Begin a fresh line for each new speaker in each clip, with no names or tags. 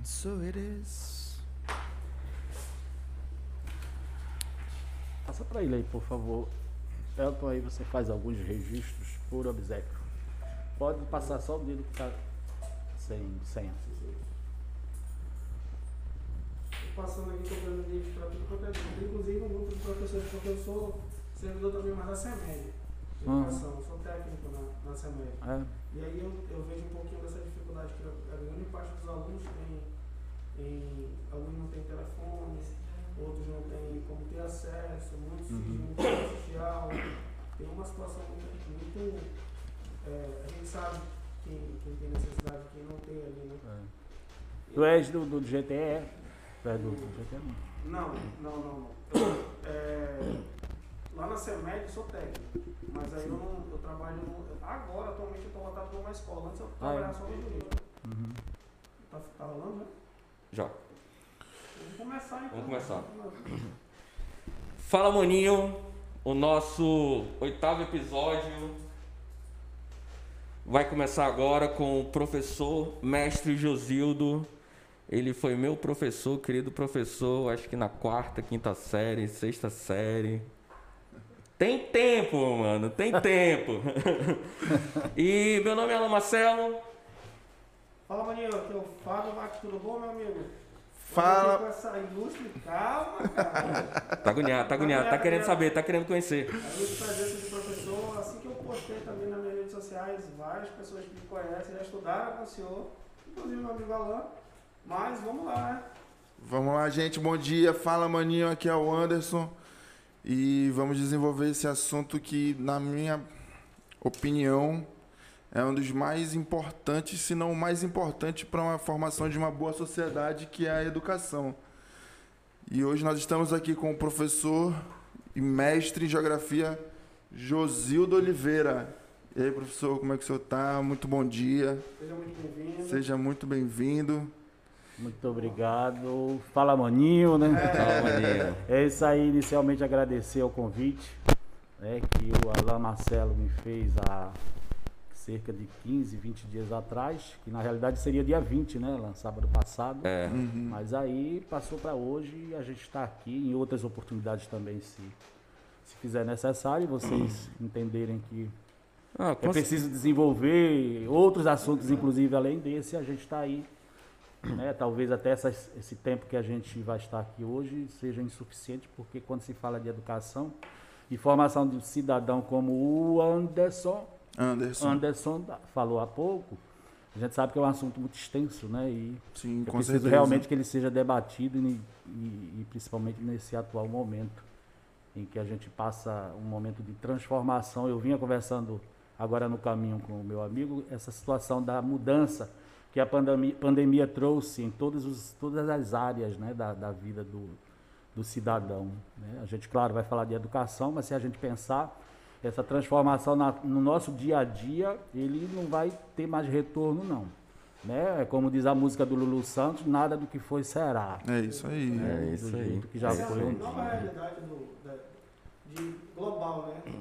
And so it is.
Passa para ele aí, por favor. Elton, aí você faz alguns registros por obséquio. Pode passar só o dedo que está sem senha.
Passando aqui cobrando livros para tudo quanto é. Inclusive um grupo de professores, porque eu sou servidor também mais da CEMED. De
Uhum.
Educação, sou técnico na, na CEMED.
É,
E aí eu, eu vejo um pouquinho dessa dificuldade que a grande parte dos alunos tem, em, alguns não tem telefone, outros não têm como ter acesso, muitos
Uhum.
uhum. não têm rede social. Tem uma situação muito, muito é, a gente sabe quem, quem tem necessidade, quem não tem ali, né?
é. Tu és do, do GTE? Tu és do, do GTE? não?
Não, não, não. não. Eu, é, lá na CEMED eu sou técnico, mas aí eu, não, eu trabalho no, agora, atualmente eu estou para uma escola, antes eu
Ah, é?
trabalhava só no jurídico.
Uhum.
Tá, tá rolando, né?
Já.
Vamos começar então.
Vamos começar. Fala, maninho. O nosso oitavo episódio vai começar agora com o professor mestre Josildo. Ele foi meu professor, querido professor, acho que na quarta, quinta série, sexta série. Tem tempo, mano, tem tempo. e meu nome é Alan Marcelo.
Fala, maninho, aqui é o Fábio Max, tudo bom, meu amigo?
Fala.
Com essa ilustre calma, cara.
Tá agoniado, tá agoniado, tá querendo saber, tá querendo conhecer.
A ilustre presença de professor, assim que eu postei também nas minhas redes sociais, várias pessoas que me conhecem já estudaram com o senhor, inclusive meu amigo Alan. Mas vamos lá, né?
Vamos lá, gente. Bom dia. Fala, maninho. Aqui é o Anderson. E vamos desenvolver esse assunto que, na minha opinião, é um dos mais importantes, se não o mais importante, para uma formação de uma boa sociedade, que é a educação. E hoje nós estamos aqui com o professor e mestre em geografia Josildo Oliveira. E aí, professor, como é que o senhor está? Muito bom dia.
Seja muito bem-vindo.
Seja muito bem-vindo.
Muito obrigado. Fala, maninho, né?
Fala, maninho.
É isso aí, inicialmente agradecer o convite né, que o Alain Marcelo me fez há cerca de 15, 20 dias atrás, que na realidade seria dia 20, né, Alain, sábado passado.
É.
Mas aí passou para hoje e a gente está aqui em outras oportunidades também, se, se fizer necessário, vocês entenderem que
Ah,
é preciso desenvolver outros assuntos, inclusive além desse, a gente está aí. Né? Talvez até essas- esse tempo que a gente vai estar aqui hoje seja insuficiente, porque quando se fala de educação e formação de um cidadão como o Anderson,
Anderson.
Anderson falou há pouco, a gente sabe que é um assunto muito extenso, né? E
Sim,
é
com
preciso
certeza.
realmente que ele seja debatido e, e- e principalmente nesse atual momento em que a gente passa um momento de transformação. Eu vinha conversando agora no caminho com o meu amigo essa situação da mudança que a pandemia, pandemia trouxe em todos os, todas as áreas né, da, da vida do, do cidadão. né? A gente, claro, vai falar de educação, mas se a gente pensar essa transformação na- no nosso dia a dia, ele não vai ter mais retorno, não. Né? É Como diz a música do Lulu Santos, nada do que foi será.
É isso aí.
É
Do
isso aí.
jeito que já
Essa
foi
é
um
a nova realidade do, da, de global, né?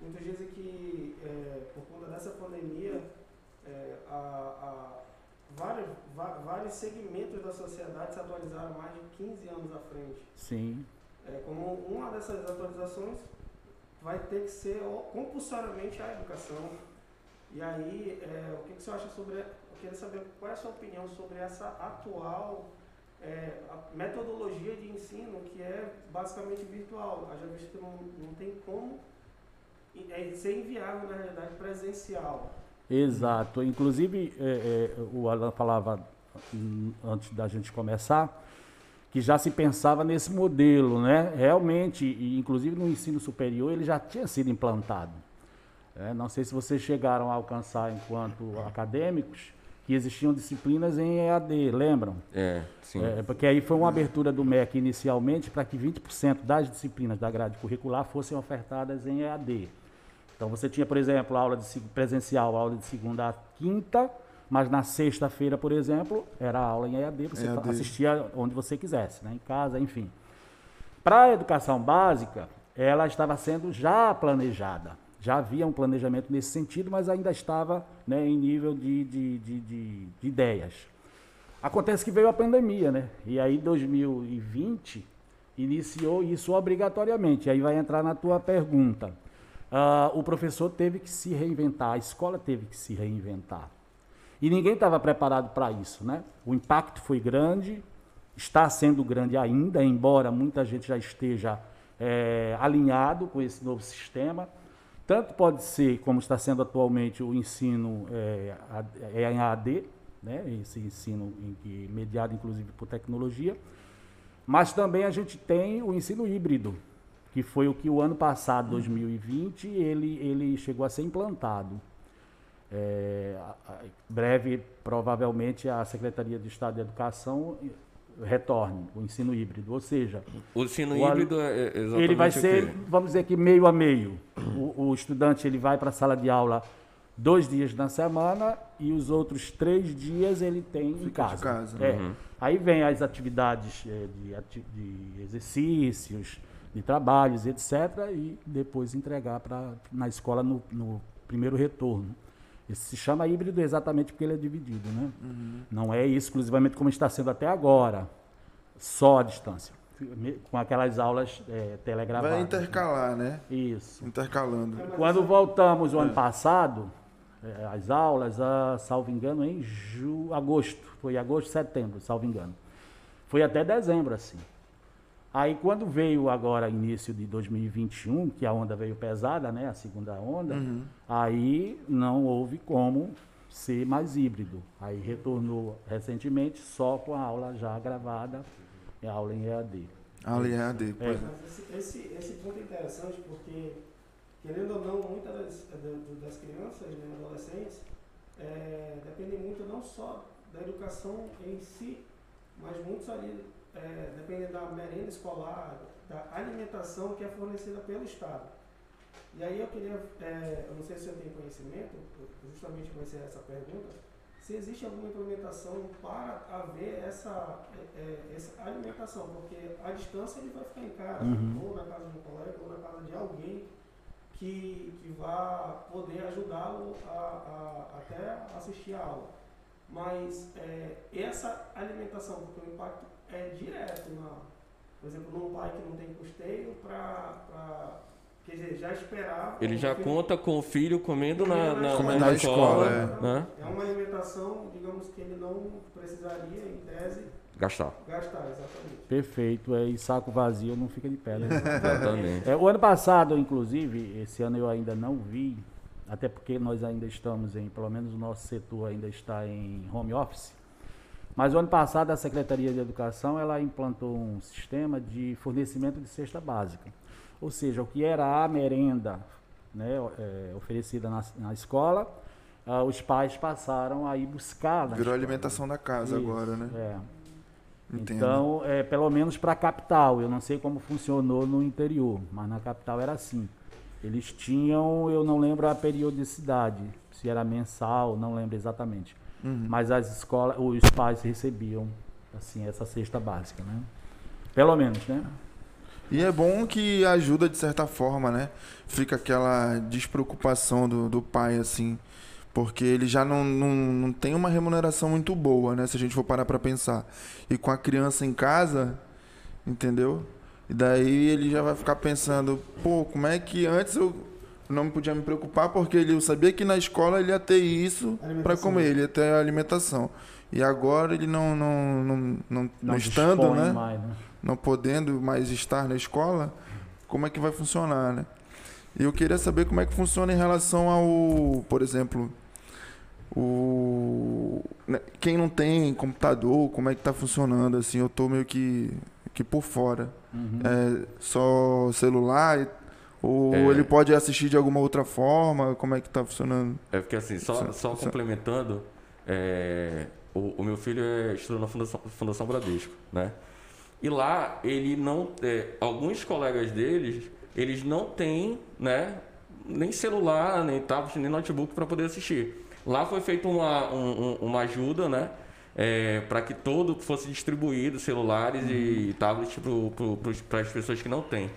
Muitas dizem que é, por conta dessa pandemia, é, a, a, vários, vários segmentos da sociedade se atualizaram mais de 15 anos à frente.
Sim.
É, como uma dessas atualizações vai ter que ser compulsoriamente a educação. E aí, é, o que, que você acha sobre. Eu queria saber qual é a sua opinião sobre essa atual é, a metodologia de ensino que é basicamente virtual. Visto que não, não tem como é, ser inviável, na realidade, presencial.
Exato. Inclusive, é, é, o Alan falava antes da gente começar que já se pensava nesse modelo, né? Realmente, e inclusive no ensino superior ele já tinha sido implantado. É, não sei se vocês chegaram a alcançar enquanto acadêmicos que existiam disciplinas em EAD, lembram?
É, sim.
É, porque aí foi uma abertura do MEC inicialmente para que 20% das disciplinas da grade curricular fossem ofertadas em EAD. Então você tinha, por exemplo, aula de se- presencial, aula de segunda a quinta, mas na sexta-feira, por exemplo, era aula em EAD, você
EAD.
assistia onde você quisesse, né? em casa, enfim. Para a educação básica, ela estava sendo já planejada. Já havia um planejamento nesse sentido, mas ainda estava né, em nível de, de, de, de- de ideias. Acontece que veio a pandemia, né? E aí 2020 iniciou isso obrigatoriamente. Aí vai entrar na tua pergunta. Ah, o professor teve que se reinventar, a escola teve que se reinventar. E ninguém estava preparado para isso, né? O impacto foi grande, está sendo grande ainda, embora muita gente já esteja é, alinhado com esse novo sistema. Tanto pode ser, como está sendo atualmente, o ensino é, é em AD, né? esse ensino mediado inclusive por tecnologia, mas também a gente tem o ensino híbrido, que foi o que o ano passado, 2020, ele, ele chegou a ser implantado. É, breve, provavelmente, a Secretaria de Estado de Educação retorne, o ensino híbrido. Ou seja,
o ensino o híbrido é exatamente
ele vai ser, vamos dizer que meio a meio. O, o estudante ele vai para a sala de aula dois dias na semana e os outros três dias ele tem Fica em casa. casa é. Uhum. Aí vem as atividades é, de, de, exercícios, de trabalhos, etc. E depois entregar pra, na escola no, no primeiro retorno. Esse se chama híbrido exatamente porque ele é dividido, né? Uhum. Não é exclusivamente como está sendo até agora, só a distância. Com aquelas aulas é, telegravadas.
Vai intercalar, né?
Isso.
Intercalando.
Quando voltamos o é. ano passado, é, as aulas, a, salvo engano, em ju, agosto. Foi agosto, setembro, salvo engano. Foi até dezembro, assim. Aí quando veio agora início de 2021, que a onda veio pesada, né, a segunda onda, uhum. aí não houve como ser mais híbrido. Aí retornou recentemente só com a aula já gravada, a aula em EAD.
Aula em EAD, pois
é. Esse, esse, esse, ponto é interessante porque, querendo ou não, muitas das, das crianças, né, adolescentes, é, dependem muito não só da educação em si, mas muitos ali é, dependendo da merenda escolar, da alimentação que é fornecida pelo Estado. E aí eu queria, é, eu não sei se eu tenho conhecimento, justamente conhecer essa pergunta, se existe alguma implementação para haver essa, é, é, essa alimentação, porque a distância ele vai ficar em casa, uhum. ou na casa de um colega, ou na casa de alguém que, que vá poder ajudá-lo a, a, até assistir a aula. Mas é, essa alimentação, porque o impacto é direto, na, por exemplo, num pai que não tem custeio para. Quer dizer, já esperar.
Ele já
filho,
conta com o filho comendo na, na,
comendo na, na escola.
escola é. Né? é uma alimentação, digamos, que ele não precisaria, em tese,
Gastar.
Gastar, exatamente.
Perfeito. É, e saco vazio não fica de pé, né?
exatamente.
É, o ano passado, inclusive, esse ano eu ainda não vi, até porque nós ainda estamos em, pelo menos o nosso setor ainda está em home office. Mas o ano passado a Secretaria de Educação ela implantou um sistema de fornecimento de cesta básica. Ou seja, o que era a merenda né, é, oferecida na, na escola, uh, os pais passaram a ir buscar.
Virou alimentação da casa Isso, agora, né?
É. Então, é, pelo menos para a capital, eu não sei como funcionou no interior, mas na capital era assim. Eles tinham, eu não lembro a periodicidade, se era mensal, não lembro exatamente. Uhum. Mas as escolas, os pais recebiam assim essa cesta básica, né? Pelo menos, né?
E é bom que ajuda de certa forma, né? Fica aquela despreocupação do, do pai, assim, porque ele já não, não, não tem uma remuneração muito boa, né? Se a gente for parar para pensar. E com a criança em casa, entendeu? E daí ele já vai ficar pensando, pô, como é que antes eu não podia me preocupar porque ele eu sabia que na escola ele ia ter isso para comer, ele ia ter a alimentação. E agora ele não não não, não, não, não estando, né? Mais, né? Não podendo mais estar na escola, como é que vai funcionar, né? E eu queria saber como é que funciona em relação ao, por exemplo, o né, quem não tem computador, como é que está funcionando assim? Eu estou meio que que por fora. Uhum. É, só celular ou é. ele pode assistir de alguma outra forma? Como é que está funcionando?
É porque assim, só, só complementando, é, o, o, meu filho é, estudou na Fundação, Fundação Bradesco, né? E lá ele não, é, alguns colegas deles, eles não têm, né, nem celular, nem tablet, nem notebook para poder assistir. Lá foi feita uma, um, uma ajuda, né? É, para que todo fosse distribuído, celulares uhum. e tablets para as pessoas que não têm.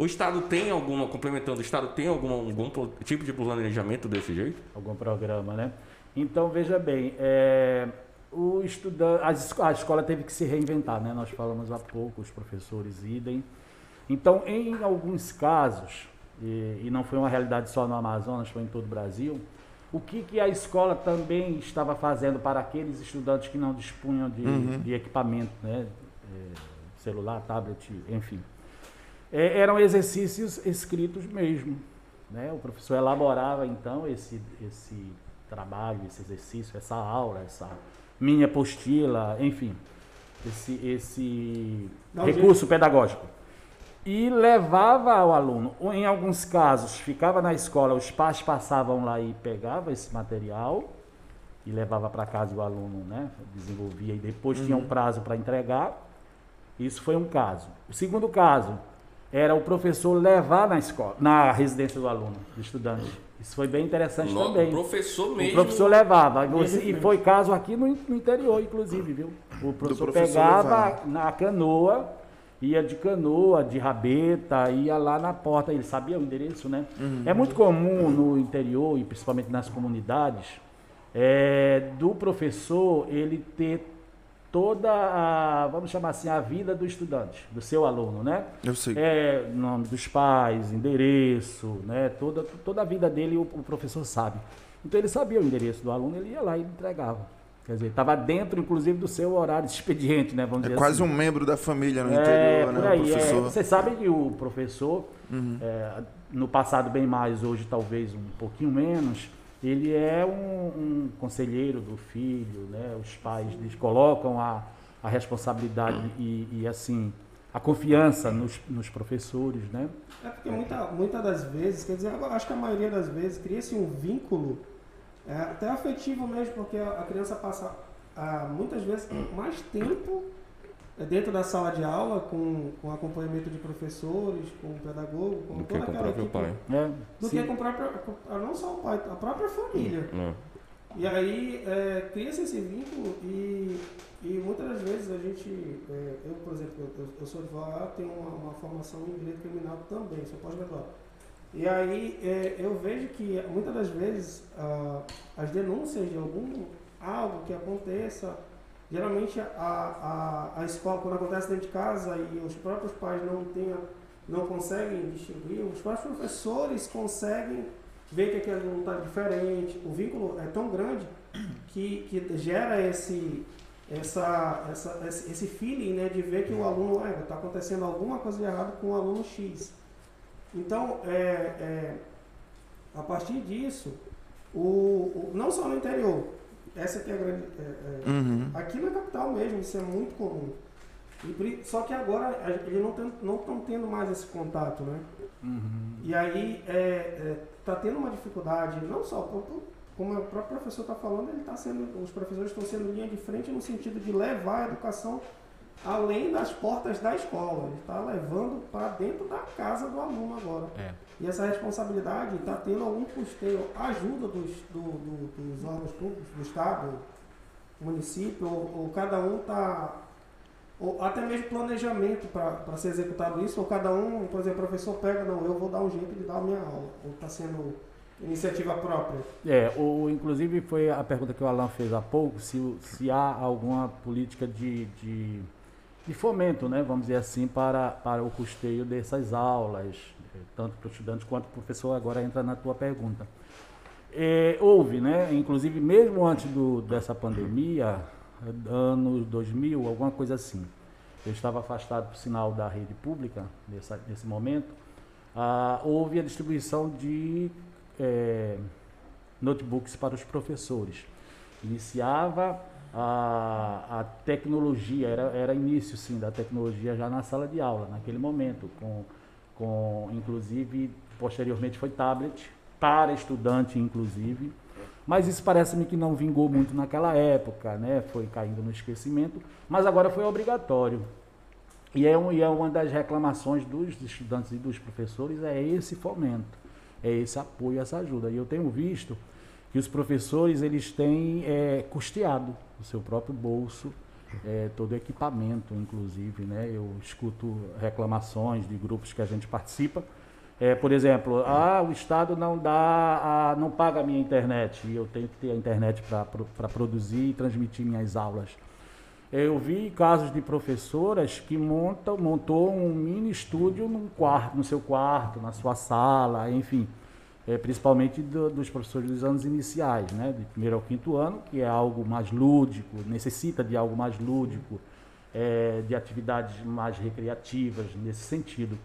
O Estado tem alguma, complementando, o Estado tem algum, algum tipo de planejamento desse jeito?
Algum programa, né? Então, veja bem, é, o estudante, a, es- a escola teve que se reinventar, né? Nós falamos há pouco, os professores idem. Então, em alguns casos, e, e não foi uma realidade só no Amazonas, foi em todo o Brasil, o que, que a escola também estava fazendo para aqueles estudantes que não dispunham de,
Uhum.
de equipamento, né? É, celular, tablet, enfim. É, eram exercícios escritos mesmo. Né? O professor elaborava, então, esse, esse trabalho, esse exercício, essa aula, essa minha apostila, enfim, esse, esse
um
recurso pedagógico. E levava ao aluno, ou em alguns casos, ficava na escola, os pais passavam lá e pegavam esse material e levava para casa o aluno né, desenvolvia e depois tinha um prazo para entregar. Isso foi um caso. O segundo caso era o professor levar na escola, na residência do aluno, do estudante. Isso foi bem interessante
No-
também.
O professor
O
mesmo.
professor levava. E e foi caso aqui no, no interior, inclusive, viu? O professor,
professor
pegava
levar.
na canoa, ia de canoa, de rabeta, ia lá na porta. Ele sabia o endereço, né? É muito comum no interior e principalmente nas comunidades é, do professor ele ter toda a, vamos chamar assim, a vida do estudante, do seu aluno, né?
Eu sei.
É, nome dos pais, endereço, né? Toda, toda a vida dele o, o professor sabe. Então ele sabia o endereço do aluno, ele ia lá e entregava. Quer dizer, estava dentro, inclusive, do seu horário de expediente, né? Vamos
É
dizer
quase
assim.
um membro da família no
É,
interior, né?
aí.
o
é.
professor. Uhum.
Você sabe que o professor, é, no passado bem mais, hoje talvez um pouquinho menos, ele é um, um conselheiro do filho, né? Os pais eles colocam a, a responsabilidade e, e, assim, a confiança nos, nos professores, né?
É porque muita, muitas das vezes, quer dizer, acho que a maioria das vezes cria-se um vínculo é, até afetivo mesmo, porque a criança passa ah, muitas vezes mais tempo dentro da sala de aula com, com acompanhamento de professores, com pedagogo, com
Do que
toda
com o
aquela
próprio
equipe,
pai.
É,
do
sim.
que com o próprio, com- não só o pai, a própria família.
Não.
E aí é, cria-se esse vínculo e, e muitas das vezes a gente, é, eu por exemplo, eu, eu sou advogado, tenho uma, uma formação em direito criminal também, sou pós-graduado. E aí é, eu vejo que muitas das vezes ah, as denúncias de algum algo que aconteça, geralmente a, a, a escola, quando acontece dentro de casa e os próprios pais não, tenham, não conseguem distinguir, os próprios professores conseguem ver que aquele aluno está diferente, o vínculo é tão grande que, que gera esse, essa, essa, esse feeling né, de ver que o aluno está acontecendo alguma coisa de errado com o aluno X. Então, é, é, a partir disso, o, o- não só no interior, essa aqui é a grande. é, é,
Uhum.
Aqui na capital mesmo, isso é muito comum. E só que agora a- eles não estão tendo mais esse contato, né?
Uhum.
E aí está tendo uma dificuldade, não só, por- como o próprio professor está falando, ele tá sendo, os professores estão sendo linha de frente no sentido de levar a educação além das portas da escola. Ele está levando para dentro da casa do aluno agora.
É.
E essa responsabilidade está tendo algum custeio, ajuda dos, do, do- dos órgãos públicos, do Estado, município, ou, ou cada um está. Ou até mesmo planejamento para ser executado isso, ou cada um, por exemplo, o professor pega, não, eu vou dar um jeito de dar a minha aula, ou está sendo iniciativa própria.
É, o, inclusive foi a pergunta que o Alan fez há pouco, se, se há alguma política de, de, de fomento, né, vamos dizer assim, para, para o custeio dessas aulas, eh, tanto para o estudante quanto para o professor, agora entra na tua pergunta. É, houve, né, inclusive mesmo antes do, dessa pandemia, anos 2000, alguma coisa assim, eu estava afastado, por sinal, da rede pública nessa, nesse momento, ah, houve a distribuição de eh, notebooks para os professores. Iniciava a, a tecnologia, era, era início sim da tecnologia já na sala de aula, naquele momento, com, com inclusive, posteriormente foi tablet, para estudante inclusive, mas isso parece-me que não vingou muito naquela época, né? foi caindo no esquecimento, mas agora foi obrigatório. E é, um, e é uma das reclamações dos estudantes e dos professores, é esse fomento, é esse apoio, essa ajuda. E eu tenho visto que os professores eles têm é, custeado o seu próprio bolso, é, todo o equipamento, inclusive. Né? Eu escuto reclamações de grupos que a gente participa, É, por exemplo, ah, o Estado não dá, a, não paga a minha internet e eu tenho que ter a internet para produzir e transmitir minhas aulas. Eu vi casos de professoras que montam, montou um mini estúdio num quarto, no seu quarto, na sua sala, enfim, é, principalmente do, dos professores dos anos iniciais, né, de primeiro ao quinto ano, que é algo mais lúdico, necessita de algo mais lúdico, é, de atividades mais recreativas nesse sentido.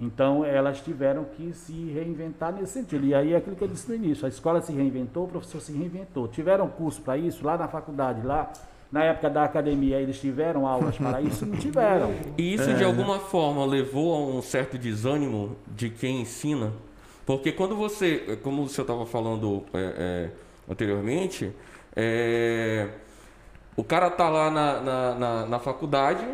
Então, elas tiveram que se reinventar nesse sentido. E aí é aquilo que eu disse no início: a escola se reinventou, o professor se reinventou. Tiveram curso para isso lá na faculdade, lá na época da academia, eles tiveram aulas para isso? Não tiveram.
E isso, é. de alguma forma, levou a um certo desânimo de quem ensina? Porque quando você, como o senhor estava falando é, é, anteriormente, é, o cara está lá na, na, na, na faculdade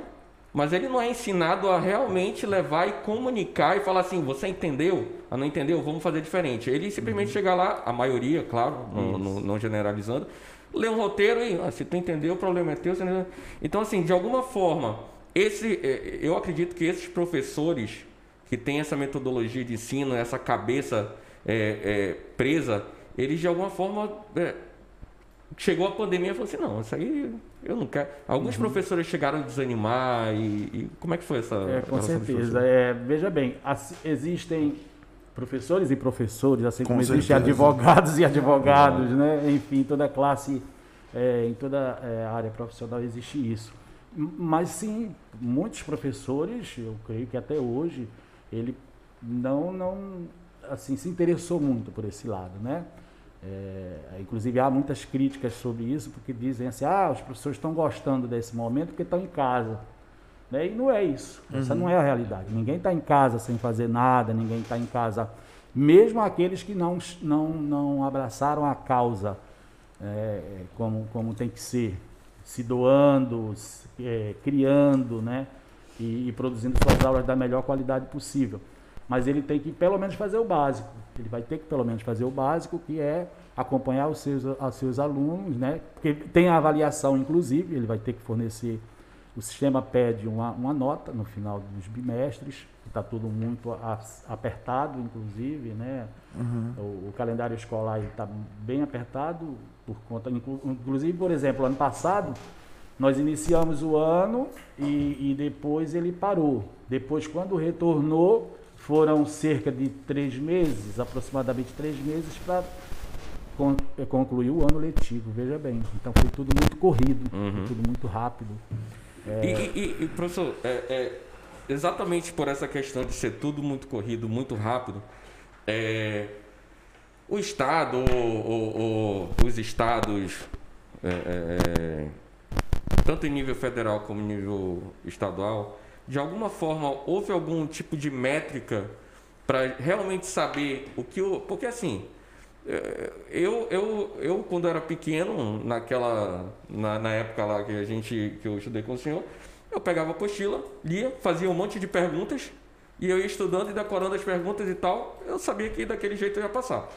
mas ele não é ensinado a realmente levar e comunicar e falar assim, você entendeu? Ah, não entendeu? Vamos fazer diferente. Ele simplesmente uhum. chega lá, a maioria, claro, não, não, não, generalizando, lê um roteiro e, ah, se tu entendeu, o problema é teu. Então, assim, de alguma forma, esse, eu acredito que esses professores que têm essa metodologia de ensino, essa cabeça é, é, presa, eles de alguma forma é, chegou a pandemia e falou assim, não, isso aí eu não quero. Alguns uhum. professores chegaram a desanimar e, e, como é que foi essa?
É, com certeza. É, veja bem, as, existem professores e professores, assim com como certeza. existem advogados e advogados, né? Enfim, toda classe, é, em toda é, área profissional existe isso. Mas sim, muitos professores, eu creio que até hoje, ele não, não assim, se interessou muito por esse lado, né? É, inclusive há muitas críticas sobre isso, porque dizem assim, ah, os professores estão gostando desse momento porque estão em casa. Né? E não é isso. Uhum. Essa não é a realidade. Ninguém está em casa sem fazer nada, ninguém está em casa, mesmo aqueles que não, não, não abraçaram a causa é, como, como tem que ser, se doando, é, criando, né? E, e produzindo suas aulas da melhor qualidade possível. Mas ele tem que pelo menos fazer o básico. Ele vai ter que pelo menos fazer o básico, que é acompanhar os seus, os seus alunos, né? Porque tem a avaliação, inclusive, ele vai ter que fornecer. O sistema pede uma, uma nota no final dos bimestres, está tudo muito apertado, inclusive, né? Uhum. O, o, calendário escolar está bem apertado por conta, inclusive, por exemplo, ano passado nós iniciamos o ano e, e depois ele parou. Depois, quando retornou, foram cerca de três meses, aproximadamente três meses, para concluir o ano letivo, veja bem. Então foi tudo muito corrido, uhum. tudo muito rápido.
É... E, e, e, professor, é, é, exatamente por essa questão de ser tudo muito corrido, muito rápido, é, o Estado, os estados, é, é, tanto em nível federal como em nível estadual, de alguma forma houve algum tipo de métrica para realmente saber o que o porque assim eh, eu, eu, eu quando era pequeno naquela na, na época lá que a gente que eu estudei com o senhor eu pegava a apostila lia fazia um monte de perguntas e eu ia estudando e decorando as perguntas e tal eu sabia que daquele jeito eu ia passar.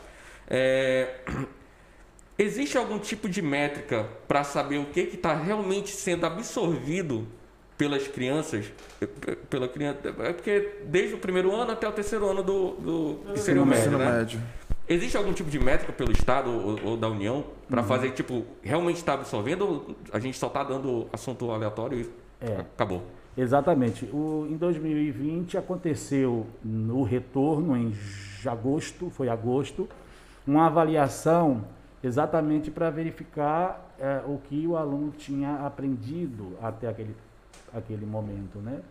É, existe algum tipo de métrica para saber o que está realmente sendo absorvido pelas crianças, pela criança, é porque desde o primeiro ano até o terceiro ano do, do ensino médio, né? médio. Existe algum tipo de métrica pelo Estado ou, ou da União para uhum. fazer, tipo, realmente está absorvendo ou a gente só está dando assunto aleatório e é. acabou?
Exatamente. O, em 2020 aconteceu no retorno, em agosto, foi agosto, uma avaliação exatamente para verificar é, o que o aluno tinha aprendido até aquele aquele momento, né?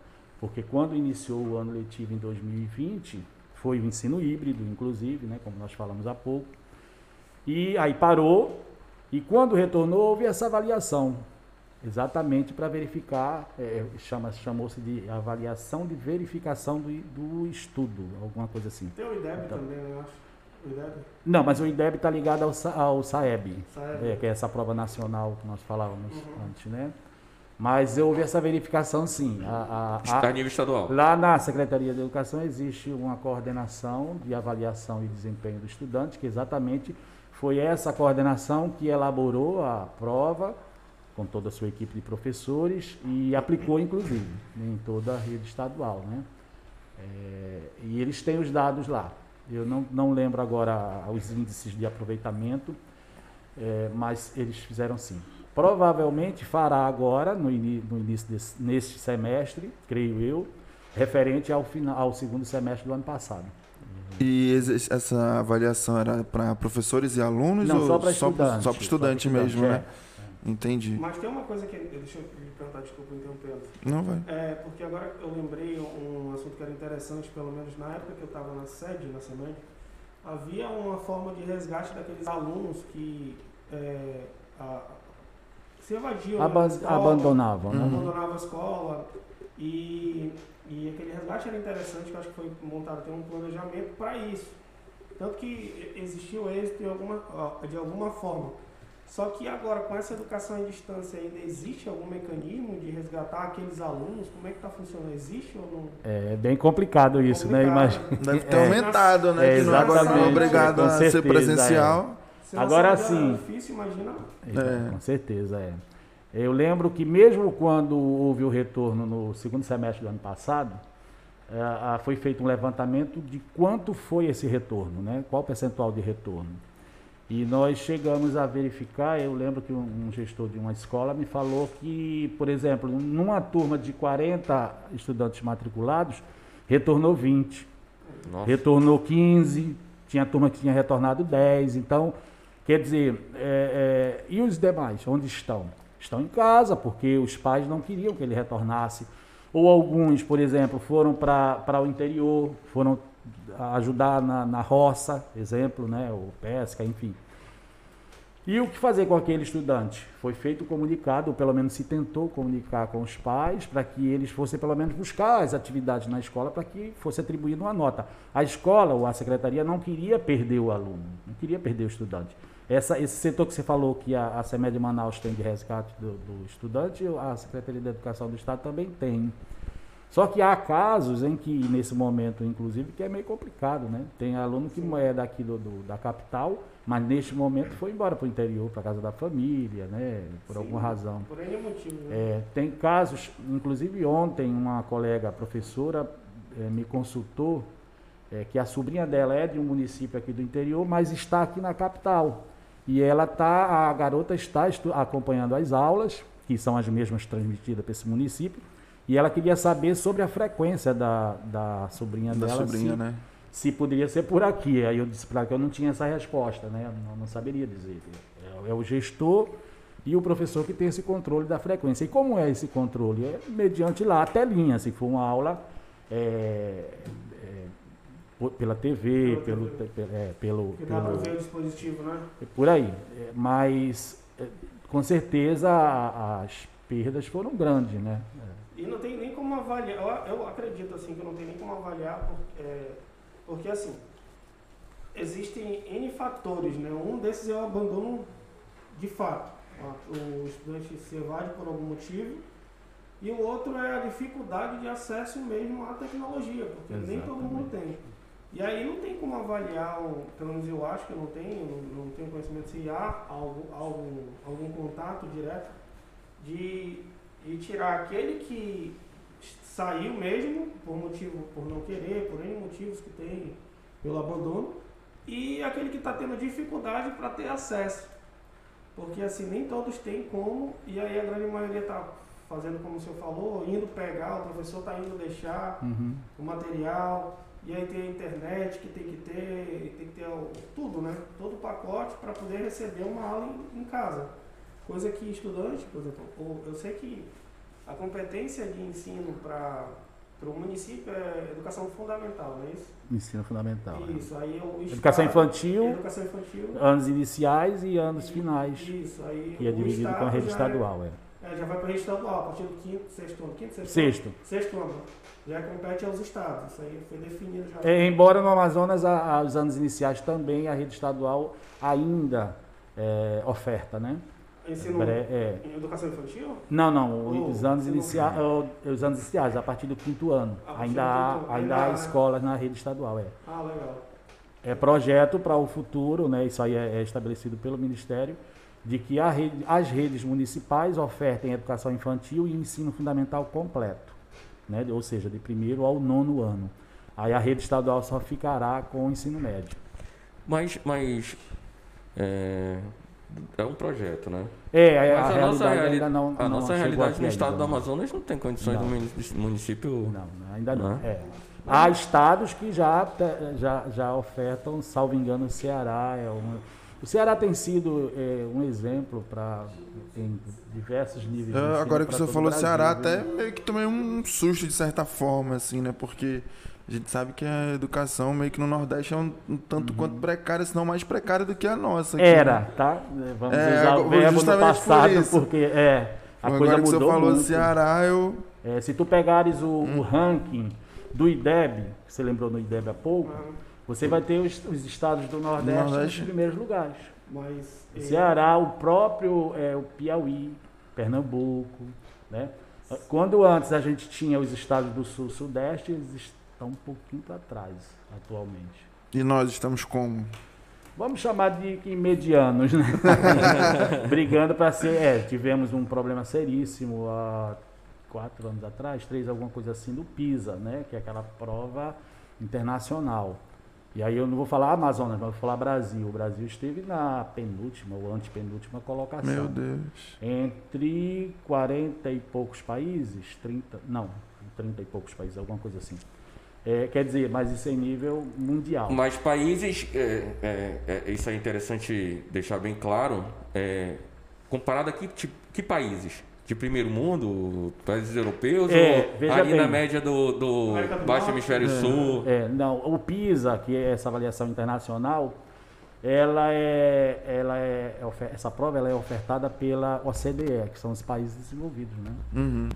Porque quando iniciou o ano letivo em 2020, foi o ensino híbrido, inclusive, né, como nós falamos há pouco. E aí parou, e quando retornou, houve essa avaliação, exatamente para verificar, é, chama, chamou-se de avaliação de verificação do, do estudo, alguma coisa assim.
Tem o IDEB então, também, eu acho. O IDEB?
Não, mas o IDEB está ligado ao, ao SAEB, SAEB. É, que é essa prova nacional que nós falávamos uhum. antes, né? Mas houve essa verificação sim.
A, a, a, nível estadual.
Lá na Secretaria de Educação existe uma coordenação de avaliação e desempenho do estudante, que exatamente foi essa coordenação que elaborou a prova com toda a sua equipe de professores e aplicou inclusive em toda a rede estadual, né? É, e eles têm os dados lá. Eu não, não lembro agora os índices de aproveitamento, é, mas eles fizeram sim. Provavelmente fará agora, no, no início desse, neste semestre, creio eu, referente ao, final, ao segundo semestre do ano passado.
E essa avaliação era para professores e alunos
Não,
ou
só para estudante,
só para estudante mesmo,
é.
né? Entendi.
Mas tem uma coisa que. Deixa eu lhe perguntar, desculpa interrompendo.
Não vai.
É, porque agora eu lembrei um assunto que era interessante, pelo menos na época que eu estava na sede, na SEMED, havia uma forma de resgate daqueles alunos que é, a, se evadiam.
Aban
escola,
abandonavam, né?
Abandonavam a escola. E, e aquele resgate era interessante, que eu acho que foi montado tem um planejamento para isso. Tanto que existiu êxito de alguma, de alguma forma. Só que agora, com essa educação à distância, ainda existe algum mecanismo de resgatar aqueles alunos? Como é que está funcionando? Existe ou não?
É bem complicado isso, né?
Complicado.
Imagina.
Deve ter
É.
aumentado, né?
É,
que não agora não é
exatamente,
obrigado a ser
certeza,
presencial.
Se na
Agora
era
sim.
difícil, imagina.
É.
Com certeza, é. Eu lembro que mesmo quando houve o retorno no segundo semestre do ano passado, foi feito um levantamento de quanto foi esse retorno, né? Qual o percentual de retorno. E nós chegamos a verificar, eu lembro que um, gestor de uma escola me falou que, por exemplo, numa turma de 40 estudantes matriculados, retornou 20
Nossa.
retornou 15, tinha turma que tinha retornado 10. Então, quer dizer, é, é, e os demais, onde estão? Estão em casa, porque os pais não queriam que ele retornasse. Ou alguns, por exemplo, foram para o interior, foram ajudar na, na roça, exemplo, né, ou pesca, enfim. E o que fazer com aquele estudante? Foi feito comunicado, ou pelo menos se tentou comunicar com os pais, para que eles fossem pelo menos buscar as atividades na escola, para que fosse atribuída uma nota. A escola ou a secretaria não queria perder o aluno, não queria perder o estudante. Essa, esse setor que você falou que a, a CEMED Manaus tem de resgate do, do estudante, a Secretaria de Educação do Estado também tem. Só que há casos em que, nesse momento, inclusive, que é meio complicado, né? Tem aluno que é daqui do, do- da capital, mas neste momento foi embora para o interior, para casa da família, né? Por
Sim.
alguma razão.
Por N motivo, né?
É, tem casos, inclusive ontem, uma colega professora eh, me consultou eh, que a sobrinha dela é de um município aqui do interior, mas está aqui na capital. E ela tá, a garota está acompanhando as aulas, que são as mesmas transmitidas para esse município, e ela queria saber sobre a frequência da, da sobrinha
Da
dela,
sobrinha,
se,
né?
se poderia ser por aqui. Aí eu disse para ela que eu não tinha essa resposta, né? Eu não, saberia dizer. É, é o gestor e o professor que tem esse controle da frequência. E como é esse controle? É mediante lá a telinha, se for uma aula é, é, pela TV, pelo,
TV.
pe- é, pelo,
Que dá para
pelo-
ver o dispositivo, né?
por aí. É, Mas é, com certeza a- as perdas foram grandes, né?
E não tem nem como avaliar, eu, acredito assim que não tem nem como avaliar, porque, é, porque assim, existem N fatores, né? Um desses é o abandono de fato. O estudante se evade por algum motivo. E o outro é a dificuldade de acesso mesmo à tecnologia, porque nem todo mundo tem. E aí não tem como avaliar, pelo menos eu acho que eu não tenho, não, não tenho conhecimento se há algum, algum, algum contato direto de, de tirar aquele que saiu mesmo por motivo, por não querer, por N motivos que tem pelo abandono, e aquele que está tendo dificuldade para ter acesso. Porque assim, nem todos têm como, e aí a grande maioria está fazendo como o senhor falou, indo pegar, o professor está indo deixar
Uhum.
o material, e aí tem a internet que tem que ter, tem que ter o- tudo, né? Todo o pacote para poder receber uma aula em, em casa. Coisa que estudante, por exemplo, ou- eu sei que a competência de ensino para o município é educação fundamental, não é isso?
Ensino fundamental. né?
Isso, aí o
Educação
Estado-
infantil,
Educação infantil.
anos iniciais e anos finais,
Isso, aí
que é
o
dividido com a rede estadual. É.
É, é, já vai para a rede estadual, a partir do quinto, sexto ano. Quinto, sexto,
Sexto.
ano. Sexto ano. Já compete aos estados. Isso aí foi definido já.
É, embora no Amazonas, a, a- os anos iniciais também, a rede estadual ainda é, oferta, né?
Ensino
é.
em educação infantil?
Não, não,
Oh,
os anos
ensino
iniciais, os anos iniciais, a partir do quinto ano. Ainda há,
quinto-
ainda há
né?
escolas na rede estadual, é.
Ah, legal.
É projeto para o futuro, né? Isso aí é, é estabelecido pelo Ministério, de que a rede- as redes municipais ofertem educação infantil e ensino fundamental completo, né? Ou seja, de primeiro ao nono ano. Aí a rede estadual só ficará com o ensino médio.
Mas, mas é, é um projeto, né?
É, a,
Mas
a
a nossa,
realidade
reali-
ainda não.
a
não
nossa realidade no estado do. Amazonas não tem condições
Não.
do muni- município.
Não, ainda não.
Não é?
É. Há estados que já, já, já ofertam, salvo engano, o Ceará. É uma, o Ceará tem sido é, um exemplo para em diversos níveis. de
É, agora que
o
falou
Brasil,
Ceará,
viu?
até meio que tomei um susto de certa forma, assim, né? Porque a gente sabe que a educação meio que no Nordeste é um, um tanto quanto precária, se não mais precária do que a nossa. aqui,
Uhum. Era,
né?
tá? Vamos
É,
usar o verbo no
por
passado,
isso.
porque é, a
Agora
coisa
que você
mudou
falou
muito.
Ceará, eu.
É, se tu pegares o,
Hum.
o ranking do IDEB, que você lembrou no IDEB há pouco,
Ah,
você vai ter os, os estados do Nordeste,
Nordeste.
nos primeiros lugares.
Mas. Eh,
Ceará, o próprio é, o Piauí, Pernambuco, né? Quando antes a gente tinha os estados do Sul, Sudeste, estão um pouquinho para trás atualmente.
E nós estamos como?
Vamos chamar de medianos, né? Brigando para ser. É, tivemos um problema seríssimo há quatro anos atrás, três, alguma coisa assim, do PISA, né? Que é aquela prova internacional. E aí eu não vou falar Amazonas, mas vou falar Brasil. O Brasil esteve na penúltima ou antepenúltima colocação.
Meu Deus.
Entre 40 e poucos países, 30, não, 30 e poucos países, alguma coisa assim. É, quer dizer, mas isso é em nível mundial.
Mas países, é, é, é, isso é interessante deixar bem claro, é, comparado a que, tipo- que países? De primeiro mundo, países europeus,
É,
ou
veja
ali
bem.
na média do, do Baixo. Hemisfério Sul?
É, não, o PISA, que é essa avaliação internacional, ela é, ela é, essa prova ela é ofertada pela OCDE, que são os países desenvolvidos, né?
Uhum.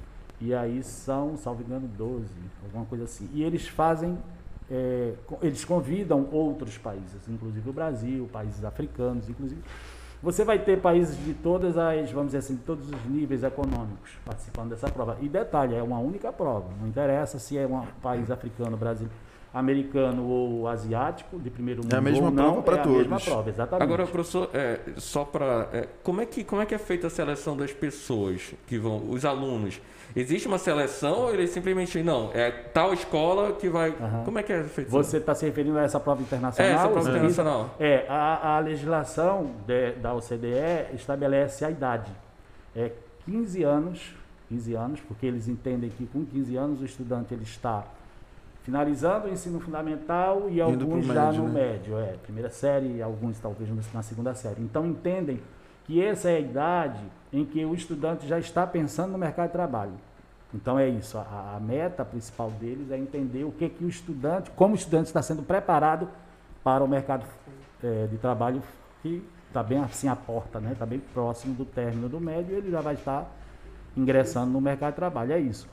E aí são, salvo engano, 12, alguma coisa assim. E eles fazem, é, eles convidam outros países, inclusive o Brasil, países africanos, inclusive. Você vai ter países de todas as, vamos dizer assim, todos os níveis econômicos participando dessa prova. E detalhe, é uma única prova. Não interessa se é um país africano, brasileiro, americano ou asiático, de primeiro mundo
É a mesma
ou não,
prova pra
é a mesma
todos.
prova, exatamente.
Agora, professor, é, só para. como, é que, como é que é feita a seleção das pessoas que vão, os alunos? Existe uma seleção ou eles simplesmente não? É tal escola que vai.
Aham.
Como é que é feito?
Você está se referindo a essa prova
é,
internacional?
essa prova internacional.
É, a, a legislação de- da OCDE estabelece a idade. É 15 anos, 15 anos, porque eles entendem que com 15 anos o estudante ele está finalizando o ensino fundamental e
Indo
alguns já
médio,
no
né?
médio, é, primeira série e alguns talvez na segunda série. Então entendem que essa é a idade em que o estudante já está pensando no mercado de trabalho. Então é isso, a, a meta principal deles é entender o que, que o estudante, como o estudante está sendo preparado para o mercado eh, de trabalho que está bem assim à porta, né? Está bem próximo do término do médio, ele já vai estar ingressando no mercado de trabalho, é isso.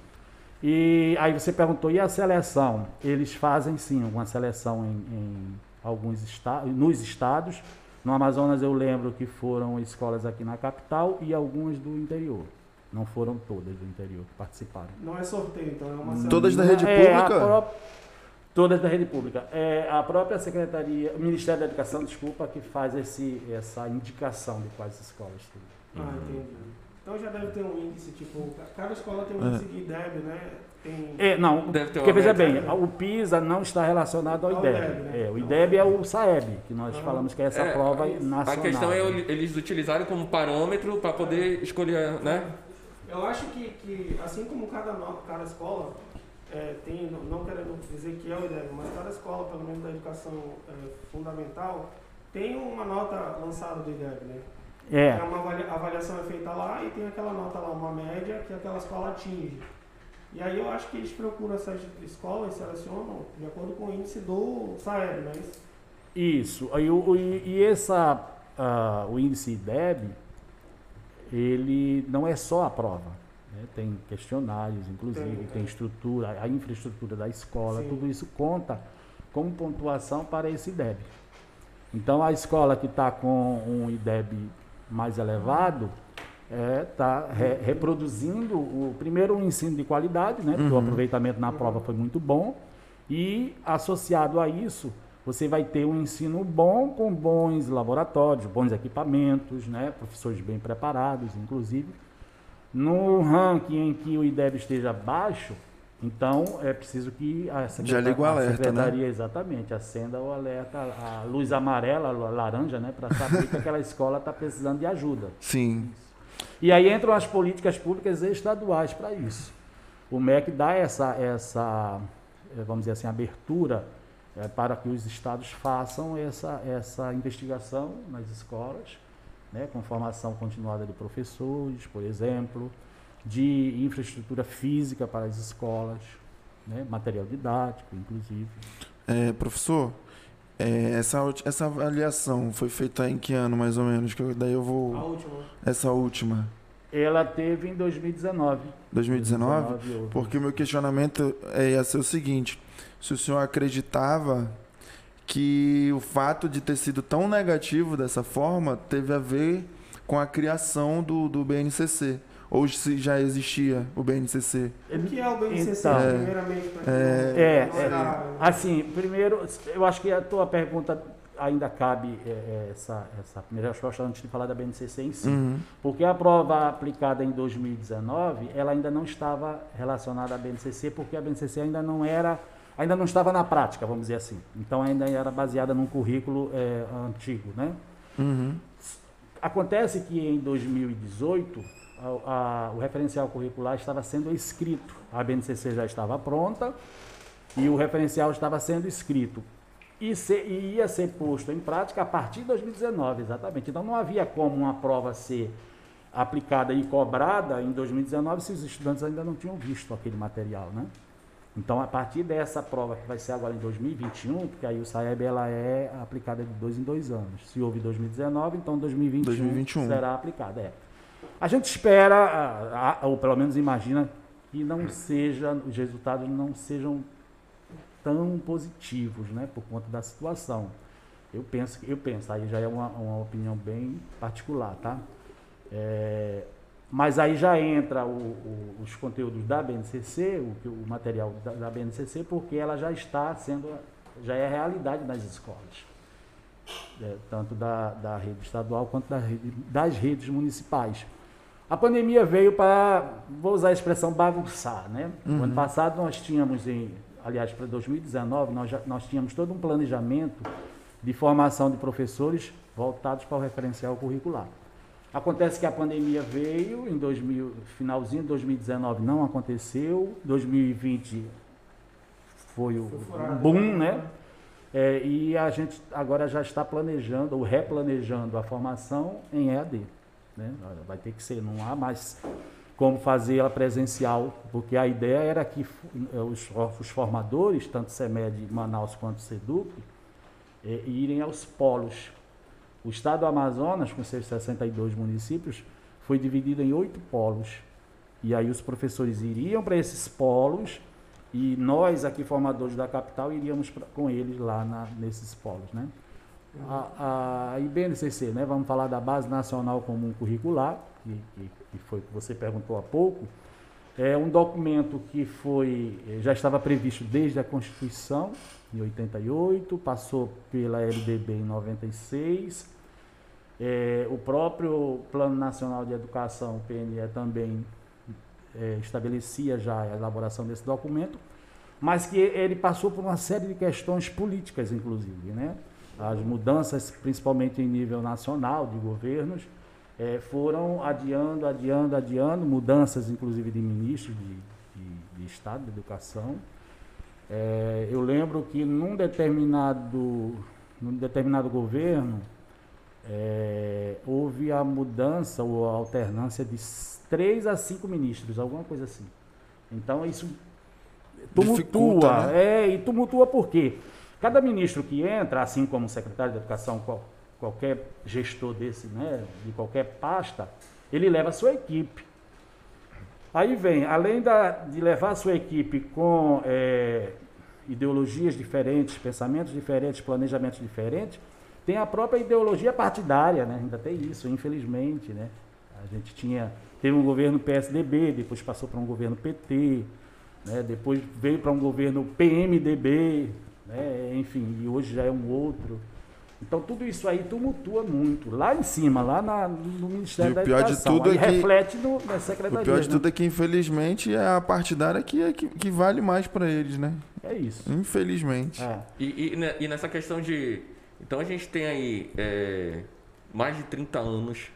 E aí você perguntou, e a seleção? Eles fazem sim uma seleção em, em alguns estados, nos estados. No Amazonas eu lembro que foram escolas aqui na capital e algumas do interior. Não foram todas do interior que participaram.
Não é sorteio, então é uma seleção.
Todas da rede
É, a
pública?
pró- Todas da rede pública. É a própria Secretaria, o Ministério da Educação, desculpa, que faz esse, essa indicação de quais escolas tem.
Ah, entendi. Então já deve ter um índice, tipo, cada escola tem um
É.
índice de IDEB, né? Tem.
É, não,
Deve ter
porque veja bem, o PISA não está relacionado ao
Ao
IDEB.
IDEB, né?
É, o IDEB é o SAEB, que nós
Ah.
falamos que é essa
É,
prova
a
nacional.
A questão é eles utilizarem como parâmetro para poder escolher, né?
Eu acho que, que assim como cada, no- cada escola é, tem, não- não querendo dizer que é o IDEB, mas cada escola, pelo menos da educação é, fundamental, tem uma nota lançada do IDEB, né?
É,
É uma avalia- avaliação é feita lá e tem aquela nota lá, uma média que aquela escola atinge. E aí eu acho que eles procuram essas escolas e selecionam de acordo com o índice do SAEB, não é isso?
Isso. O- e e essa, ah, o índice IDEB, ele não é só a prova. né? Tem questionários, inclusive,
Tem,
tem,
é.
estrutura, a infraestrutura da escola,
Sim.
tudo isso conta como pontuação para esse IDEB. Então, a escola que está com um IDEB mais elevado está reproduzindo o primeiro o ensino de qualidade, né? Porque o
Uhum.
aproveitamento na prova foi muito bom e associado a isso você vai ter um ensino bom com bons laboratórios, bons equipamentos, né? Professores bem preparados, inclusive. No ranking em que o IDEB esteja baixo, Então, é preciso que a
Já liga o
a
alerta, né?
secretaria, exatamente, acenda o alerta, a luz amarela, a laranja, né, para saber que aquela escola está precisando de ajuda.
Sim.
E aí entram as políticas públicas estaduais para isso. O MEC dá essa, essa eh, vamos dizer assim, abertura eh, para que os estados façam essa, essa investigação nas escolas, né, com formação continuada de professores, por exemplo, de infraestrutura física para as escolas, né, material didático, inclusive.
É, professor, é, essa, essa avaliação foi feita em que ano, mais ou menos? Que eu- daí eu
A
vou.
última.
Essa última.
Ela teve em 2019.
2019?
2019 houve.
Porque o meu questionamento é, ia ser o seguinte: se o senhor acreditava que o fato de ter sido tão negativo dessa forma teve a ver com a criação do, do BNCC, ou se já existia o BNCC.
O que é o BNCC,
Então,
primeiramente?
é,
não-
É, é,
sabe, né?
assim, primeiro, eu acho que a tua pergunta ainda cabe é, é, essa, essa primeira resposta antes de falar da BNCC em si.
Uhum.
Porque a prova aplicada em 2019, ela ainda não estava relacionada à BNCC, porque a BNCC ainda não era, ainda não estava na prática, vamos dizer assim. Então ainda era baseada num currículo é, antigo, né?
Uhum.
Acontece que em 2018 a- a- o referencial curricular estava sendo escrito. A BNCC já estava pronta e o referencial estava sendo escrito. E, se- e ia ser posto em prática a partir de 2019, exatamente. Então não havia como uma prova ser aplicada e cobrada em 2019 se os estudantes ainda não tinham visto aquele material, né? Então, a partir dessa prova que vai ser agora em 2021, porque aí o SAEB ela é aplicada de dois em dois anos. Se houve 2019, então 2021,
2021.
será aplicada. É. A gente espera, ou pelo menos imagina, que não seja, os resultados não sejam tão positivos, né, por conta da situação. Eu penso, eu penso, aí já é uma, uma opinião bem particular, tá? É, mas aí já entra o- o- os conteúdos da BNCC, o, o material da, da BNCC, porque ela já está sendo, já é realidade nas escolas, É, tanto da, da rede estadual quanto da rede- das redes municipais. A pandemia veio para, vou usar a expressão bagunçar, né? O ano passado nós tínhamos, em, aliás, para 2019, nós, já, nós tínhamos todo um planejamento de formação de professores voltados para o referencial curricular. Acontece que a pandemia veio em 2000, finalzinho de 2019 não aconteceu, 2020 foi o
Foi
boom, né? É, e a gente agora já está planejando ou replanejando a formação em EAD. Né? Vai ter que ser, não há mais como fazer ela presencial, porque a ideia era que eh, os, os formadores, tanto CEMED, Manaus quanto SEDUC, eh, irem aos polos. O estado do Amazonas, com seus 62 municípios, foi dividido em oito polos. E aí os professores iriam para esses polos e nós, aqui formadores da capital, iríamos pra, com eles lá na, nesses polos. Né? A, a IBNCC, né? vamos falar da Base Nacional Comum Curricular, que, que, que foi que você perguntou há pouco, é um documento que foi eh, já estava previsto desde a Constituição, em 88, passou pela LDB em 96, é, o próprio Plano Nacional de Educação, o PNE, também é, estabelecia já a elaboração desse documento, mas que ele passou por uma série de questões políticas, inclusive, né? As mudanças, principalmente em nível nacional, de governos, eh, foram adiando, adiando, adiando, mudanças, inclusive, de ministros de, de, de Estado de Educação. Eh, eu lembro que num determinado, num determinado governo, eh, houve a mudança ou a alternância de três a cinco ministros, alguma coisa assim. Então, isso tumultua.
Né?
É, e tumultua por quê? Cada ministro que entra, assim como o secretário de Educação, qual- qualquer gestor desse, né, de qualquer pasta, ele leva a sua equipe. Aí vem, além da- de levar a sua equipe com é, ideologias diferentes, pensamentos diferentes, planejamentos diferentes, tem a própria ideologia partidária, né? ainda tem isso, infelizmente. Né? A gente tinha, teve um governo PSDB, depois passou para um governo PT, né? depois veio para um governo PMDB, né? enfim, e hoje já é um outro. Então tudo isso aí tumultua muito. Lá em cima, lá na, no Ministério
E
da
pior de
Educação.
tudo
aí
é que-
reflete no, na Secretaria.
O pior de
né?
tudo é que, infelizmente, é a partidária que, é, que, que vale mais pra eles, né?
É isso.
Infelizmente.
É.
E, e, e nessa questão de. Então a gente tem aí é, mais de 30 anos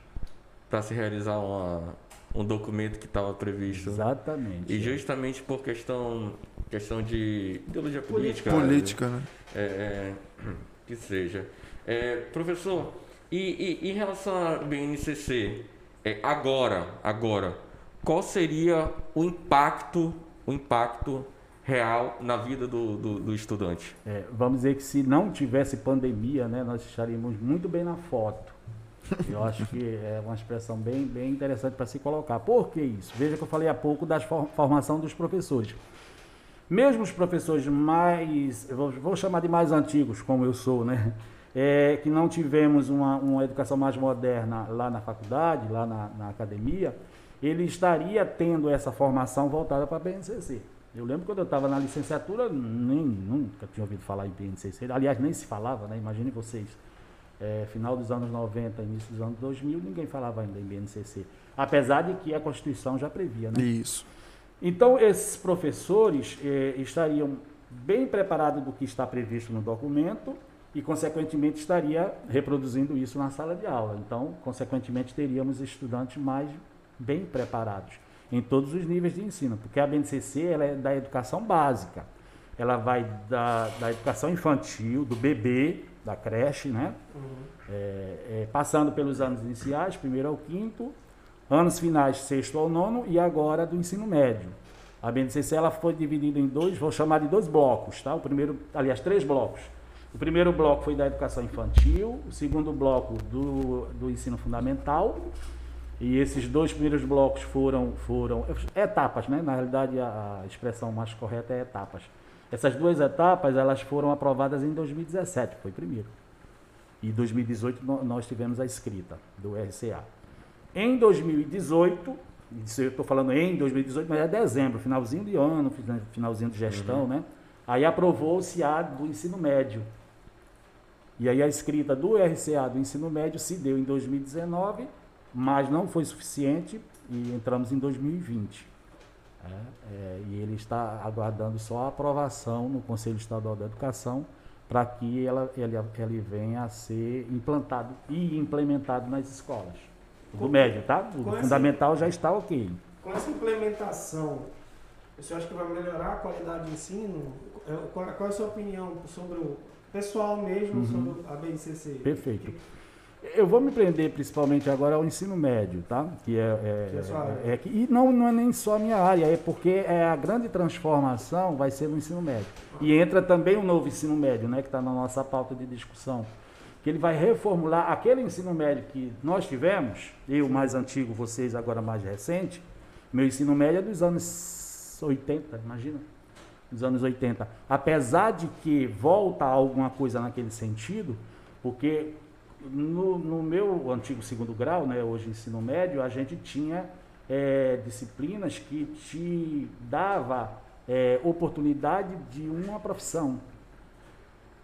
para se realizar uma, um documento que estava previsto.
Exatamente.
E justamente por questão, questão de ideologia política.
Política, né?
É, é, que seja. É, professor, e, e em relação à BNCC, é, agora, agora, qual seria o impacto, o impacto real na vida do, do, do estudante?
É, vamos dizer que se não tivesse pandemia, né, nós estaríamos muito bem na foto. Eu acho que é uma expressão bem, bem interessante para se colocar. Por que isso? Veja que eu falei há pouco da for- formação dos professores. Mesmo os professores mais, vou chamar de mais antigos, como eu sou, né? É, que não tivemos uma, uma educação mais moderna lá na faculdade, lá na, na academia, ele estaria tendo essa formação voltada para a BNCC. Eu lembro quando eu estava na licenciatura, nem, nunca tinha ouvido falar em BNCC. Aliás, nem se falava, né? Imagine vocês. É, final dos anos 90, início dos anos 2000, ninguém falava ainda em BNCC. Apesar de que a Constituição já previa, né?
Isso.
Então, esses professores eh, estariam bem preparados do que está previsto no documento e, consequentemente, estaria reproduzindo isso na sala de aula. Então, consequentemente, teríamos estudantes mais bem preparados em todos os níveis de ensino, porque a BNCC ela é da educação básica. Ela vai da, da educação infantil, do bebê, da creche, né? É, é, passando pelos anos iniciais, primeiro ao quinto, anos finais, sexto ao nono e agora do ensino médio. A BNCC ela foi dividida em dois, vou chamar de dois blocos, tá? O primeiro, aliás, três blocos. O primeiro bloco foi da educação infantil, o segundo bloco do, do ensino fundamental, e esses dois primeiros blocos foram, foram etapas, né? Na realidade, a, a expressão mais correta é etapas. Essas duas etapas, elas foram aprovadas em 2017, foi primeiro. E em 2018 no- nós tivemos a escrita do RCA. Em 2018, isso eu estou falando em 2018, mas é dezembro, finalzinho de ano, fina- finalzinho de gestão, né? Aí aprovou-se a do ensino médio. E aí a escrita do RCA do ensino médio se deu em 2019, mas não foi suficiente e entramos em 2020. É, é, e ele está aguardando só a aprovação no Conselho Estadual da Educação para que ela, ele, ele venha a ser implantado e implementado nas escolas. Do médio, tá? O
essa-
fundamental já está ok.
Com essa implementação, você acha que vai melhorar a qualidade de ensino? É, Qual, qual é a sua opinião sobre o pessoal mesmo,
Uhum.
sobre a BNCC?
Perfeito. Eu vou me prender principalmente agora ao ensino médio, tá? Que é, é-
é
é e não, não é nem só a minha área, é porque é a grande transformação vai ser no ensino médio. E entra também o novo ensino médio, né? Que está na nossa pauta de discussão. Que ele vai reformular aquele ensino médio que nós tivemos, eu mais antigo, vocês agora mais recente. Meu ensino médio é dos anos 80, imagina? Dos anos 80. Apesar de que volta alguma coisa naquele sentido, porque no, no meu antigo segundo grau, né, hoje ensino médio, a gente tinha eh, disciplinas que te dava eh, oportunidade de uma profissão.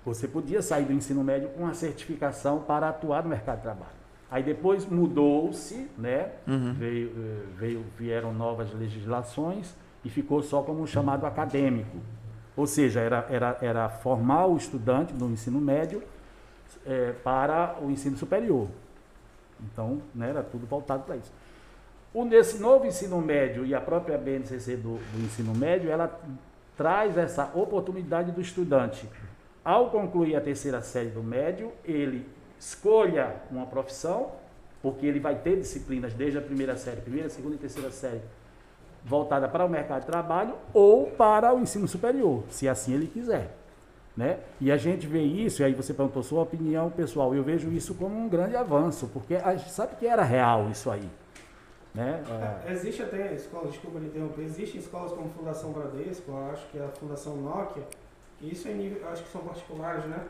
Você podia sair do ensino médio com uma certificação para atuar no mercado de trabalho. Aí depois mudou-se, né?
Uhum.
Veio, eh, veio, vieram novas legislações e ficou só como um chamado acadêmico. Ou seja, era, era, era formar o estudante no ensino médio eh, para o ensino superior. Então, né, era tudo voltado para isso. O, nesse novo ensino médio e a própria BNCC do, do ensino médio, ela traz essa oportunidade do estudante. Ao concluir a terceira série do médio, ele escolha uma profissão, porque ele vai ter disciplinas desde a primeira série, primeira, segunda e terceira série, voltada para o mercado de trabalho ou para o ensino superior, se assim ele quiser. Né? E a gente vê isso, e aí você perguntou sua opinião pessoal, eu vejo isso como um grande avanço, porque a gente sabe que era real isso aí. Né?
É, Existe até escolas, desculpa me interromper, existem escolas como Fundação Bradesco, acho que é a Fundação Nokia, e isso é nível, acho que são particulares, né?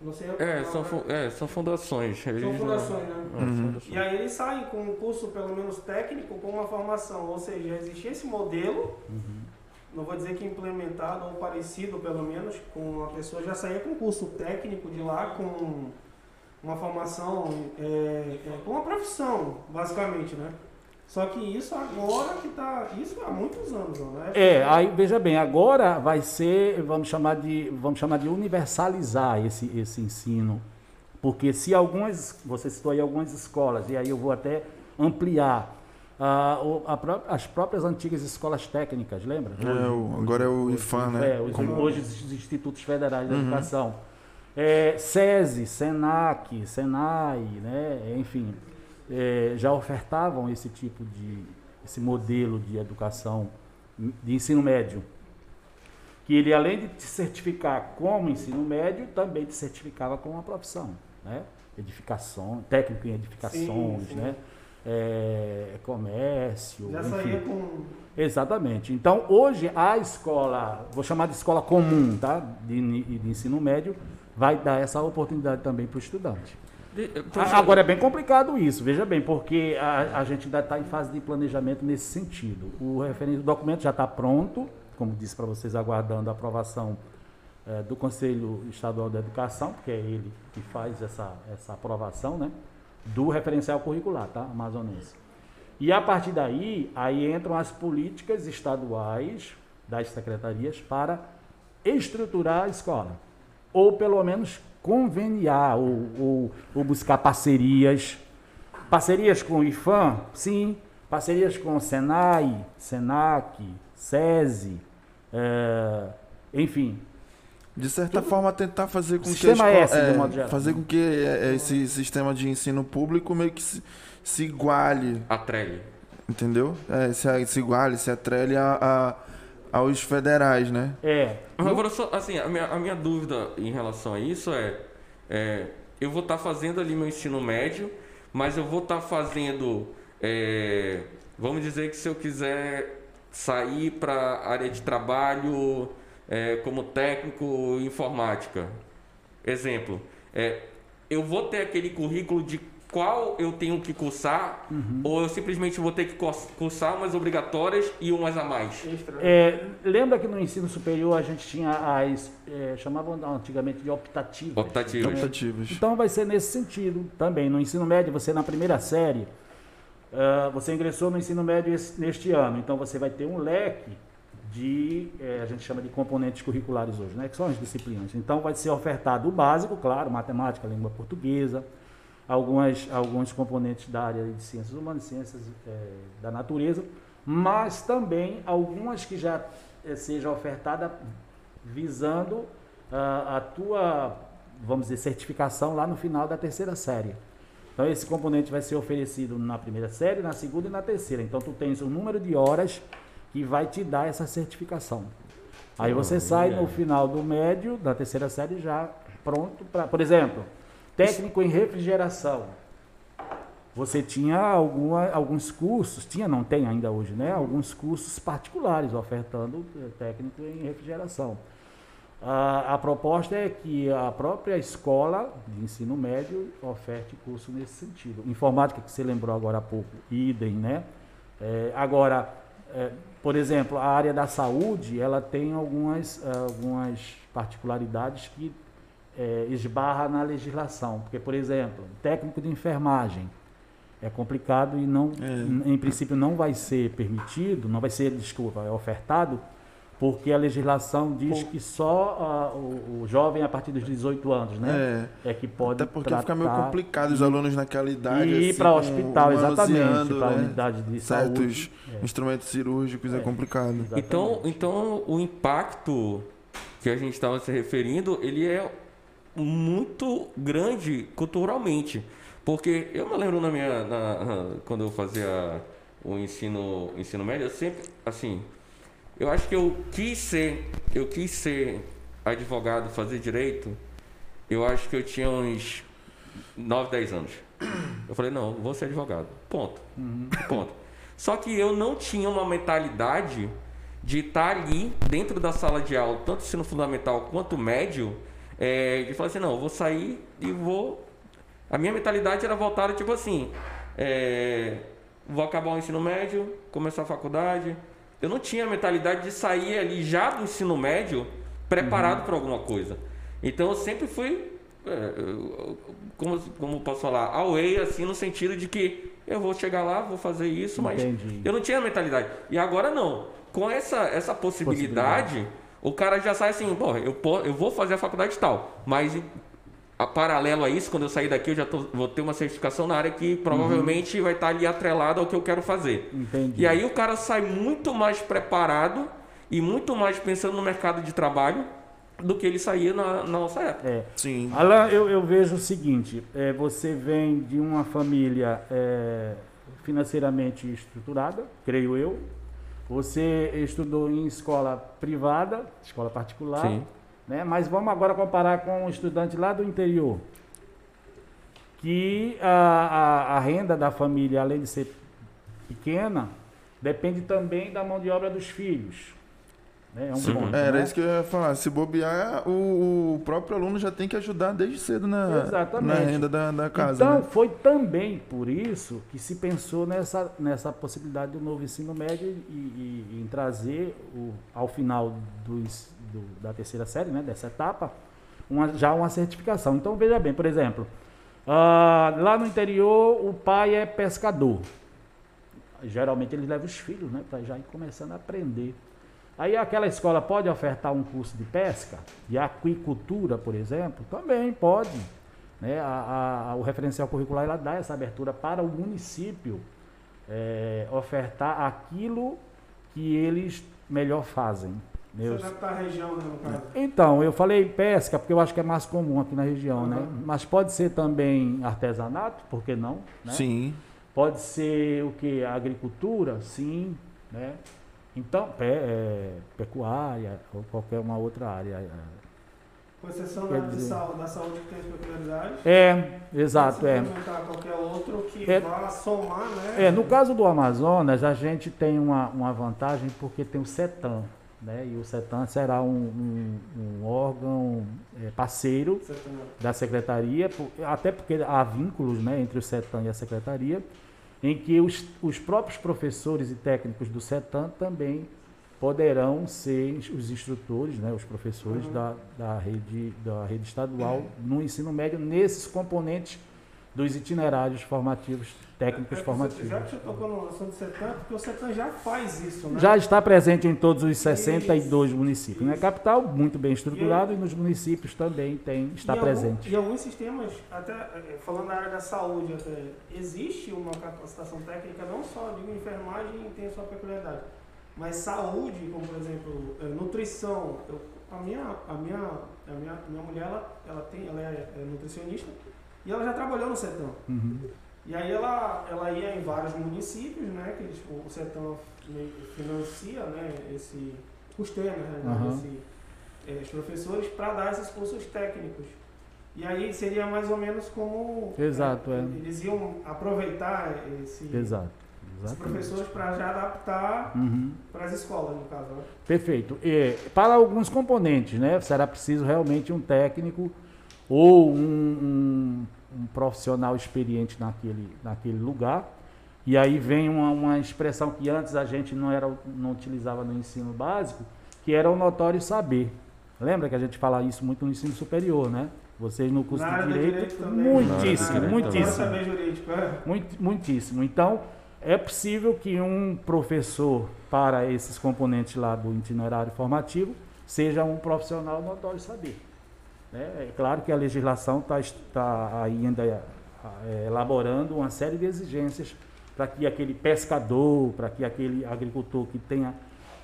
Não sei
É,
não,
são,
né?
fu- é, são fundações.
São fundações, né?
É,
Uhum.
fundações.
E aí eles saem com um curso pelo menos técnico com uma formação, ou seja, existia esse modelo,
uhum.
Não vou dizer que implementado ou parecido pelo menos, com a pessoa já saía com curso técnico de lá, com uma formação é, é, com uma profissão, basicamente, né? Só que isso agora que tá. Isso há muitos anos, não é?
É, aí veja bem, agora vai ser, vamos chamar de, vamos chamar de universalizar esse, esse ensino. Porque se algumas, você citou aí algumas escolas, e aí eu vou até ampliar. Pró- as próprias antigas escolas técnicas, lembra?
É, o- agora é o IFAM, né?
É, os,
Como-
hoje os institutos federais da educação. É, SESI, SENAC, SENAI, né? enfim, é, já ofertavam esse tipo de, esse modelo de educação de ensino médio. Que ele, além de te certificar como ensino médio, também te certificava como uma profissão, né? Edificação, técnico em edificações,
Sim, sim.
né? É, comércio,
Já
enfim.
saía com.
Exatamente. Então, hoje, a escola, vou chamar de escola comum, tá? De, de ensino médio, vai dar essa oportunidade também para o estudante.
De-
A-
professor,
Agora, é bem complicado isso, veja bem, porque a, a gente ainda está em fase de planejamento nesse sentido. O, referendo, o documento já está pronto, como disse para vocês, aguardando a aprovação eh, do Conselho Estadual da Educação, porque é ele que faz essa, essa aprovação, né? Do referencial curricular, tá? Amazonense. E a partir daí, aí entram as políticas estaduais das secretarias para estruturar a escola. Ou pelo menos conveniar, ou, ou, ou buscar parcerias. Parcerias com o IFAM? Sim. Parcerias com o Senai, Senac, SESI, eh, enfim,
De certa forma, tentar fazer com
Sistema
que
S,
é,
modo geral.
fazer com que é, é, esse sistema de ensino público meio que se, se iguale,
A Trelli.
entendeu? É, se, se iguale, se atrele a, a- aos federais, né?
é.
Agora, só, assim, a minha, a minha dúvida em relação a isso é, é, eu vou estar fazendo ali meu ensino médio, mas eu vou estar fazendo, é, vamos dizer que se eu quiser sair para a área de trabalho é, como técnico em informática, exemplo, é, eu vou ter aquele currículo de qual eu tenho que cursar, ou eu simplesmente vou ter que curs- cursar umas obrigatórias e umas a mais?
É, lembra que no ensino superior a gente tinha as. é, chamavam antigamente de optativas.
Optativas.
né?
Optativas.
Então vai ser nesse sentido também. No ensino médio, você na primeira série, ah, você ingressou no ensino médio esse- neste ano, então você vai ter um leque de, eh, a gente chama de componentes curriculares hoje, né? que são as disciplinas. Então vai ser ofertado o básico, claro, matemática, língua portuguesa, algumas, alguns componentes da área de ciências humanas, ciências eh, da natureza, mas também algumas que já eh, seja ofertada visando ah, a tua, vamos dizer, certificação lá no final da terceira série. Então esse componente vai ser oferecido na primeira série, na segunda e na terceira. Então tu tens um número de horas que vai te dar essa certificação. Aí você sai no final do médio, da terceira série, já pronto para, por exemplo, técnico em refrigeração. Você tinha alguma, alguns cursos, tinha, não tem ainda hoje, né? Alguns cursos particulares ofertando eh, técnico em refrigeração. A, a proposta é que a própria escola de ensino médio oferte curso nesse sentido. Informática, que você lembrou agora há pouco, idem, né? É, agora, é, por exemplo, a área da saúde, ela tem algumas, eh, algumas particularidades que é, esbarra na legislação. Porque, por exemplo, técnico de enfermagem é complicado e não,
É.
em princípio não vai ser permitido, não vai ser, desculpa, é ofertado, porque a legislação diz que só ah, o, o jovem a partir dos 18 anos, né?
É.
É, que pode
Até porque fica meio
tratar
complicado os alunos naquela idade.
e ir
assim,
para o hospital, exatamente, para a
né,
unidade de
Certos
saúde. É,
instrumentos cirúrgicos é,
É.
complicado.
Então,
exatamente.
então o impacto que a gente estava se referindo, ele é muito grande culturalmente. Porque eu me lembro na minha. na- quando eu fazia o ensino, ensino médio, eu sempre. Assim. Eu acho que eu quis ser. Eu quis ser advogado, fazer direito. Eu acho que eu tinha uns 9, 10 anos. Eu falei, não, vou ser advogado. Ponto. Ponto. Só que eu não tinha uma mentalidade de estar ali dentro da sala de aula, tanto ensino fundamental quanto médio, é, de falar assim, não, eu vou sair e vou. A minha mentalidade era voltada tipo assim, é, vou acabar o ensino médio, começar a faculdade. Eu não tinha a mentalidade de sair ali já do ensino médio preparado para alguma coisa. Então eu sempre fui é, como, como posso falar, away, assim, no sentido de que eu vou chegar lá, vou fazer isso, mas
Entendi.
eu não tinha mentalidade. E agora não. Com essa, essa possibilidade,
Possibilidade.
o cara já sai assim, pô, eu, eu vou fazer a faculdade tal, mas a paralelo a isso, quando eu sair daqui, eu já tô- vou ter uma certificação na área que provavelmente vai estar ali atrelada ao que eu quero fazer.
Entendi.
E aí o cara sai muito mais preparado e muito mais pensando no mercado de trabalho do que ele saía na, na nossa época.
É.
Sim.
Alan, eu, eu vejo o seguinte: é, você vem de uma família é, financeiramente estruturada, creio eu. Você estudou em escola privada, escola particular,
Sim.
Né? Mas vamos agora comparar com um estudante lá do interior, que a, a, a renda da família, além de ser pequena, depende também da mão de obra dos filhos. Né? É um
Sim.
ponto,
Era
né?
isso que eu ia falar. Se bobear, o, o próprio aluno já tem que ajudar desde cedo na, na renda da, da casa.
Então,
né?
foi também por isso que se pensou nessa, nessa possibilidade do novo ensino médio e, e- em trazer, o, ao final dos- do- da terceira série, né, dessa etapa, uma- já uma certificação. Então, veja bem, por exemplo, ah, lá no interior, o pai é pescador. Geralmente eles levam os filhos, né, para já ir começando a aprender. Aí aquela escola pode ofertar um curso de pesca, de aquicultura, por exemplo? Também pode. Né? A- a- o referencial curricular ela dá essa abertura para o município eh, ofertar aquilo que eles melhor fazem.
Você
Meus-
adaptar a região, né, no caso.
Então, eu falei pesca porque eu acho que é mais comum aqui na região, né?
Uhum.
Mas pode ser também artesanato, por que não? Né?
Sim.
Pode ser o que? Agricultura, sim, né? Então, pe- é, pecuária ou qualquer uma outra área. é.
Com exceção da,
dizer-
saúde, da saúde que tem as peculiaridades.
É, exato, é.
qualquer outro que
É.
vá somar, né?
É, no caso do Amazonas, a gente tem uma, uma vantagem porque tem o CETAM, né? E o CETAM será um, um- um órgão é, parceiro da secretaria, até porque há vínculos né, entre o CETAM e a secretaria, em que os, os próprios professores e técnicos do CETAM também poderão ser os instrutores, né, os professores
Uhum.
da, da, rede, da rede estadual no ensino médio, nesses componentes dos itinerários formativos, técnicos
É que
formativos.
Já que você tocou no assunto do CETAM, porque o CETAM já faz isso, né?
Já está presente em todos os 62 municípios. Na capital, muito bem estruturado, e nos municípios também tem, está
algum-
presente.
Em alguns sistemas, até eh, falando da área da saúde, até, existe uma capacitação técnica, não só de enfermagem tem a sua peculiaridade, mas saúde, como por exemplo, nutrição. Eu- a minha, a minha, a minha, minha mulher, ela, ela, tem, ela é, é nutricionista e ela já trabalhou no CETAM.
Uhum.
E aí ela, ela ia em vários municípios, né? Que eles, o que financia, né? Esse custeia, né?
Aham.
Esse, eh, os professores para dar esses cursos técnicos. E aí seria mais ou menos como
Exato,
eh,
é.
eles iam aproveitar esse,
Exato. Exatamente.
professores para já adaptar
Uhum.
para as escolas, no caso. Né?
Perfeito. E, para alguns componentes, né, será preciso realmente um técnico ou um, um- um profissional experiente naquele, naquele lugar. E aí vem uma, uma expressão que antes a gente não, era, não utilizava no ensino básico, que era o notório saber. Lembra que a gente fala isso muito no ensino superior, né? Vocês no curso de
área
direito,
direito também.
muitíssimo,
área
muitíssimo.
Saber jurídico, é.
Muito- muitíssimo. Então, é possível que um professor para esses componentes lá do itinerário formativo seja um profissional notório saber. Né? É claro que a legislação está ainda é, elaborando uma série de exigências para que aquele pescador, para que aquele agricultor que tenha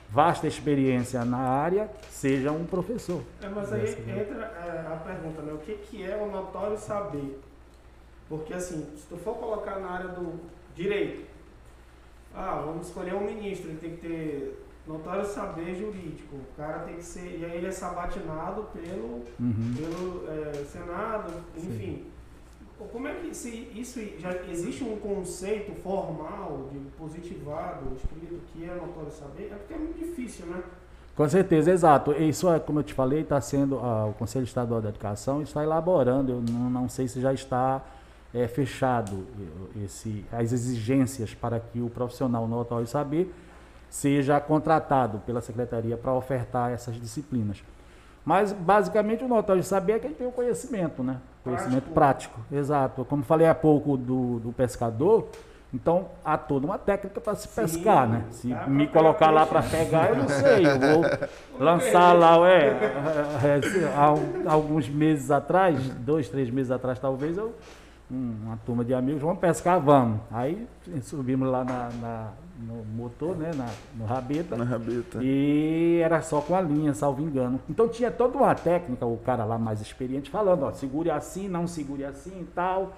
vasta experiência na área seja um professor.
É, mas aí
né?
entra é, a pergunta, né? O que, que é o notório saber? Porque assim, se tu for colocar na área do direito, ah, vamos escolher um ministro, ele tem que ter notório saber jurídico. O cara tem que ser. E aí ele é sabatinado pelo,
Uhum.
pelo é, Senado, enfim. Como é que se isso já existe um conceito formal de positivado, escrito, que é notório saber? É porque é muito difícil, né?
Com certeza, exato. Isso é, como eu te falei, está sendo ah, o Conselho Estadual da Educação está elaborando. Eu não, não sei se já está eh, fechado esse, as exigências para que o profissional notório saber seja contratado pela secretaria para ofertar essas disciplinas. Mas, basicamente, o notório de saber é que ele tem o conhecimento, né? Conhecimento prático, exato. Como falei há pouco do, do pescador, então há toda uma técnica para se
Sim,
pescar, né? Se
dá
me colocar lá para pegar, eu não sei. Eu vou lançar lá, ué, é, há alguns meses atrás, dois, três meses atrás talvez, eu, um- uma turma de amigos, vamos pescar, vamos. Aí subimos lá na, na- no motor, né? Na, no rabeta.
Na rabeta.
E era só com a linha, salvo engano. Então tinha toda uma técnica, o cara lá mais experiente falando, ó, segure assim, não segure assim e tal.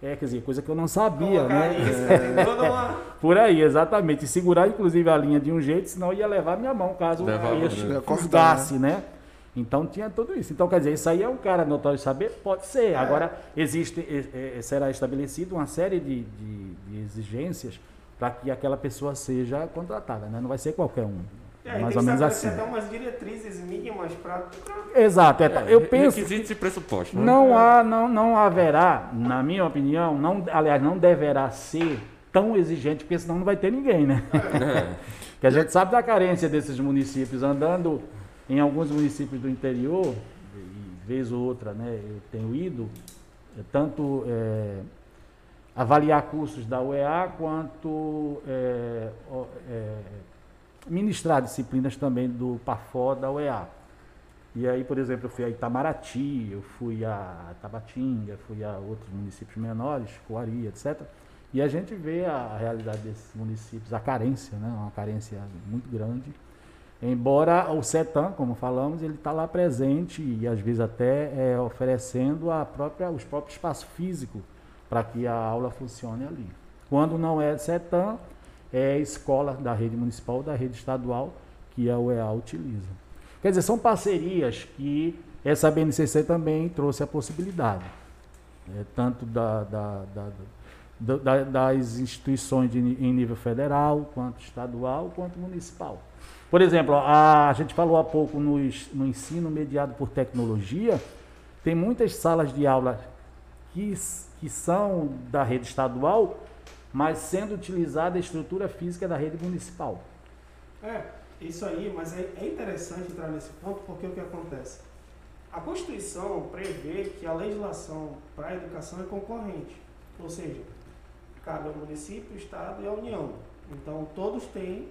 É, quer dizer, coisa que eu não sabia,
Colocar
né?
isso,
É, por aí, exatamente. E segurar, inclusive, a linha de um jeito, senão ia levar minha mão, caso
Levava,
o eixo
né?
Fusgasse, né? Então tinha tudo isso. Então, quer dizer, isso aí é um cara notório de saber? Pode ser. Agora, existe, é, é, será estabelecido uma série de, de- de exigências para que aquela pessoa seja contratada, né? Não vai ser qualquer um.
É, e
mais
tem
ou menos assim.
até umas diretrizes mínimas para
Exato. é, eu penso
Requisitos e pressupostos. né?
não há, não, não haverá, na minha opinião, não, aliás, não deverá ser tão exigente, porque senão não vai ter ninguém, né?
É.
Que a gente sabe da carência desses municípios, andando em alguns municípios do interior, e vez ou outra, né, eu tenho ido, é, tanto é, avaliar cursos da UEA, quanto é, é, ministrar disciplinas também do PAFO da UEA. E aí, por exemplo, eu fui a Itamaraty, eu fui a Tabatinga, fui a outros municípios menores, Coari, etc. E a gente vê a realidade desses municípios, a carência, né? uma carência muito grande. Embora o CETAM, como falamos, ele está lá presente e às vezes até é, oferecendo a própria, os próprios espaço físico para que a aula funcione ali. Quando não é CETAM, é escola da rede municipal ou da rede estadual que a UEA utiliza. Quer dizer, são parcerias que essa BNCC também trouxe a possibilidade, né, tanto da, da- da- da- da- das instituições de, em nível federal, quanto estadual, quanto municipal. Por exemplo, a, a gente falou há pouco no, no ensino mediado por tecnologia, tem muitas salas de aula que, que são da rede estadual, mas sendo utilizada a estrutura física da rede municipal.
É, isso aí, mas é, é interessante entrar nesse ponto porque o que acontece? A Constituição prevê que a legislação para a educação é concorrente, ou seja, cabe ao município, Estado e à União. Então, todos têm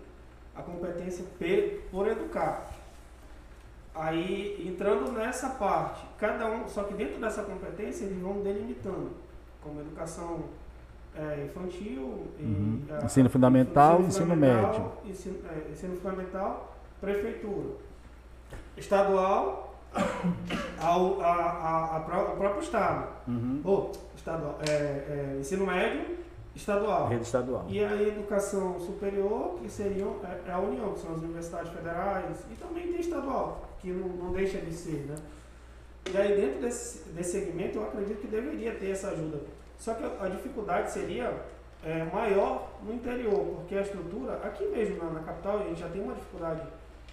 a competência pe- por educar. Aí, entrando nessa parte, cada um, só que dentro dessa competência eles vão delimitando, como educação é, infantil, e,
Uhum.
a-
Ensino fundamental ensino
fundamental,
médio.
Ensino, é, ensino fundamental, prefeitura. Estadual, ao, a, a, a próprio Estado.
Uhum.
Ou, estadual, é, é, ensino médio, estadual.
Rede estadual.
E a educação superior, que seriam é, é a União, que são as universidades federais, e também tem estadual, que não, não deixa de ser, né? E aí dentro desse, desse segmento eu acredito que deveria ter essa ajuda. Só que a, a dificuldade seria é, maior no interior, porque a estrutura, aqui mesmo na, na capital, a gente já tem uma dificuldade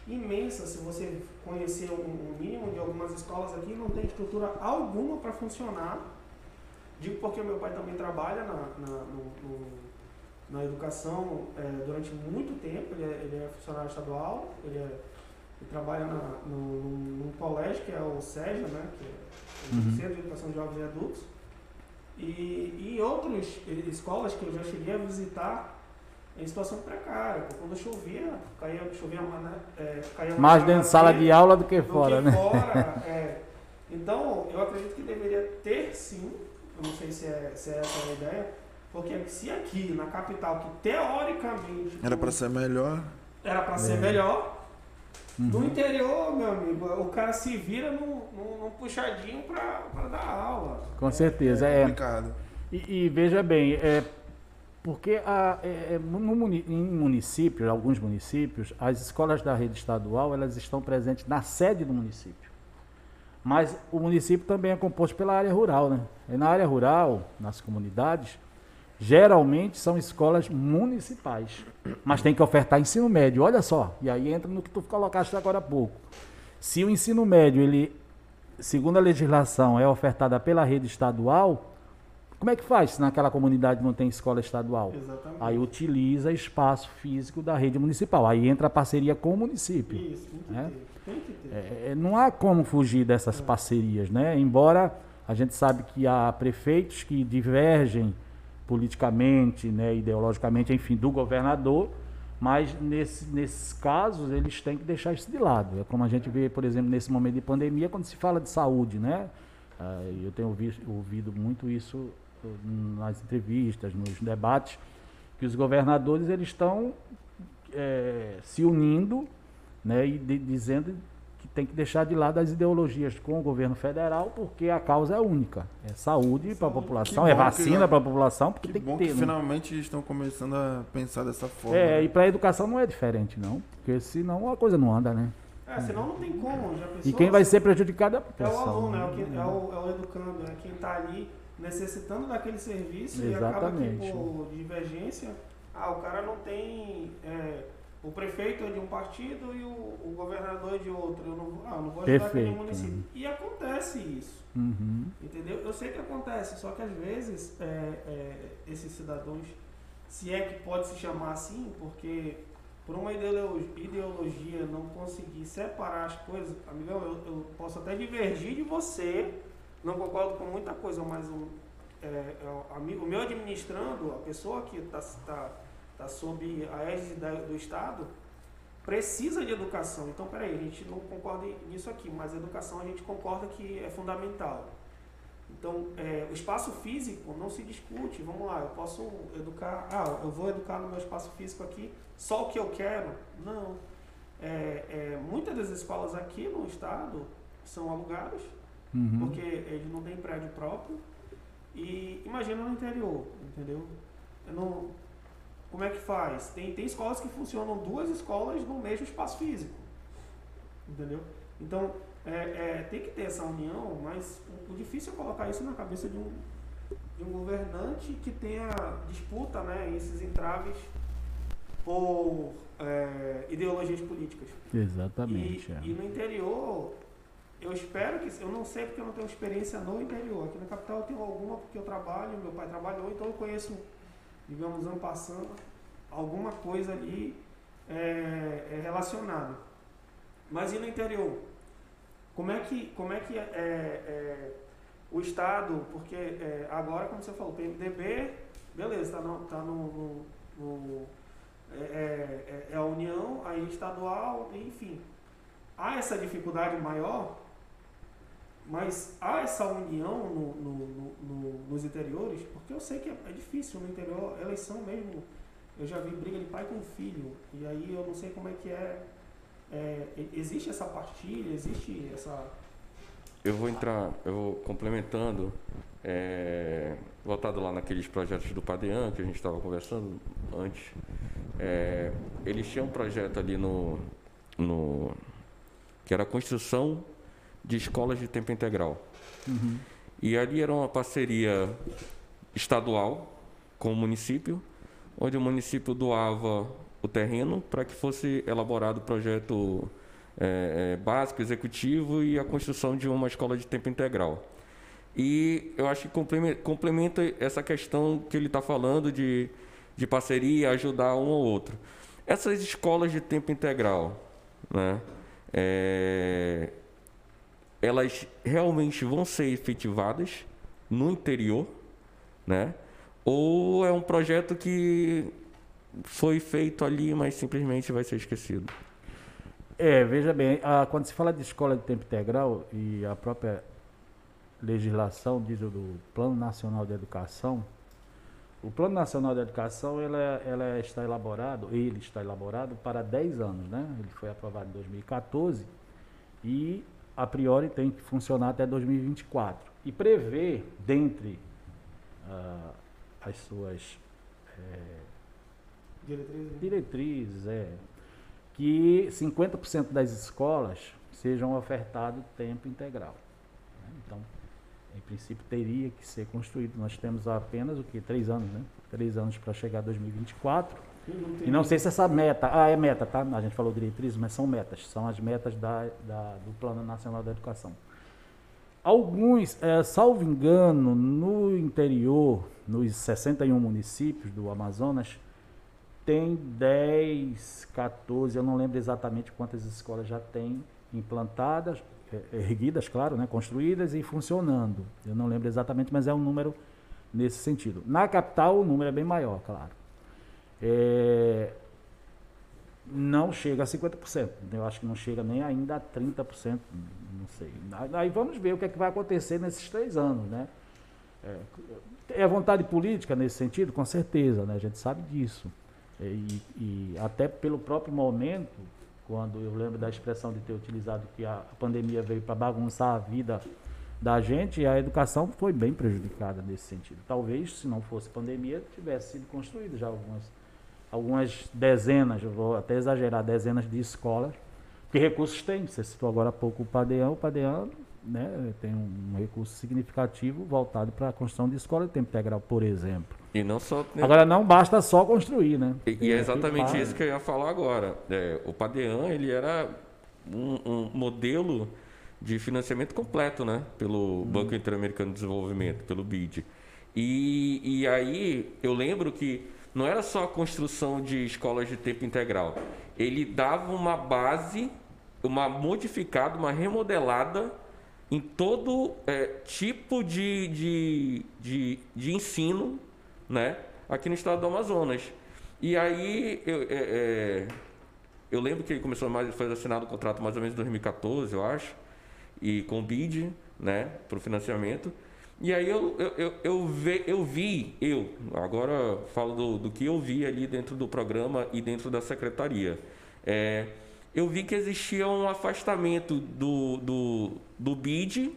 imensa se você conhecer o mínimo de algumas escolas aqui, não tem estrutura alguma para funcionar. Digo porque meu pai também trabalha na, na, no- no- na educação é, durante muito tempo, ele é, ele é funcionário estadual, ele, é- ele trabalha na, no, num, num colégio que é o SEJA, né, que é o
Uhum.
Centro de Educação de Jovens e Adultos, e, e outras escolas que eu já cheguei a visitar em situação precária, porque quando chovia, caía, chovia uma, né, é, caía uma
Mais dentro de sala de aula do que
do
fora,
que
né?
fora, é. Então, eu acredito que deveria ter sim, eu não sei se é, se é essa a ideia, porque se aqui na capital, que teoricamente
Era pra ser melhor.
era pra ser
É.
melhor, no
Uhum.
interior, meu amigo, o cara se vira num, num, num puxadinho pra, pra dar aula.
Com certeza. É,
Complicado.
E, e veja bem, é, porque a- é, é, no muni- em municípios, alguns municípios, as escolas da rede estadual elas estão presentes na sede do município. Mas o município também é composto pela área rural, né? E na área rural, nas comunidades, geralmente são escolas municipais, mas tem que ofertar ensino médio. Olha só, e aí entra no que tu colocaste agora há pouco. Se o ensino médio, ele, segundo a legislação, é ofertada pela rede estadual, Como é que faz se naquela comunidade não tem escola estadual?
Exatamente.
Aí utiliza espaço físico da rede municipal. Aí entra a parceria com o município.
Isso, tem que
né?
ter. Tem que ter.
É, é, não há como fugir dessas parcerias, né? Embora a gente sabe que há prefeitos que divergem politicamente, né, ideologicamente, enfim, do governador, mas nesse, nesses casos eles têm que deixar isso de lado. É como a gente vê, por exemplo, nesse momento de pandemia, quando se fala de saúde, né? Ah, eu tenho ouvi- ouvido muito isso eh, nas entrevistas, nos debates, que os governadores eles estão eh, se unindo né, e de- dizendo tem que deixar de lado as ideologias com o governo federal, porque a causa é única. É saúde para a população, é vacina para a população, porque
Que
tem que
bom
ter.
que
né?
finalmente estão começando a pensar dessa forma.
É,
né?
e para a educação não é diferente, não. Porque senão a coisa não anda, né?
É, senão não tem como. Já
E
pensou?
quem vai ser prejudicado é a
É o
população.
aluno, é
né?
o, que- é o, é o educando, é quem está ali necessitando daquele serviço e acaba que
Exatamente.
por divergência, ah, o cara não tem. é, o prefeito é de um partido e o, o governador é de outro. Eu não, vou- ah, não vou ajudar aquele
Perfeito.
município. E acontece isso.
Uhum.
Entendeu? Eu sei que acontece, só que às vezes é, é, esses cidadãos, se é que pode se chamar assim, porque por uma ideolo- ideologia não conseguir separar as coisas, amigão, eu, eu posso até divergir de você, não concordo com muita coisa, mas o, é, é o, ami- o meu administrando, a pessoa que está tá, tá sob a égide do Estado, precisa de educação. Então, peraí, a gente não concorda nisso aqui, mas a educação a gente concorda que é fundamental. Então, é, o espaço físico não se discute. Vamos lá, eu posso educar. Ah, eu vou educar no meu espaço físico aqui só o que eu quero? Não. É, é, muitas das escolas aqui no estado são alugadas,
Uhum.
porque eles não têm prédio próprio. E imagina no interior, entendeu? Eu não, como é que faz? Tem, tem escolas que funcionam duas escolas no mesmo espaço físico. Entendeu? Então, é, é, tem que ter essa união, mas o, o difícil é colocar isso na cabeça de um, de um governante que tenha disputa, né, esses entraves por é, ideologias políticas.
Exatamente.
E,
é.
e no interior, eu espero que. Eu não sei porque eu não tenho experiência no interior. Aqui na capital eu tenho alguma porque eu trabalho, meu pai trabalhou, então eu conheço, digamos, passando, alguma coisa ali é, é relacionada. Mas e no interior? Como é que, como é, que é, é, o Estado, porque é, agora, como você falou, o PMDB, beleza, está no, tá no, no- no- é, é- é a União, aí estadual, enfim. Há essa dificuldade maior, mas há essa união no- no- no- no- nos interiores, porque eu sei que é, é difícil no interior, eleição mesmo, eu já vi briga de pai com filho, e aí eu não sei como é que é, é, existe essa partilha, existe essa...
Eu vou entrar, eu vou complementando, é, voltado lá naqueles projetos do Padean que a gente estava conversando antes. É, eles tinham um projeto ali no, no que era a construção de escolas de tempo integral.
Uhum.
E ali era uma parceria estadual com o município, onde o município doava o terreno para que fosse elaborado o projeto eh, eh, básico, executivo e a construção de uma escola de tempo integral. E eu acho que complementa, essa questão que ele está falando de, de parceria, ajudar um ao outro. Essas escolas de tempo integral, né, eh, elas realmente vão ser efetivadas no interior, né? Ou é um projeto que foi feito ali, mas simplesmente vai ser esquecido?
É, veja bem, a- quando se fala de escola de tempo integral e a própria legislação diz do Plano Nacional de Educação, o Plano Nacional de Educação ela, ela está elaborado, ele está elaborado para 10 anos, né? Ele foi aprovado em 2014 e a priori tem que funcionar até 2024 e prevê dentre ah, as suas eh,
Diretriz, né?
diretrizes é que 50% das escolas sejam ofertado tempo integral. né? Então, em princípio, teria que ser construído. Nós temos apenas o que? Três anos, né? Três anos para chegar a 2024. E não sei se essa meta, ah, é meta, tá? A gente falou diretrizes, mas são metas, são as metas da, da- do Plano Nacional da Educação. Alguns, é, salvo engano, no interior, nos 61 municípios do Amazonas, tem 10, 14, eu não lembro exatamente quantas escolas já tem implantadas, é, erguidas, claro, né, construídas e funcionando. Eu não lembro exatamente, mas é um número nesse sentido. Na capital, o número é bem maior, claro. É, não chega a 50%. Eu acho que não chega nem ainda a 30%, não sei. Aí vamos ver o que, é que vai acontecer nesses três anos, né? É, é vontade política nesse sentido? Com certeza, né? A gente sabe disso. E, e até pelo próprio momento, quando eu lembro da expressão de ter utilizado que a pandemia veio para bagunçar a vida da gente, a educação foi bem prejudicada nesse sentido. Talvez, se não fosse pandemia, tivesse sido construída já algumas algumas dezenas, eu vou até exagerar, dezenas de escolas. Que recursos tem? Você citou agora há pouco o Padeão. O Padeão né, tem um recurso significativo voltado para a construção de escola de tempo integral, por exemplo.
E não só.
Né? Agora não basta só construir, né?
E, e é exatamente isso que eu ia falar agora. É, o Padean ele era um, um, modelo de financiamento completo, né? Pelo hum. Banco Interamericano de Desenvolvimento, pelo BID. E, e aí eu lembro que não era só a construção de escolas de tempo integral. Ele dava uma base, uma modificada, uma remodelada em todo é, tipo de, de, de, de, ensino né, aqui no estado do Amazonas. E aí eu, é, é, eu lembro que ele começou mais, foi assinado o contrato mais ou menos em 2014, eu acho, e com o BID, né, para o financiamento. E aí eu, eu, eu, eu, vi, eu vi, eu, agora falo do, do que eu vi ali dentro do programa e dentro da secretaria. É, eu vi que existia um afastamento do, do, do BID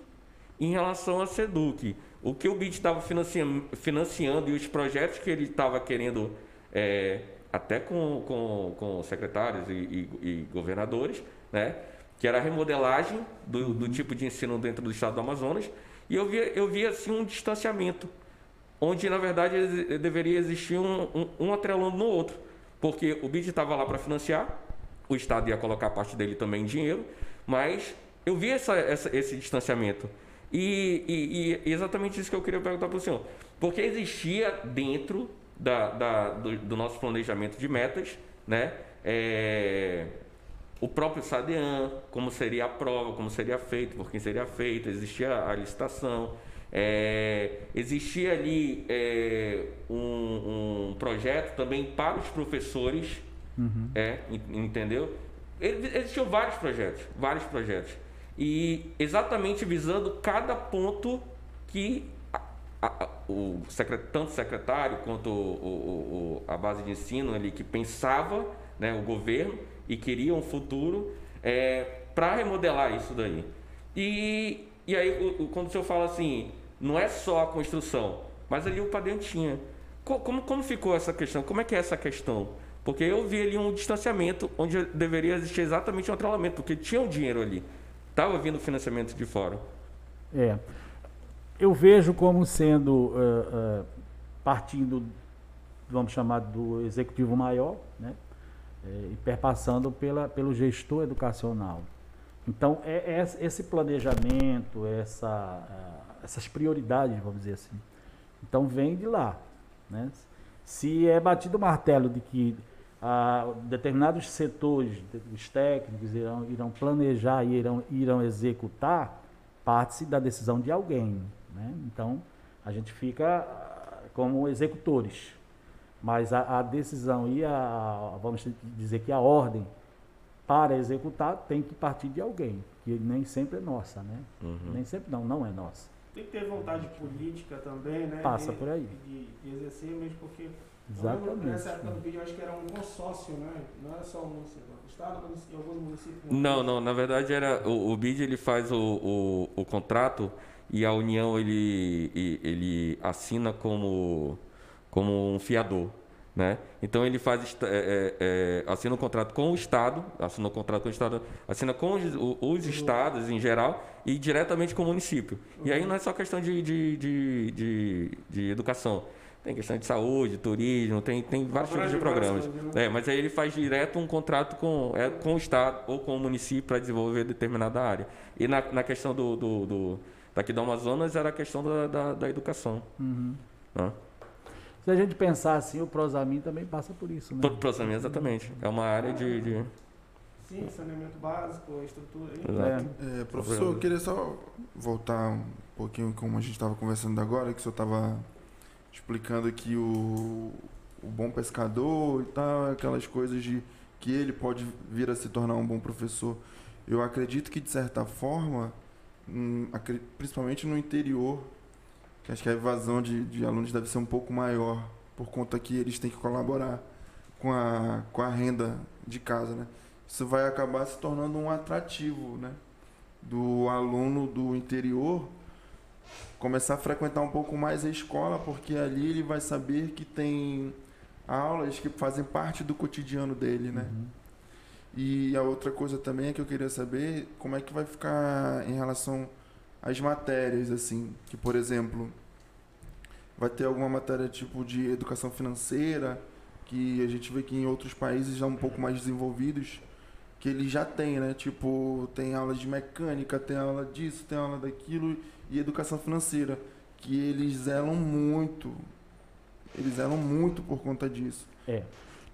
em relação à SEDUC. O que o BID estava financiando, financiando e os projetos que ele estava querendo, é, até com, com, com secretários e, e, e, governadores, né, que era a remodelagem do, do tipo de ensino dentro do estado do Amazonas, e eu via, eu via assim um distanciamento, onde na verdade deveria existir um, um, um atrelando no outro, porque o BID estava lá para financiar, o Estado ia colocar parte dele também em dinheiro, mas eu vi essa, essa, esse distanciamento. E, e, e, exatamente isso que eu queria perguntar para o senhor. Porque existia dentro da, da do, do, nosso planejamento de metas, né? É, o próprio SADEAN, como seria a prova, como seria feito, por quem seria feito, existia a licitação, é, existia ali é, um, um, projeto também para os professores, uhum. é, entendeu? Existiam vários projetos, vários projetos. E exatamente visando cada ponto que a, a, o secretário, tanto o secretário quanto o, o, o, a base de ensino ali que pensava, né, o governo, e queria um futuro é, para remodelar isso daí. E, e aí, o, quando o senhor fala assim, não é só a construção, mas ali o padrão tinha. Como, como ficou essa questão? Como é que é essa questão? Porque eu vi ali um distanciamento onde deveria existir exatamente um atrelamento, porque tinha um dinheiro ali. Estava vindo financiamento de fora.
É. Eu vejo como sendo, uh, uh, partindo, vamos chamar do executivo maior, né? É, e perpassando pela, pelo gestor educacional. Então, é, é esse planejamento, essa, essas prioridades, vamos dizer assim, então vem de lá. Né? Se é batido o martelo de que uh, determinados setores, os técnicos irão, irão planejar e irão, irão executar, parte-se da decisão de alguém. Né? Então, a gente fica como executores. Mas a, a decisão e a, vamos dizer que a ordem para executar tem que partir de alguém, que nem sempre é nossa, né? Uhum. Nem sempre não, não é nossa.
Tem que ter vontade política também, né?
Passa por aí.
De, de exercer mesmo, porque
Exatamente.
Nessa época do vídeo, eu acho que era um consórcio, né? Não era só o município. O Estado e alguns municípios.
Não, não. Na verdade, era o, o BID ele faz o, o, o contrato e a União ele, ele assina como como um fiador. Né? Então ele faz é, é, é, assina um contrato com o Estado, assina um contrato com o Estado, assina com os, os estados em geral e diretamente com o município. E aí não é só questão de, de, de, de, de educação. Tem questão de saúde, turismo, tem, tem vários tipos de programas. Né? É, mas aí ele faz direto um contrato com, é, com o Estado ou com o município para desenvolver determinada área. E na, na questão do, do, do daqui do Amazonas era a questão da, da, da educação.
Uhum.
Né?
Se a gente pensar assim, o Prosamin também passa por isso, né?
Pro- Prosamin, exatamente. É uma área de. de-
Sim, saneamento básico, estrutura.
Exato.
É.
É, professor, eu queria só voltar um pouquinho como a gente estava conversando agora, que o senhor estava explicando aqui o, o bom pescador e tal, aquelas coisas de que ele pode vir a se tornar um bom professor. Eu acredito que, de certa forma, hum, principalmente no interior, que acho que a evasão de, de alunos deve ser um pouco maior, por conta que eles têm que colaborar com a, com a renda de casa, né? Isso vai acabar se tornando um atrativo, né? Do aluno do interior começar a frequentar um pouco mais a escola, porque ali ele vai saber que tem aulas que fazem parte do cotidiano dele, né?
Uhum.
E a outra coisa também é que eu queria saber como é que vai ficar em relação às matérias, assim, que por exemplo, vai ter alguma matéria tipo de educação financeira, que a gente vê que em outros países já um pouco mais desenvolvidos, que eles já têm, né? Tipo, tem aula de mecânica, tem aula disso, tem aula daquilo, e educação financeira, que eles zelam muito, eles zelam muito por conta disso.
É.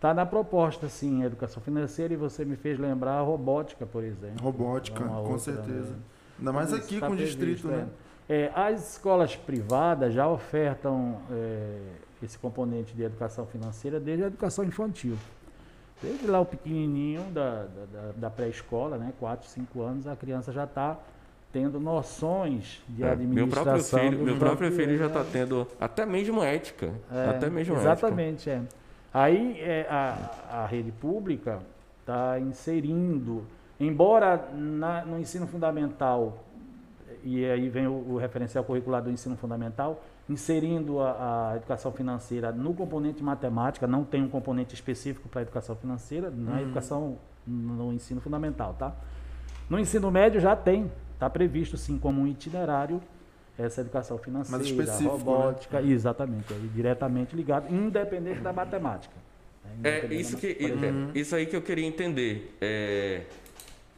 Tá na proposta, sim, a educação financeira, e você me fez lembrar a robótica, por exemplo.
Robótica,
É
com
outra,
certeza.
né?
Ainda mais
Isso
aqui
tá
com o distrito, né?
é. É, as escolas privadas já ofertam é, esse componente de educação financeira desde a educação infantil. Desde lá o pequenininho da, da- da- da pré-escola, né, 4, 5 anos, a criança já está tendo noções de
É, meu próprio
administração.
filho, meu próprio filho já está tendo até mesmo ética.
é,
até mesmo ética.
Exatamente, é. Aí é, a, a rede pública está inserindo, embora na- no ensino fundamental, e aí vem o, o referencial curricular do ensino fundamental, inserindo a, a educação financeira no componente matemática, não tem um componente específico para a educação financeira, na
Uhum.
educação no ensino fundamental, tá? No ensino médio já tem, está previsto sim como um itinerário essa educação financeira,
né?
robótica, exatamente, é diretamente ligado, independente da matemática. né?
É isso,
da-
que, é isso aí que eu queria entender. É,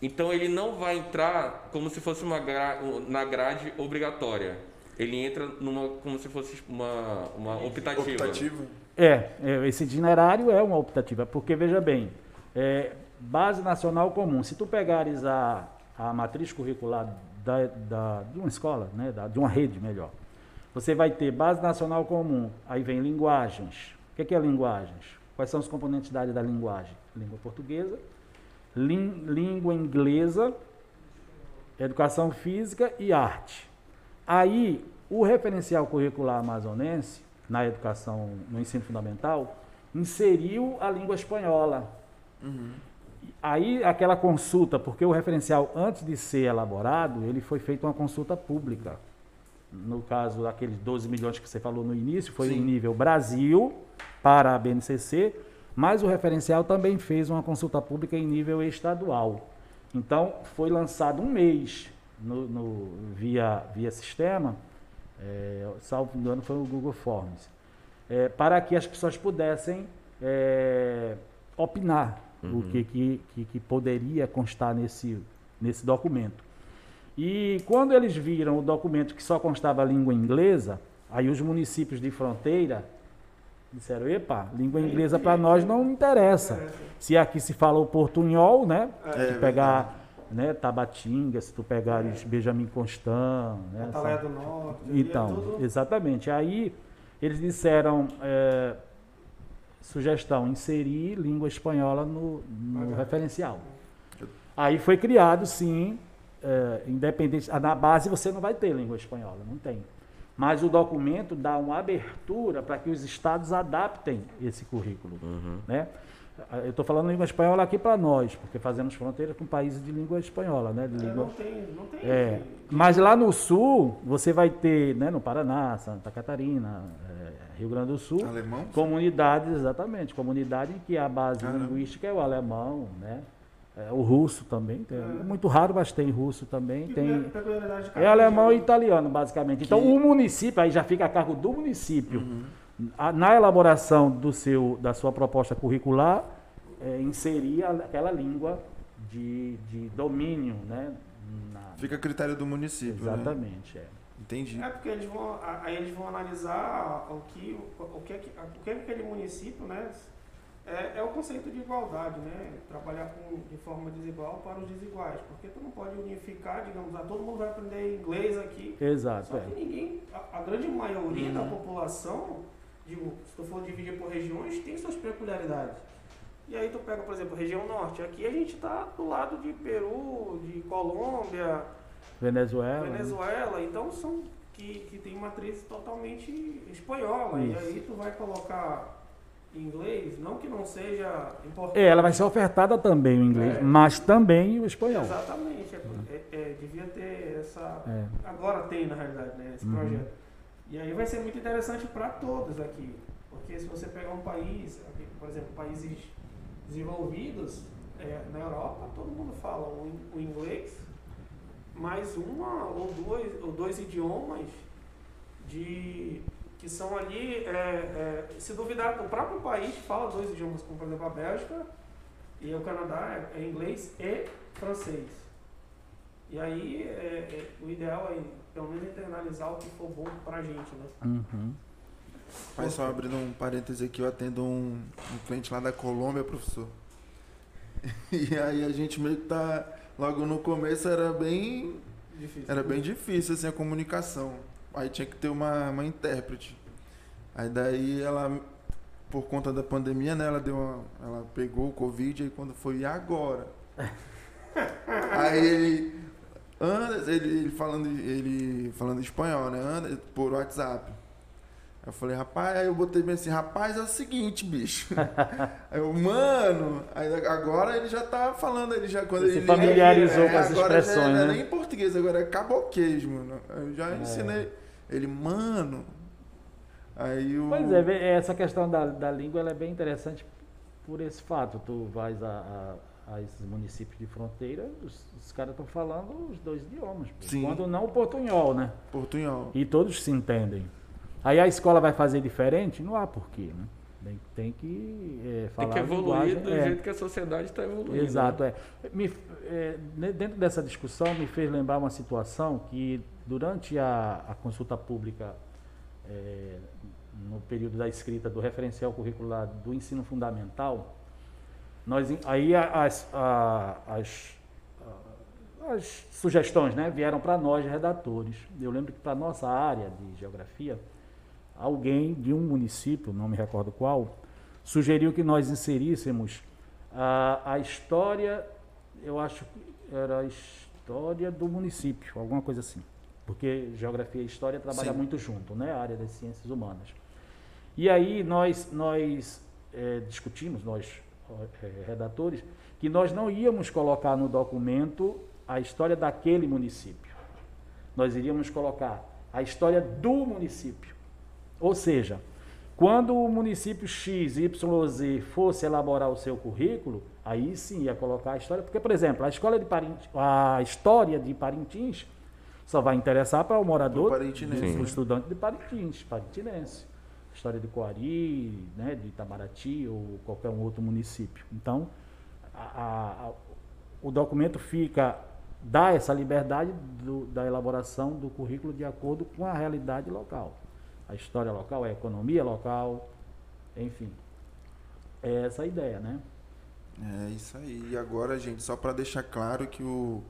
então ele não vai entrar como se fosse uma gra- na grade obrigatória. Ele entra numa como se fosse uma, uma optativa.
Optativa?
É, é, esse itinerário é uma optativa, porque veja bem, é, base nacional comum, se tu pegares a, a matriz curricular da, da- de uma escola, né, da- de uma rede melhor, você vai ter base nacional comum, aí vem linguagens. O que é, que é linguagens? Quais são os componentes da área da linguagem? Língua portuguesa, língua inglesa, educação física e arte. Aí, o referencial curricular amazonense, na educação, no ensino fundamental, inseriu a língua espanhola.
Uhum.
Aí, aquela consulta, porque o referencial, antes de ser elaborado, ele foi feito uma consulta pública. No caso, aqueles 12 milhões que você falou no início, foi
Sim.
em nível Brasil, para a BNCC, mas o referencial também fez uma consulta pública em nível estadual. Então, foi lançado um mês no, no- via, via sistema, é, salvo engano, foi o Google Forms, é, para que as pessoas pudessem é, opinar o que, que, que, que poderia constar nesse, nesse documento. E quando eles viram o documento que só constava a língua inglesa, aí os municípios de fronteira disseram, epa, língua inglesa para nós não interessa. Se aqui se fala o portunhol, né?
É,
Se pegar né, Tabatinga, se tu pegares Benjamin Constant, né?
Atalaia do Norte. é
então,
tudo-
exatamente. Aí eles disseram, é, sugestão, inserir língua espanhola no, no referencial. Aí foi criado, sim, é, independente. ah, Na base você não vai ter língua espanhola, não tem. Mas o documento dá uma abertura para que os estados adaptem esse currículo.
Uhum.
Né? Eu estou falando língua espanhola aqui para nós, porque fazemos fronteira com países de língua espanhola, né? De
É,
língua
não tem, não tem.
é, mas lá no sul, você vai ter, né, no Paraná, Santa Catarina, é, Rio Grande do Sul,
Alemão?
comunidades, exatamente, comunidade em que a base
Caramba.
linguística é o alemão, né? É, o russo também, tem, é muito raro, mas tem russo também,
Que
tem... É
cada
alemão e
região.
italiano, basicamente. Então,
Que-
o município, aí já fica a cargo do município,
Uhum.
a- na elaboração do seu, da sua proposta curricular, é, inserir aquela língua de, de domínio, né, Na-
Fica a critério do município, né?
Exatamente, é.
Entendi.
É porque eles vão, aí eles vão analisar o que o, que, é que- o que é que aquele município, né? É, é o conceito de igualdade, né? Trabalhar com, de forma desigual para os desiguais. Porque tu não pode unificar, digamos, ah, todo mundo vai aprender inglês aqui.
Exato,
Só
é.
que ninguém, a, a grande maioria da
Uhum.
população, digo, se tu for dividir por regiões, tem suas peculiaridades. E aí tu pega, por exemplo, região norte. Aqui a gente está do lado de Peru, de Colômbia,
Venezuela. né?
Venezuela, então são que, que tem matriz totalmente espanhola. E
Isso.
aí tu vai colocar inglês, não que não seja importante.
É, ela vai ser ofertada também o inglês,
É.
mas também o espanhol.
Exatamente. É, é- é, devia ter essa.
É.
Agora tem, na realidade, né, esse
Uhum.
projeto. E aí vai ser muito interessante para todos aqui. Porque se você pegar um país, por exemplo, países desenvolvidos, é, na Europa, todo mundo fala o, in- o inglês, mais uma ou duas, ou dois idiomas de, que são ali, é, é, se duvidar, o próprio país fala dois idiomas, como por exemplo a Bélgica e o Canadá é, é inglês e francês. E aí é, é, o ideal é pelo menos internalizar o que for bom pra gente, né?
Uhum.
Pai, só abrindo um parêntese aqui, eu atendo um, um cliente lá da Colômbia, professor. E aí a gente meio que tá. Logo no começo era bem.
Difícil.
Era bem difícil assim a comunicação. Aí tinha que ter uma, uma intérprete. Aí daí ela, por conta da pandemia, né, ela deu uma, ela pegou o Covid aí quando foi "E agora. aí ele, Anderson, ele, ele falando ele falando espanhol, né? Anderson, por WhatsApp. Aí eu falei, rapaz, aí eu botei bem assim, rapaz, é o seguinte, bicho. aí eu, mano, aí agora ele já tá falando, ele já quando
Ele se
ele
familiarizou com as
agora já
expressões,
não é
né?
nem em português, agora é caboquês, mano. Eu já
É.
ensinei. Ele, mano. Aí o.
Pois é, essa questão da, da língua ela é bem interessante por esse fato. Tu vais a, a- a esses municípios de fronteira, os, os caras estão falando os dois idiomas.
Sim.
Quando não o portunhol, né?
Portunhol.
E todos se entendem. Aí a escola vai fazer diferente? Não há porquê, né? Tem, tem que é, falar
Tem que evoluir do
é.
jeito que a sociedade está evoluindo.
Exato,
né?
é. Me, é, dentro dessa discussão me fez lembrar uma situação que durante a, a consulta pública é, no período da escrita do referencial curricular do ensino fundamental, nós aí a- as, a- as, a- sugestões né, vieram para nós redatores. Eu lembro que para nossa área de geografia, alguém de um município, não me recordo qual, sugeriu que nós inseríssemos a, a história, eu acho que era a história do município, alguma coisa assim. Porque geografia e história trabalham
Sim.
muito junto, né? A área das ciências humanas. E aí nós, nós eh, discutimos, nós eh, redatores, que nós não íamos colocar no documento a história daquele município. Nós iríamos colocar a história do município. Ou seja, quando o município X, Y Z fosse elaborar o seu currículo, aí sim ia colocar a história, porque, por exemplo, a, escola de Parintins, a história de Parintins só vai interessar para o morador,
Do parintinense,
do
né?
estudante de Parintins, parintinense. História de Coari, né, de Itamaraty ou qualquer um outro município. Então, a- a- o documento fica dá essa liberdade do- da elaboração do currículo de acordo com a realidade local. A história local, a economia local, enfim. É essa a ideia, né?
É isso aí. E agora, gente, só para deixar claro que o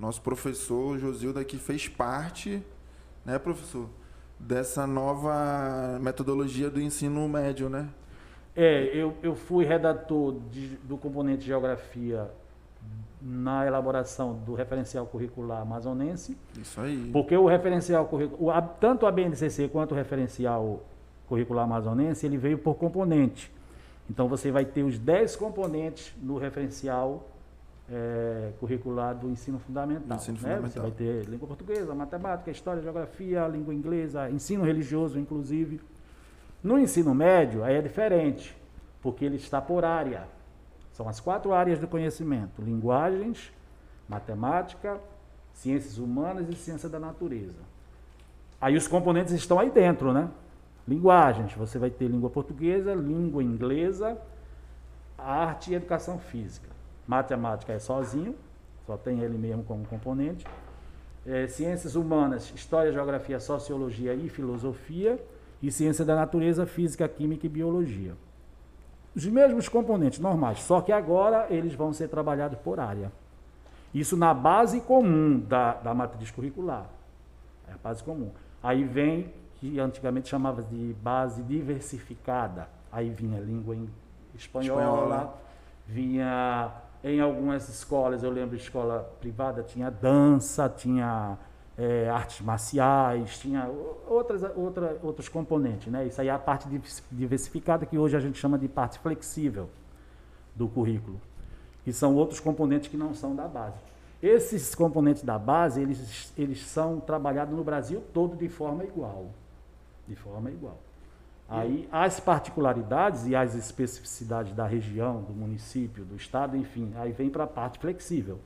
nosso professor Josildo aqui fez parte, né, professor, dessa nova metodologia do ensino médio, né?
É, eu, eu fui redator de- do componente geografia na elaboração do referencial curricular amazonense,
Isso aí.
porque o referencial curricular, tanto a BNCC quanto o referencial curricular amazonense, ele veio por componente. Então você vai ter os 10 componentes no referencial eh, curricular do ensino fundamental.
Ensino
né? Você
fundamental.
vai ter língua portuguesa, matemática, história, geografia, língua inglesa, ensino religioso, inclusive. No ensino médio, aí é diferente, porque ele está por área. São as quatro áreas do conhecimento: linguagens, matemática, ciências humanas e ciência da natureza. Aí os componentes estão aí dentro, né? Linguagens, você vai ter língua portuguesa, língua inglesa, arte e educação física. Matemática é sozinho, só tem ele mesmo como componente. É, ciências humanas, história, geografia, sociologia e filosofia. E ciência da natureza, física, química e biologia. Os mesmos componentes normais, só que agora eles vão ser trabalhados por área. Isso na base comum da, da matriz curricular. É a base comum. Aí vem, que antigamente chamava de base diversificada. Aí vinha língua espanhola, espanhola. vinha em algumas escolas, eu lembro de escola privada, tinha dança, tinha é, artes marciais, tinha outras, outra, outros componentes. Né? Isso aí é a parte diversificada que hoje a gente chama de parte flexível do currículo, que são outros componentes que não são da base. Esses componentes da base, eles, eles são trabalhados no Brasil todo de forma igual. De forma igual. Aí as particularidades e as especificidades da região, do município, do estado, enfim, aí vem para a parte flexível.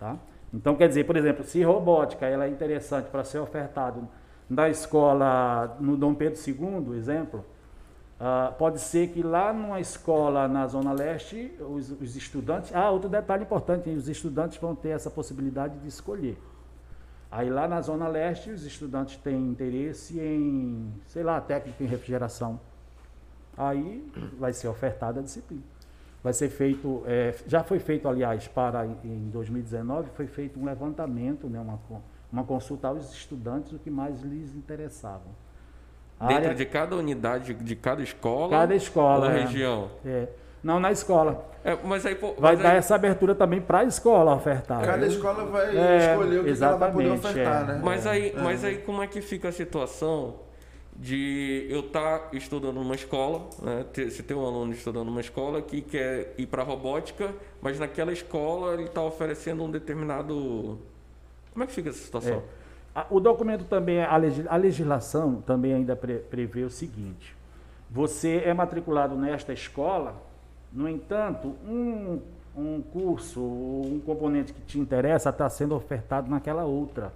Tá? Então, quer dizer, por exemplo, se robótica ela é interessante para ser ofertado na escola no Dom Pedro II, exemplo, uh, pode ser que lá numa escola na Zona Leste, os, os estudantes. Ah, outro detalhe importante, os estudantes vão ter essa possibilidade de escolher. Aí lá na Zona Leste, os estudantes têm interesse em, sei lá, técnica em refrigeração. Aí vai ser ofertada a disciplina. Vai ser feito, é, já foi feito, aliás, para em 2019, foi feito um levantamento, né, uma, uma consulta aos estudantes, o que mais lhes interessava.
Dentro área, de cada unidade, de cada escola?
Cada escola.
Ou é, região?
É. Não, na escola.
É, mas aí, pô,
vai
mas
dar
aí...
essa abertura também para a escola ofertar.
Cada escola vai é, escolher o que ela vai poder ofertar,
é.
né?
Mas aí, é. mas aí como é que fica a situação de eu estar tá estudando numa escola, né? se tem um aluno estudando numa escola que quer ir para robótica, mas naquela escola ele está oferecendo um determinado. Como é que fica essa situação?
É. O documento também, a legislação também ainda prevê o seguinte: você é matriculado nesta escola, no entanto, um, um curso, um componente que te interessa está sendo ofertado naquela outra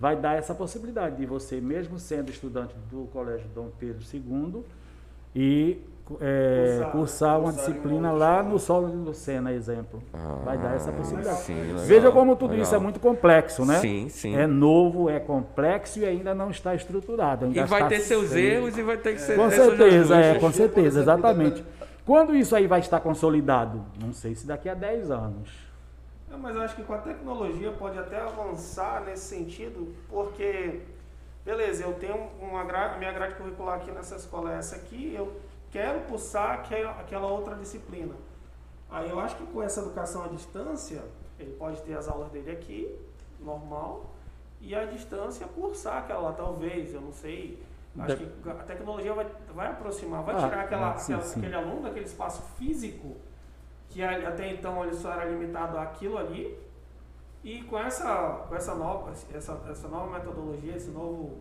vai dar essa possibilidade de você, mesmo sendo estudante do Colégio Dom Pedro II, e é, cursar, cursar, uma cursar disciplina lá no solo de Lucena, exemplo. Ah, vai dar essa possibilidade. Sim, legal, Veja como tudo legal. isso é muito complexo, né?
Sim, sim.
É novo, é complexo e ainda não está estruturado.
e vai ter seus erros e vai ter que ser.
Com certeza, é, com certeza, exatamente. Quando isso aí vai estar consolidado? Não sei se daqui a 10 anos.
É, mas eu acho que com a tecnologia pode até avançar nesse sentido, porque, beleza, eu tenho uma grade, minha grade curricular aqui nessa escola é essa aqui, eu quero aquela, aquela outra disciplina. Aí eu acho que com essa educação à distância, ele pode ter as aulas dele aqui, normal, e à distância cursar aquela lá, talvez, eu não sei. Acho que a tecnologia vai, vai aproximar, vai ah, tirar aquela, sim, aquela sim. aquele aluno daquele espaço físico que até então ele só era limitado àquilo ali. E com essa, com essa, nova, essa, essa nova metodologia, esse novo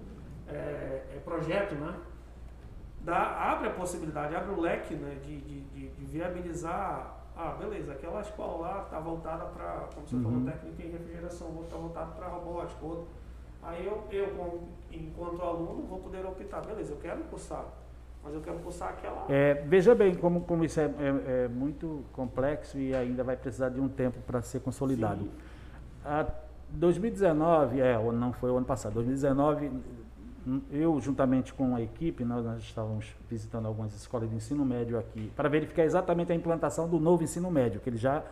é, é, projeto, né? Dá, abre a possibilidade, abre o leque né, de, de, de, viabilizar. Ah, beleza, aquela escola lá está voltada para, como você uhum. falou, técnica em refrigeração, outra está voltada para robótica, outro. Aí eu, eu, enquanto aluno, vou poder optar, beleza, eu quero cursar mas eu quero cursar aquela.
É, veja bem como, como isso é, é, é, muito complexo e ainda vai precisar de um tempo para ser consolidado. Sim. A 2019, é, não foi o ano passado, 2019, eu juntamente com a equipe, nós, nós estávamos visitando algumas escolas de ensino médio aqui, para verificar exatamente a implantação do novo ensino médio, que ele já,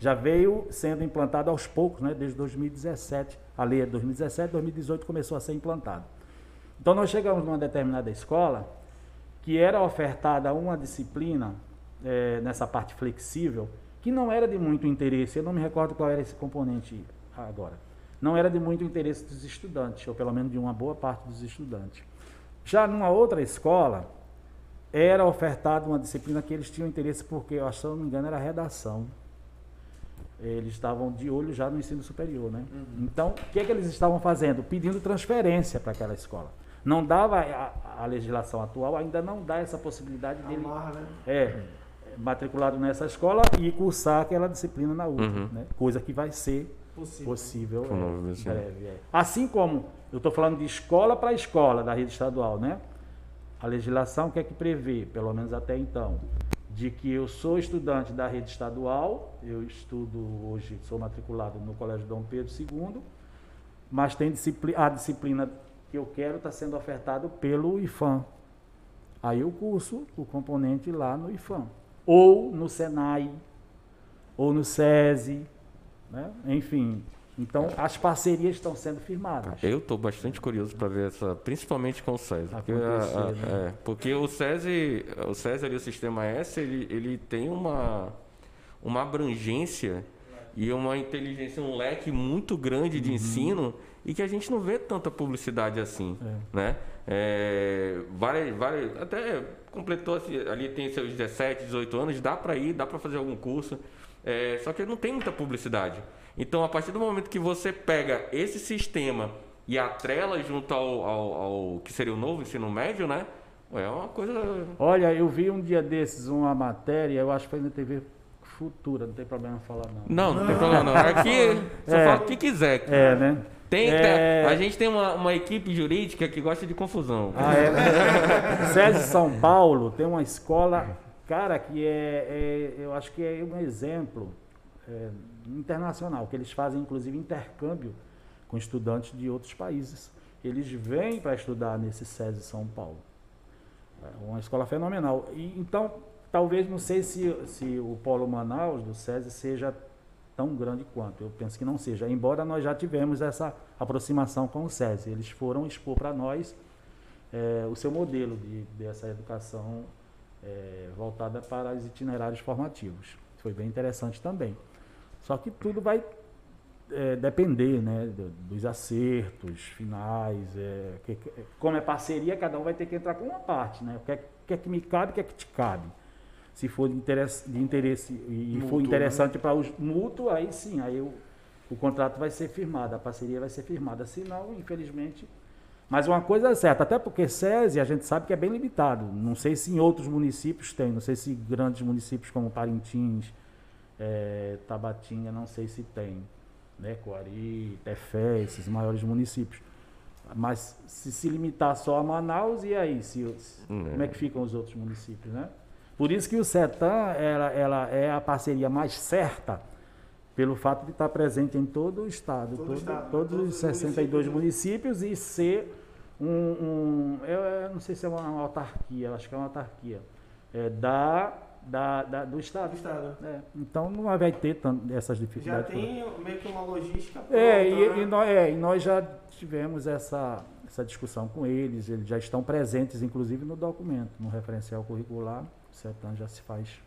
já veio sendo implantado aos poucos, né, desde 2017. A lei é 2017, 2018 começou a ser implantado. Então nós chegamos numa determinada escola que era ofertada uma disciplina é, nessa parte flexível que não era de muito interesse. Eu não me recordo qual era esse componente agora. Não era de muito interesse dos estudantes, ou pelo menos de uma boa parte dos estudantes. Já numa outra escola, era ofertada uma disciplina que eles tinham interesse, porque, eu acho, se eu não me engano, era redação. Eles estavam de olho já no ensino superior, né? Uhum. Então, o que, é que eles estavam fazendo? Pedindo transferência para aquela escola. Não dava, a, a, legislação atual ainda não dá essa possibilidade dele
Amarra, né?
é, matriculado nessa escola e cursar aquela disciplina na outra, uhum. né? coisa que vai ser possível, possível é, breve. É. Assim como eu estou falando de escola para escola da rede estadual, né? A legislação quer que prevê, pelo menos até então, de que eu sou estudante da rede estadual, eu estudo hoje, sou matriculado no Colégio Dom Pedro II, mas tem disciplina, a disciplina que eu quero está sendo ofertado pelo IFAM. Aí eu curso o componente lá no IFAM. Ou no Senai, ou no SESI, né? enfim. Então, as parcerias estão sendo firmadas.
Eu estou bastante curioso para ver essa, principalmente com o SESI. Porque, a, a,
né?
é, porque o SESI, o SESI ali, o sistema S, ele, ele tem uma, uma abrangência e uma inteligência, um leque muito grande de
Uhum.
ensino e que a gente não vê tanta publicidade assim, né? É, várias, várias, até completou assim, ali tem seus 17, 18 anos, dá para ir, dá para fazer algum curso, é, só que não tem muita publicidade. Então, a partir do momento que você pega esse sistema e atrela junto ao, ao, ao que seria o novo ensino médio, né? É uma coisa.
Olha, eu vi um dia desses uma matéria, eu acho que foi na TV Futura, não tem problema falar não.
Não, não tem problema não. Aqui só
É.
fala o que quiser.
É, né?
Tem,
É.
a gente tem uma, uma equipe jurídica que gosta de confusão.
Ah, é. SESI São Paulo tem uma escola, cara, que é, é- eu acho que é um exemplo é, internacional, que eles fazem inclusive intercâmbio com estudantes de outros países. Eles vêm para estudar nesse SESI São Paulo. É uma escola fenomenal. E, então, talvez, não sei se, se o Polo Manaus do SESI seja tão grande quanto. Eu penso que não seja. Embora nós já tivemos essa aproximação com o SESI. Eles foram expor para nós é, o seu modelo de, dessa educação é, voltada para os itinerários formativos. Foi bem interessante também. Só que tudo vai é, depender né, do- dos acertos finais. é, que- como é parceria, cada um vai ter que entrar com uma parte. Né? O que é, o que é que me cabe, o que é que te cabe. Se for de interesse, de interesse e
Mútuo,
for
né?
interessante para os mútuos, aí sim, aí o, o contrato vai ser firmado, a parceria vai ser firmada. Se não, infelizmente. Mas uma coisa é certa, até porque SESI a gente sabe que é bem limitado. Não sei se em outros municípios tem, não sei se grandes municípios como Parintins, eh, Tabatinga, não sei se tem. Né? Coari, Tefé, esses maiores municípios. Mas se se limitar só a Manaus, e aí? Se, se-
Hum,
como é que ficam os outros municípios, né? Por isso que o CETAM ela, ela é a parceria mais certa, pelo fato de estar presente em todo o estado,
Todo
todo-
estado,
todos
todos
os
os
62
municípios.
municípios e ser um, um- eu, eu não sei se é uma, uma autarquia, acho que é uma autarquia, é, da, da, da- do
Do
estado.
estado.
É, então não vai ter tan- essas
Já
dificuldades. todas.
tem meio que uma logística
É,
pronta,
e,
né?
e nós, é, e nós já tivemos essa, essa discussão com eles, eles já estão presentes, inclusive, no documento, no referencial curricular, o CETAM já se faz,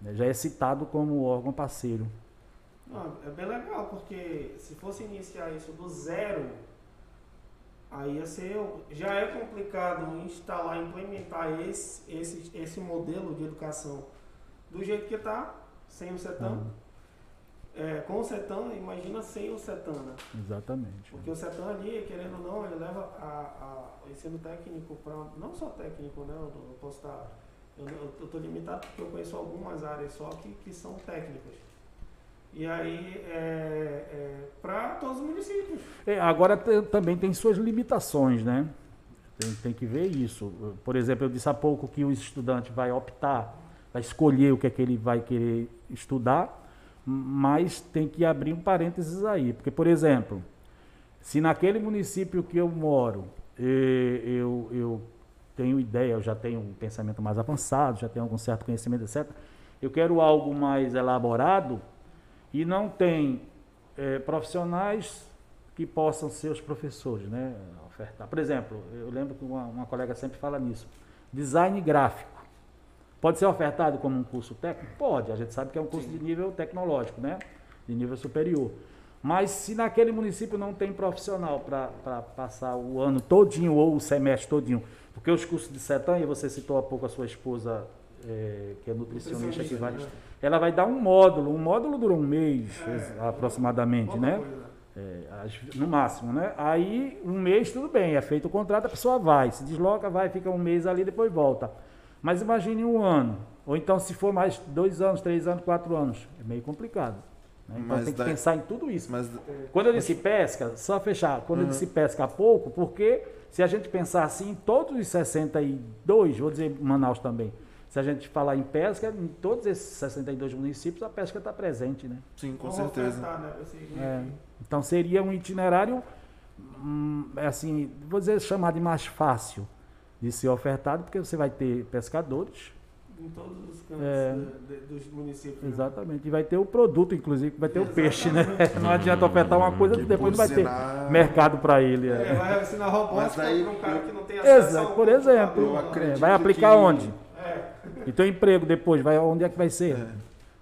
né, já é citado como órgão parceiro.
Não, é bem legal, porque se fosse iniciar isso do zero, aí ser. Já é complicado instalar, implementar esse, esse, esse modelo de educação do jeito que está, sem o CETAM. É, com o CETAM, imagina sem o CETAM, né?
Exatamente.
Porque o CETAM ali, querendo ou não, ele leva a, a, o ensino técnico para. Não só técnico, né? Eu, eu posso estar. Eu estou limitado porque eu conheço algumas áreas só que, que são técnicas. E aí, é, é, para todos os municípios.
É, agora também tem suas limitações, né? Tem, tem que ver isso. Por exemplo, eu disse há pouco que o estudante vai optar, vai escolher o que é que ele vai querer estudar, mas tem que abrir um parênteses aí. Porque, por exemplo, se naquele município que eu moro, eh, eu, eu tenho ideia, eu já tenho um pensamento mais avançado, já tenho algum certo conhecimento, etc. Eu quero algo mais elaborado e não tem eh, profissionais que possam ser os professores, né? Ofertar. Por exemplo, eu lembro que uma, uma colega sempre fala nisso. Design gráfico. Pode ser ofertado como um curso técnico? Pode. A gente sabe que é um curso de nível tecnológico, né? De nível superior. Mas se naquele município não tem profissional para passar o ano todinho ou o semestre todinho, porque os cursos de CETAM, e você citou há pouco a sua esposa, eh, que é nutricionista, que vai,
né?
Ela vai dar um módulo. Um módulo dura um mês
É,
aproximadamente, né?
coisa.
É, no máximo, né? Aí um mês tudo bem, é feito o contrato, a pessoa vai, se desloca, vai, fica um mês ali, depois volta. Mas imagine um ano, ou então se for mais dois anos, três anos, quatro anos, é meio complicado. né? Então
Mas
tem que
daí-
pensar em tudo isso.
Mas
Quando eu disse pesca, só fechar, quando eu disse pesca pouco, porque se a gente pensar assim, todos os 62, vou dizer Manaus também, se a gente falar em pesca, em todos esses 62 municípios a pesca está presente, né?
Sim, com certeza.
ofertar, né,
É. Então seria um itinerário, hum, assim, vou dizer, chamar de mais fácil de ser ofertado, porque você vai ter pescadores,
Em todos os cantos
É.
de- de- dos municípios. né?
exatamente, e vai ter o produto, inclusive, vai ter o peixe, né? Não adianta ofertar uma coisa que depois não vai ter mercado para ele. é.
É, vai ensinar robótica para um cara que não tem acesso
Exato, por exemplo, é,
acredito
vai aplicar
que-
onde?
É.
E teu emprego depois, vai, onde é que vai ser?
É.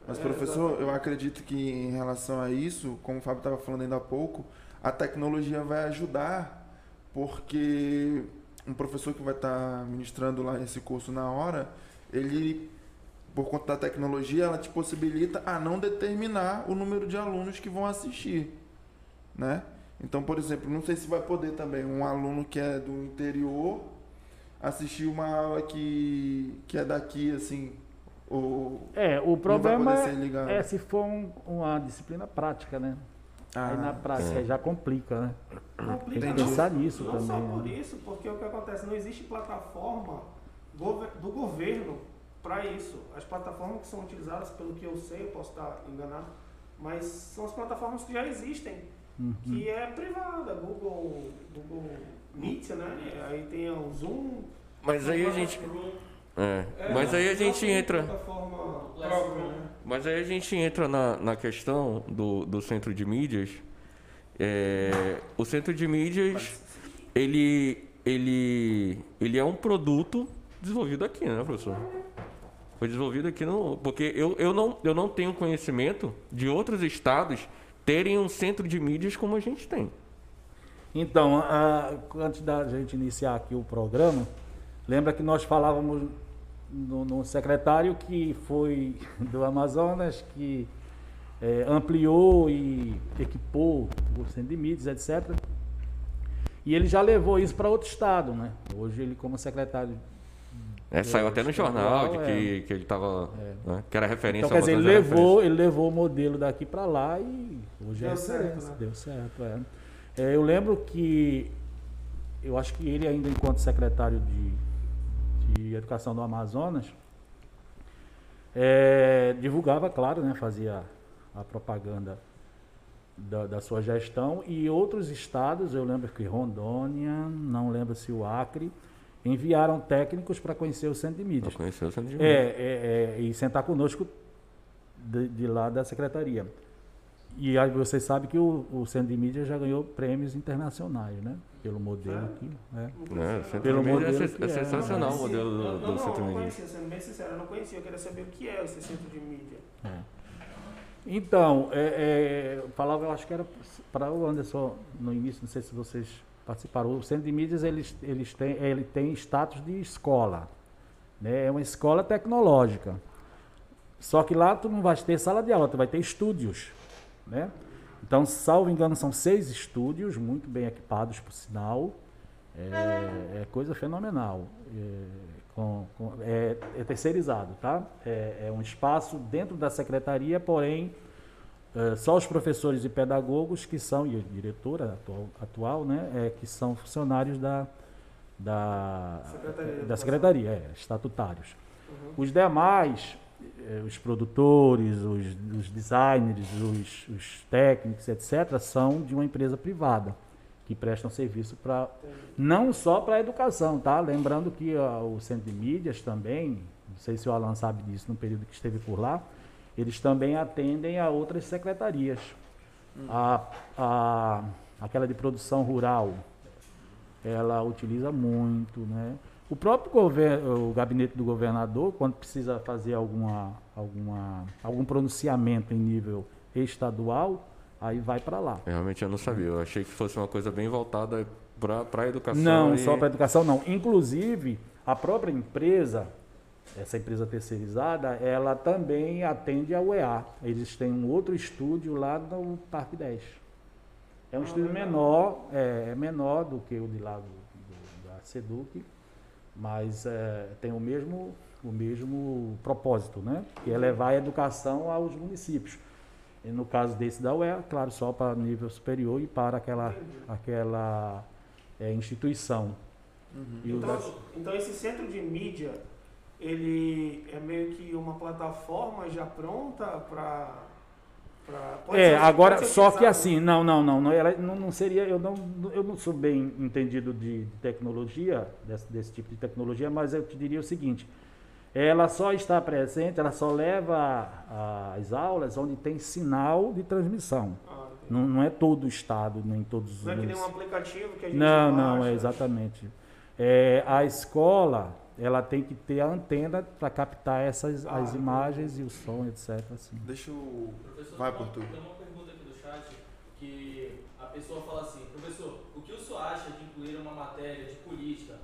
Mas, professor, eu acredito que em relação a isso, como o Fábio estava falando ainda há pouco, a tecnologia vai ajudar, porque um professor que vai estar ministrando lá esse curso na hora, ele, por conta da tecnologia, ela te possibilita a não determinar o número de alunos que vão assistir, né? Então, por exemplo, não sei se vai poder também um aluno que é do interior assistir uma aula que, que é daqui, assim, ou
É, o
não vai
problema
poder ser ligado.
é se for um- uma disciplina prática, né?
Ah,
Aí na prática
é.
já complica, né?
Complica
Tem que
não-
pensar nisso
não
também,
só
né?
por isso, porque o que acontece, não existe plataforma do governo para isso. As plataformas que são utilizadas, pelo que eu sei, eu posso estar enganado, mas são as plataformas que já existem,
Uhum.
que é privada, Google, Google Meet, né? Aí tem o Zoom.
Mas aí a gente. É,
É,
mas aí a gente entra.
Né?
Mas aí a gente entra na, na questão do, do centro de mídias. É, o centro de mídias, ele, ele, ele é um produto desenvolvido aqui, né, professor? Foi desenvolvido aqui no. Porque eu, eu, não, eu não tenho conhecimento de outros estados terem um centro de mídias como a gente tem.
Então, a- antes da gente iniciar aqui o programa, lembra que nós falávamos no, no secretário que foi do Amazonas, que eh, ampliou e equipou o centro de mídias, etc. E ele já levou isso para outro estado, né? Hoje ele como secretário.
É, saiu até no jornal de que, que ele estava. Né, que era referência
Então, quer dizer, ele levou, ele levou o modelo daqui para lá e hoje é
Deu certo,
referência.
né?
Deu certo, é. É, Eu lembro que eu acho que ele ainda enquanto secretário de, de Educação do Amazonas é, divulgava, claro, né, fazia a propaganda da, da sua gestão e outros estados, eu lembro que Rondônia, não lembro se o Acre, enviaram técnicos para conhecer o centro de mídias.
Para conhecer o centro de
É,
mídias.
é, é, e sentar conosco de, de lá da secretaria. E aí você sabe que o, o Centro de Mídia já ganhou prêmios internacionais, né? Pelo modelo
É?
aqui. né?
Né, o centro
Pelo
é,
modelo que
é
é.
sensacional o
Não
modelo
conhecia.
do,
não,
do
não,
centro
não
de mídias.
conhecia, sendo bem sincero, eu não conhecia. Eu queria saber o que é esse centro de mídia.
É. Então, é, é, eu falava, eu acho que era para o Anderson no início, não sei se vocês participaram. O Centro de Mídias eles, eles têm, ele tem status de escola. Né? É uma escola tecnológica. Só que lá tu não vai ter sala de aula, tu vai ter estúdios. Né? Então, salvo engano, são seis estúdios, muito bem equipados, por sinal. É, é coisa fenomenal. É, com- com- é- é terceirizado, tá? É, é um espaço dentro da secretaria, porém, é, só os professores e pedagogos que são, e a diretora atual, atual né, é, que são funcionários da, da,
Secretaria
da secretaria, estatutários.
Uhum.
Os demais, os produtores, os, os designers, os, os técnicos, etc., são de uma empresa privada que prestam serviço para não só para a educação, tá? Lembrando que ó, o centro de mídias também, não sei se o Alan sabe disso no período que esteve por lá, eles também atendem a outras secretarias. A, a, aquela de produção rural, ela utiliza muito, né? O próprio governo, o gabinete do governador, quando precisa fazer alguma, alguma, algum pronunciamento em nível estadual, aí vai para lá.
Realmente eu não sabia. Eu achei que fosse uma coisa bem voltada para a educação.
Não,
e-
só para educação não. Inclusive, a própria empresa, essa empresa terceirizada, ela também atende a UEA. Eles têm um outro estúdio lá no Parque 10. É um
Ah,
estúdio menor, é, é menor do que o de lá do, do- da Seduc, mas é, tem o mesmo, o mesmo propósito, né? Que é levar a educação aos municípios. E no caso desse da UEA, claro, só para nível superior e para aquela, aquela é, instituição. O
Então, então esse centro de mídia ele é meio que uma plataforma já pronta para
é, agora, só que assim, não, não, não, não, ela, não, não, seria, eu não, eu não sou bem entendido de tecnologia, desse, desse tipo de tecnologia, mas eu te diria o seguinte, ela só está presente, ela só leva as aulas onde tem sinal de transmissão. Ah, não, não, é todo o estado, nem todos os...
Não é que nem um aplicativo que a gente
Não, não, é exatamente. É, a escola, ela tem que ter a antena para captar essas ah, as imagens e o som, etc. Assim.
Deixa eu. Vai, por.
Tem uma pergunta aqui do chat que a pessoa fala assim, professor, o que o senhor acha de incluir uma matéria de política?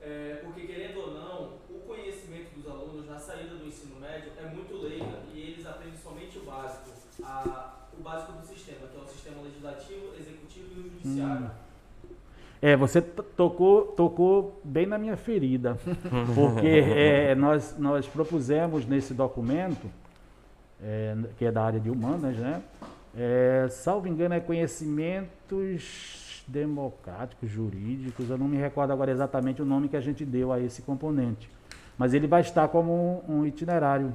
É, porque querendo ou não, o conhecimento dos alunos na saída do ensino médio é muito leiga e eles aprendem somente o básico, a, o básico do sistema, que é o sistema legislativo, executivo e o judiciário. Hum.
É, você tocou, tocou bem na minha ferida, porque é, nós, nós propusemos nesse documento, é, que é da área de humanas, né? É, salvo engano, é conhecimentos democráticos, jurídicos, eu não me recordo agora exatamente o nome que a gente deu a esse componente, mas ele vai estar como um, um itinerário.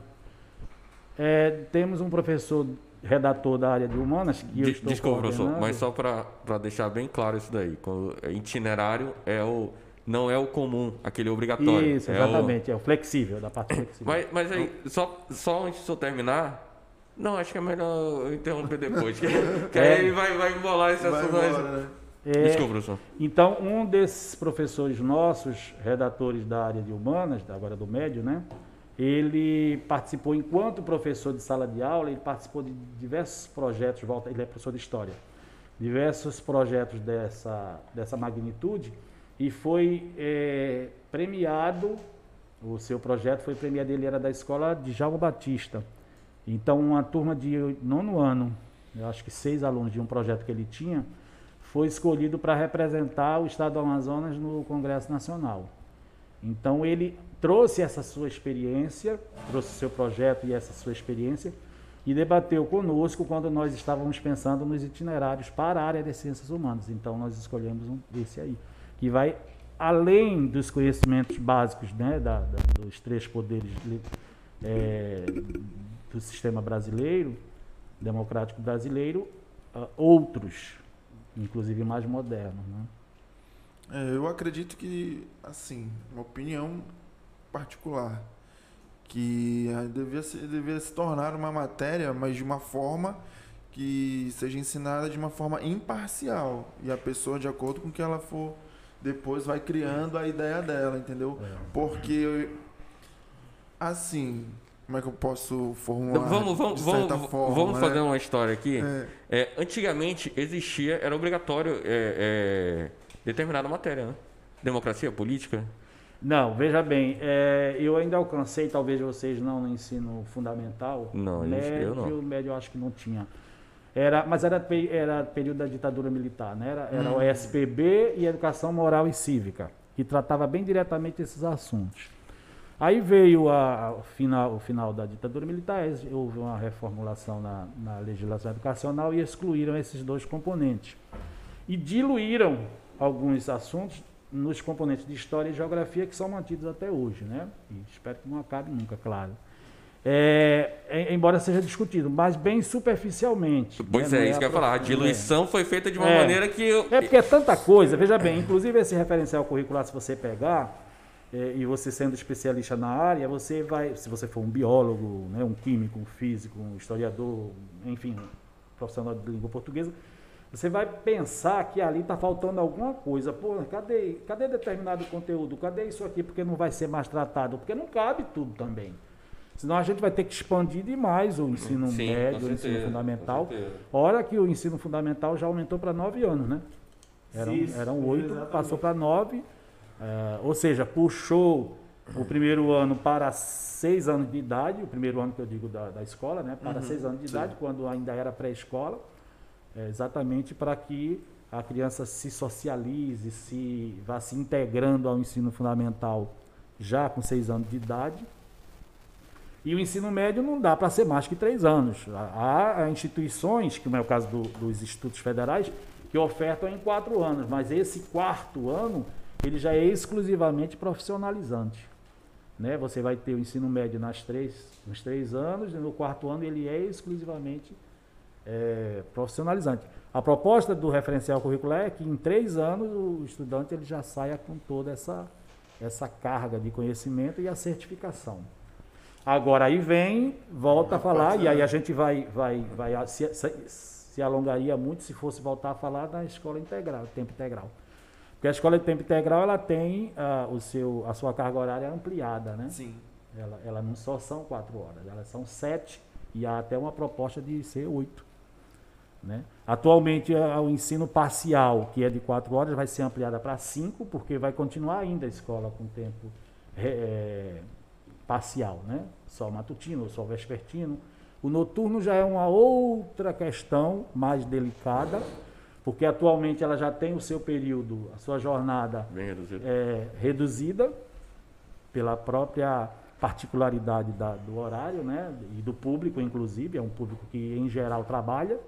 É, temos um professor redator da área de humanas, que eu estou
Desculpa, professor, mas só para deixar bem claro isso daí. Quando é itinerário é o, não é o comum, aquele obrigatório.
Isso, exatamente, é o, é o flexível, da parte flexível.
Mas, mas aí, só, só antes de eu terminar, não, acho que é melhor eu interromper depois, que, que é. aí vai, vai embolar esse assunto. Né?
É, Desculpa, professor. Então, um desses professores nossos, redatores da área de humanas, agora do médio, né? Ele participou, enquanto professor de sala de aula, ele participou de diversos projetos, volta, ele é professor de história, diversos projetos dessa, dessa magnitude e foi é, premiado, o seu projeto foi premiado, ele era da escola de Jalmo Batista. Então, uma turma de nono ano, eu acho que seis alunos de um projeto que ele tinha, foi escolhido para representar o estado do Amazonas no Congresso Nacional. Então, ele trouxe essa sua experiência, trouxe seu projeto e essa sua experiência e debateu conosco quando nós estávamos pensando nos itinerários para a área de ciências humanas. Então nós escolhemos um desse aí, que vai além dos conhecimentos básicos né, da, da, dos três poderes é, do sistema brasileiro, democrático brasileiro, uh, outros, inclusive mais modernos. Né?
É, eu acredito que, assim, uma opinião particular que devia se, devia se tornar uma matéria, mas de uma forma que seja ensinada de uma forma imparcial e a pessoa de acordo com o que ela for depois vai criando a ideia dela, entendeu? É. Porque assim, como é que eu posso formular?
Vamos, vamos, vamos, forma, vamos né? fazer uma história aqui. É. É, antigamente existia, era obrigatório é, é, determinada matéria, né? Democracia política.
Não, veja bem, é, eu ainda alcancei, talvez vocês não no ensino fundamental.
Não, médio, eu não.
Médio eu acho que não tinha. Era, mas era, era período da ditadura militar, né? Era, era hum. o SPB e Educação Moral e Cívica, que tratava bem diretamente esses assuntos. Aí veio a, o, final, o final da ditadura militar, houve uma reformulação na, na legislação educacional e excluíram esses dois componentes. E diluíram alguns assuntos nos componentes de história e geografia que são mantidos até hoje, né? E espero que não acabe nunca, claro. É, é, embora seja discutido, mas bem superficialmente.
Pois né? é, é, isso que eu ia falar. A diluição é. foi feita de uma é. maneira que. Eu...
É porque é tanta coisa, veja bem, inclusive esse referencial curricular, se você pegar, é, e você sendo especialista na área, você vai, se você for um biólogo, né, um químico, um físico, um historiador, enfim, um profissional de língua portuguesa, você vai pensar que ali está faltando alguma coisa. Pô, cadê, cadê determinado conteúdo? Cadê isso aqui? Porque não vai ser mais tratado? Porque não cabe tudo também. Senão a gente vai ter que expandir demais o ensino Sim, médio, o ensino fundamental. Hora que o ensino fundamental já aumentou para nove anos, né? Eram, Sim, eram oito, exatamente. passou para nove. É, ou seja, puxou o primeiro ano para seis anos de idade, o primeiro ano que eu digo da, da escola, né? Para uhum, seis anos de sim. idade, quando ainda era pré-escola é, exatamente para que a criança se socialize, se vá se integrando ao ensino fundamental já com seis anos de idade. E o ensino médio não dá para ser mais que três anos. Há, instituições, que é o caso do, dos institutos federais, que ofertam em quatro anos, mas esse quarto ano ele já é exclusivamente profissionalizante. né? Você vai ter o ensino médio nas três, nos três anos, e no quarto ano ele é exclusivamente é, profissionalizante. A proposta do referencial curricular é que em três anos o estudante ele já saia com toda essa, essa carga de conhecimento e a certificação. Agora aí vem, volta a falar, e aí a gente vai, vai, vai se, se, se alongaria muito se fosse voltar a falar da escola integral, tempo integral. Porque a escola de tempo integral ela tem uh, o seu, a sua carga horária ampliada, né?
Sim.
Ela, ela não só são quatro horas, elas são sete e há até uma proposta de ser oito. Né? Atualmente o ensino parcial, que é de quatro horas, vai ser ampliada para cinco, porque vai continuar ainda a escola com tempo é, parcial, né? só matutino, só vespertino. O noturno já é uma outra questão mais delicada, porque atualmente ela já tem o seu período, a sua jornada é, reduzida pela própria particularidade da, do horário, né, e do público, inclusive, é um público que em geral trabalha.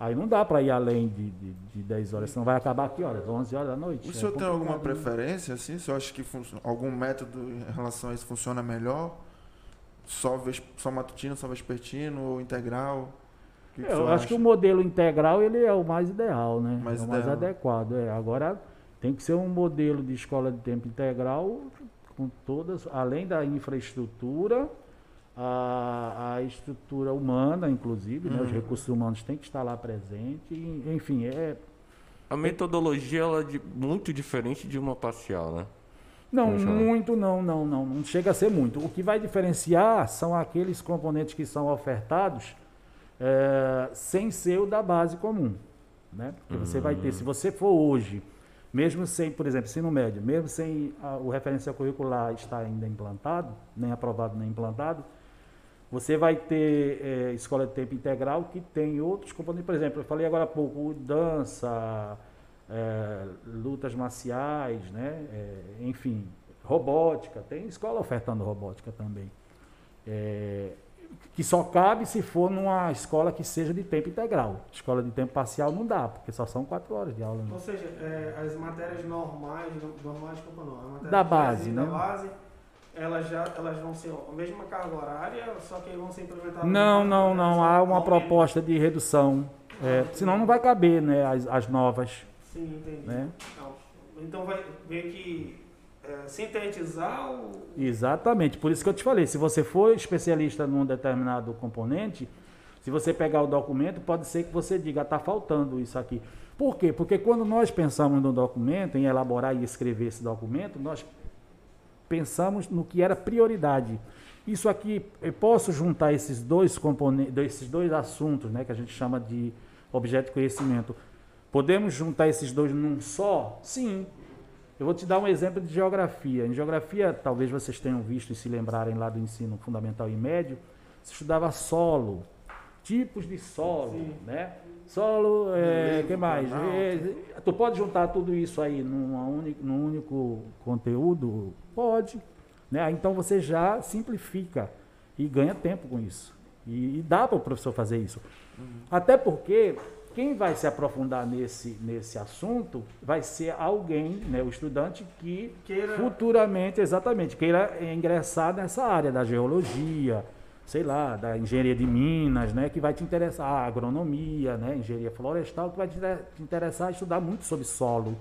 Aí não dá para ir além de, de, de 10 horas, senão vai acabar aqui horas, 11 horas da noite.
O senhor é tem alguma preferência, assim? O senhor acha que algum método em relação a isso funciona melhor? Só, só matutino, só vespertino ou integral?
Que que eu acho acha? que o modelo integral ele é o mais ideal, né?
Mais
é o
ideal.
mais adequado. É. Agora tem que ser um modelo de escola de tempo integral com todas, além da infraestrutura, a, a estrutura humana, inclusive, uhum. né? os uhum. recursos humanos têm que estar lá presente, enfim, é.
A metodologia ela é de, muito diferente de uma parcial, né?
Não, muito não, não, não, não chega a ser muito. O que vai diferenciar são aqueles componentes que são ofertados é, sem ser o da base comum, né? Porque uhum. você vai ter, se você for hoje, mesmo sem, por exemplo, ensino médio, mesmo sem a, o referencial curricular estar ainda implantado, nem aprovado nem implantado, você vai ter é, escola de tempo integral que tem outros componentes. Por exemplo, eu falei agora há pouco, dança, é, lutas marciais, né? É, enfim, robótica. Tem escola ofertando robótica também. É, que só cabe se for numa escola que seja de tempo integral. Escola de tempo parcial não dá, porque só são quatro horas de aula. Né?
Ou seja, é, as matérias normais, normais, não,
da base, né?
Da base elas já elas vão ser a mesma carga horária, só que vão ser implementadas.
Não, não, não. Há uma proposta de redução. É, senão não vai caber, né, as, as novas.
Sim, entendi. Né? Então, então vai ver que é, sintetizar o.
Exatamente. Por isso que eu te falei, se você for especialista num determinado componente, se você pegar o documento, pode ser que você diga, está faltando isso aqui. Por quê? Porque quando nós pensamos no documento, em elaborar e escrever esse documento, nós pensamos no que era prioridade. Isso aqui, eu posso juntar esses dois componentes, esses dois assuntos, né, que a gente chama de objeto de conhecimento. Podemos juntar esses dois num só? Sim. Eu vou te dar um exemplo de geografia. Em geografia, talvez vocês tenham visto e se lembrarem lá do ensino fundamental e médio, se estudava solo, tipos de solo, Sim. né? Solo, é, que mais? É, tu pode juntar tudo isso aí num único, num único conteúdo? Pode. Né? Então você já simplifica e ganha tempo com isso. E, e dá para o professor fazer isso. Uhum. Até porque quem vai se aprofundar nesse, nesse assunto vai ser alguém, né, o estudante que queira. futuramente, exatamente, queira ingressar nessa área da geologia, sei lá, da engenharia de minas, né, que vai te interessar, a agronomia, né, engenharia florestal, que vai te, interessar estudar muito sobre solo.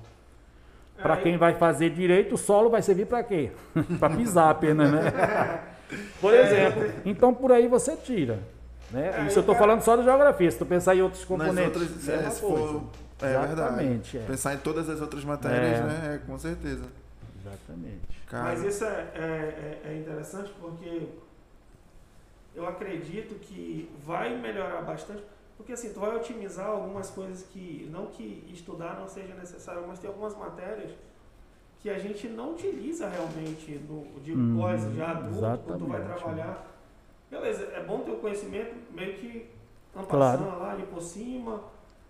Para é, quem vai fazer direito, o solo vai servir para quê? para pisar apenas, né? por é, exemplo. Então por aí você tira. Né? É, Isso eu estou falando só de geografia. Se tu pensar em outros componentes. Outras,
é, se for, é Exatamente, verdade. É. Pensar em todas as outras matérias, né? com certeza.
Exatamente.
Cara. Mas isso é, é interessante porque eu acredito que vai melhorar bastante, porque assim, tu vai otimizar algumas coisas que, não que estudar não seja necessário, mas tem algumas matérias que a gente não utiliza realmente no, de hum, pós, já adulto, quando tu vai trabalhar. Beleza, é bom ter o conhecimento meio que passando claro. lá ali por cima,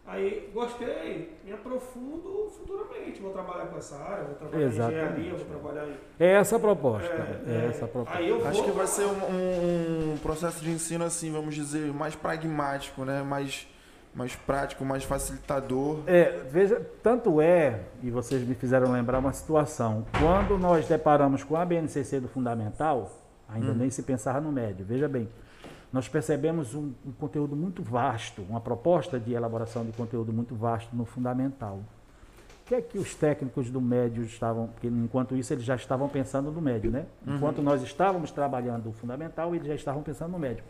Aí gostei, me aprofundo futuramente. Vou trabalhar com essa área, vou trabalhar Exatamente. em engenharia, vou trabalhar em.
É essa a proposta. É, é, é essa a proposta.
Acho que vai ser um, um, processo de ensino, assim, vamos dizer, mais pragmático, né? Mais mais prático, mais facilitador.
É, veja, tanto é, e vocês me fizeram lembrar uma situação, quando nós deparamos com a BNCC do Fundamental, ainda nem se pensava no médio, veja bem, nós percebemos um, um conteúdo muito vasto, uma proposta de elaboração de conteúdo muito vasto no Fundamental. O que é que os técnicos do médio estavam, porque enquanto isso eles já estavam pensando no médio, né? Enquanto nós estávamos trabalhando o Fundamental, eles já estavam pensando no médio.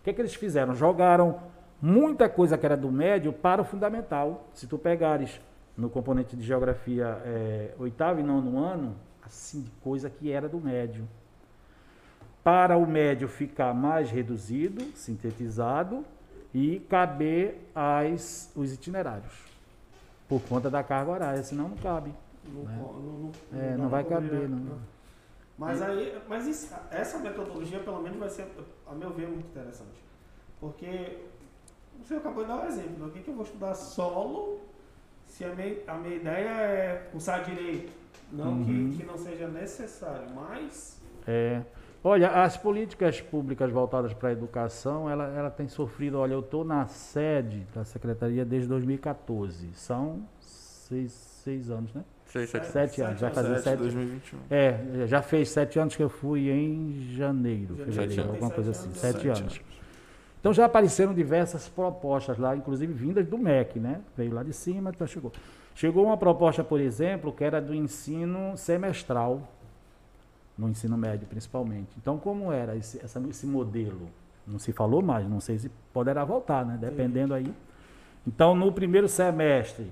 O que é que eles fizeram? Jogaram muita coisa que era do médio para o fundamental. Se tu pegares no componente de geografia é, oitavo e nono ano, assim, de coisa que era do médio. Para o médio ficar mais reduzido, sintetizado e caber as, os itinerários. Por conta da carga horária, senão não cabe.
Não,
Né?
não, não,
É, não vai caber,
né?
não.
Mas aí, mas isso- essa metodologia, pelo menos, vai ser, a meu ver, muito interessante. Porque você acabou de dar um exemplo. O que, que eu vou estudar solo se a minha, a minha ideia é cursar direito? Não
Uhum.
que, que não seja necessário, mas
É. Olha, as políticas públicas voltadas para a educação, ela, ela tem sofrido. Olha, eu estou na sede da secretaria desde 2014. São seis, seis anos, né?
Seis, sete.
Sete anos, vai fazer
7
sete.
2021.
É, já fez sete anos que eu fui em janeiro,
Já
fevereiro,
tem
alguma coisa
anos,
assim, sete
Sete
anos. Então já apareceram diversas propostas lá, inclusive vindas do MEC, né? Veio lá de cima, então chegou. Chegou uma proposta, por exemplo, que era do ensino semestral, no ensino médio principalmente. Então, como era esse, essa- esse modelo? Não se falou mais, não sei se poderá voltar, né? Dependendo aí. Então, no primeiro semestre,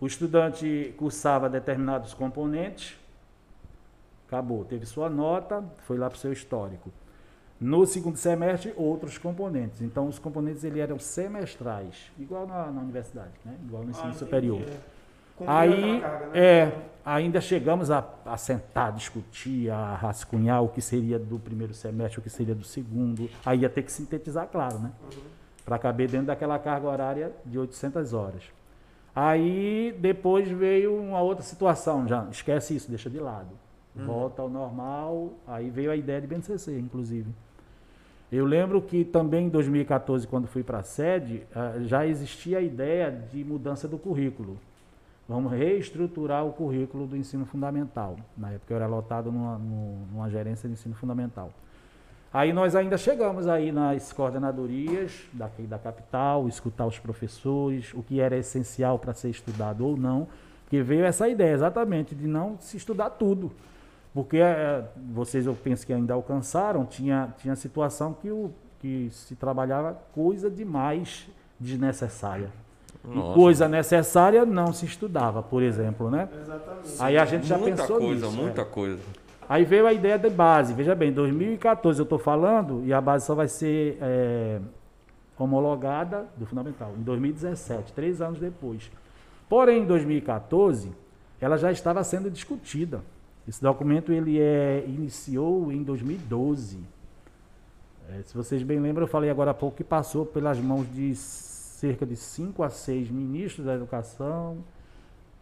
o estudante cursava determinados componentes, acabou, teve sua nota, foi lá para o seu histórico. No segundo semestre, outros componentes. Então, os componentes ele eram semestrais, igual na, na universidade, né? igual no ensino
Ah,
superior.
é.
Aí,
carga, né?
é, ainda chegamos a, a sentar, discutir, a rascunhar o que seria do primeiro semestre, o que seria do segundo. Aí ia ter que sintetizar, claro, né?
Uhum.
Para caber dentro daquela carga horária de 800 horas. Aí depois veio uma outra situação, já esquece isso, deixa de lado. Volta ao normal, aí veio a ideia de BNCC, inclusive. Eu lembro que também em 2014, quando fui para a sede, ah, já existia a ideia de mudança do currículo. Vamos reestruturar o currículo do ensino fundamental. Na época eu era lotado numa, nu- numa gerência de ensino fundamental. Aí nós ainda chegamos aí nas coordenadorias daqui da capital, escutar os professores, o que era essencial para ser estudado ou não, porque veio essa ideia exatamente de não se estudar tudo. Porque eh, vocês, eu penso que ainda alcançaram, tinha, tinha situação que, o, que se trabalhava coisa demais desnecessária. E
Nossa.
coisa necessária não se estudava, por exemplo, né?
Exatamente.
Aí a gente já
muita
pensou
coisa,
nisso.
muita
é.
coisa.
Aí veio a ideia da base. Veja bem, 2014 eu estou falando e a base só vai ser é, homologada do fundamental em 2017, três anos depois. Porém, em 2014, ela já estava sendo discutida. Esse documento ele é, iniciou em 2012. É, se vocês bem lembram, eu falei agora há pouco que passou pelas mãos de cerca de cinco a seis ministros da educação,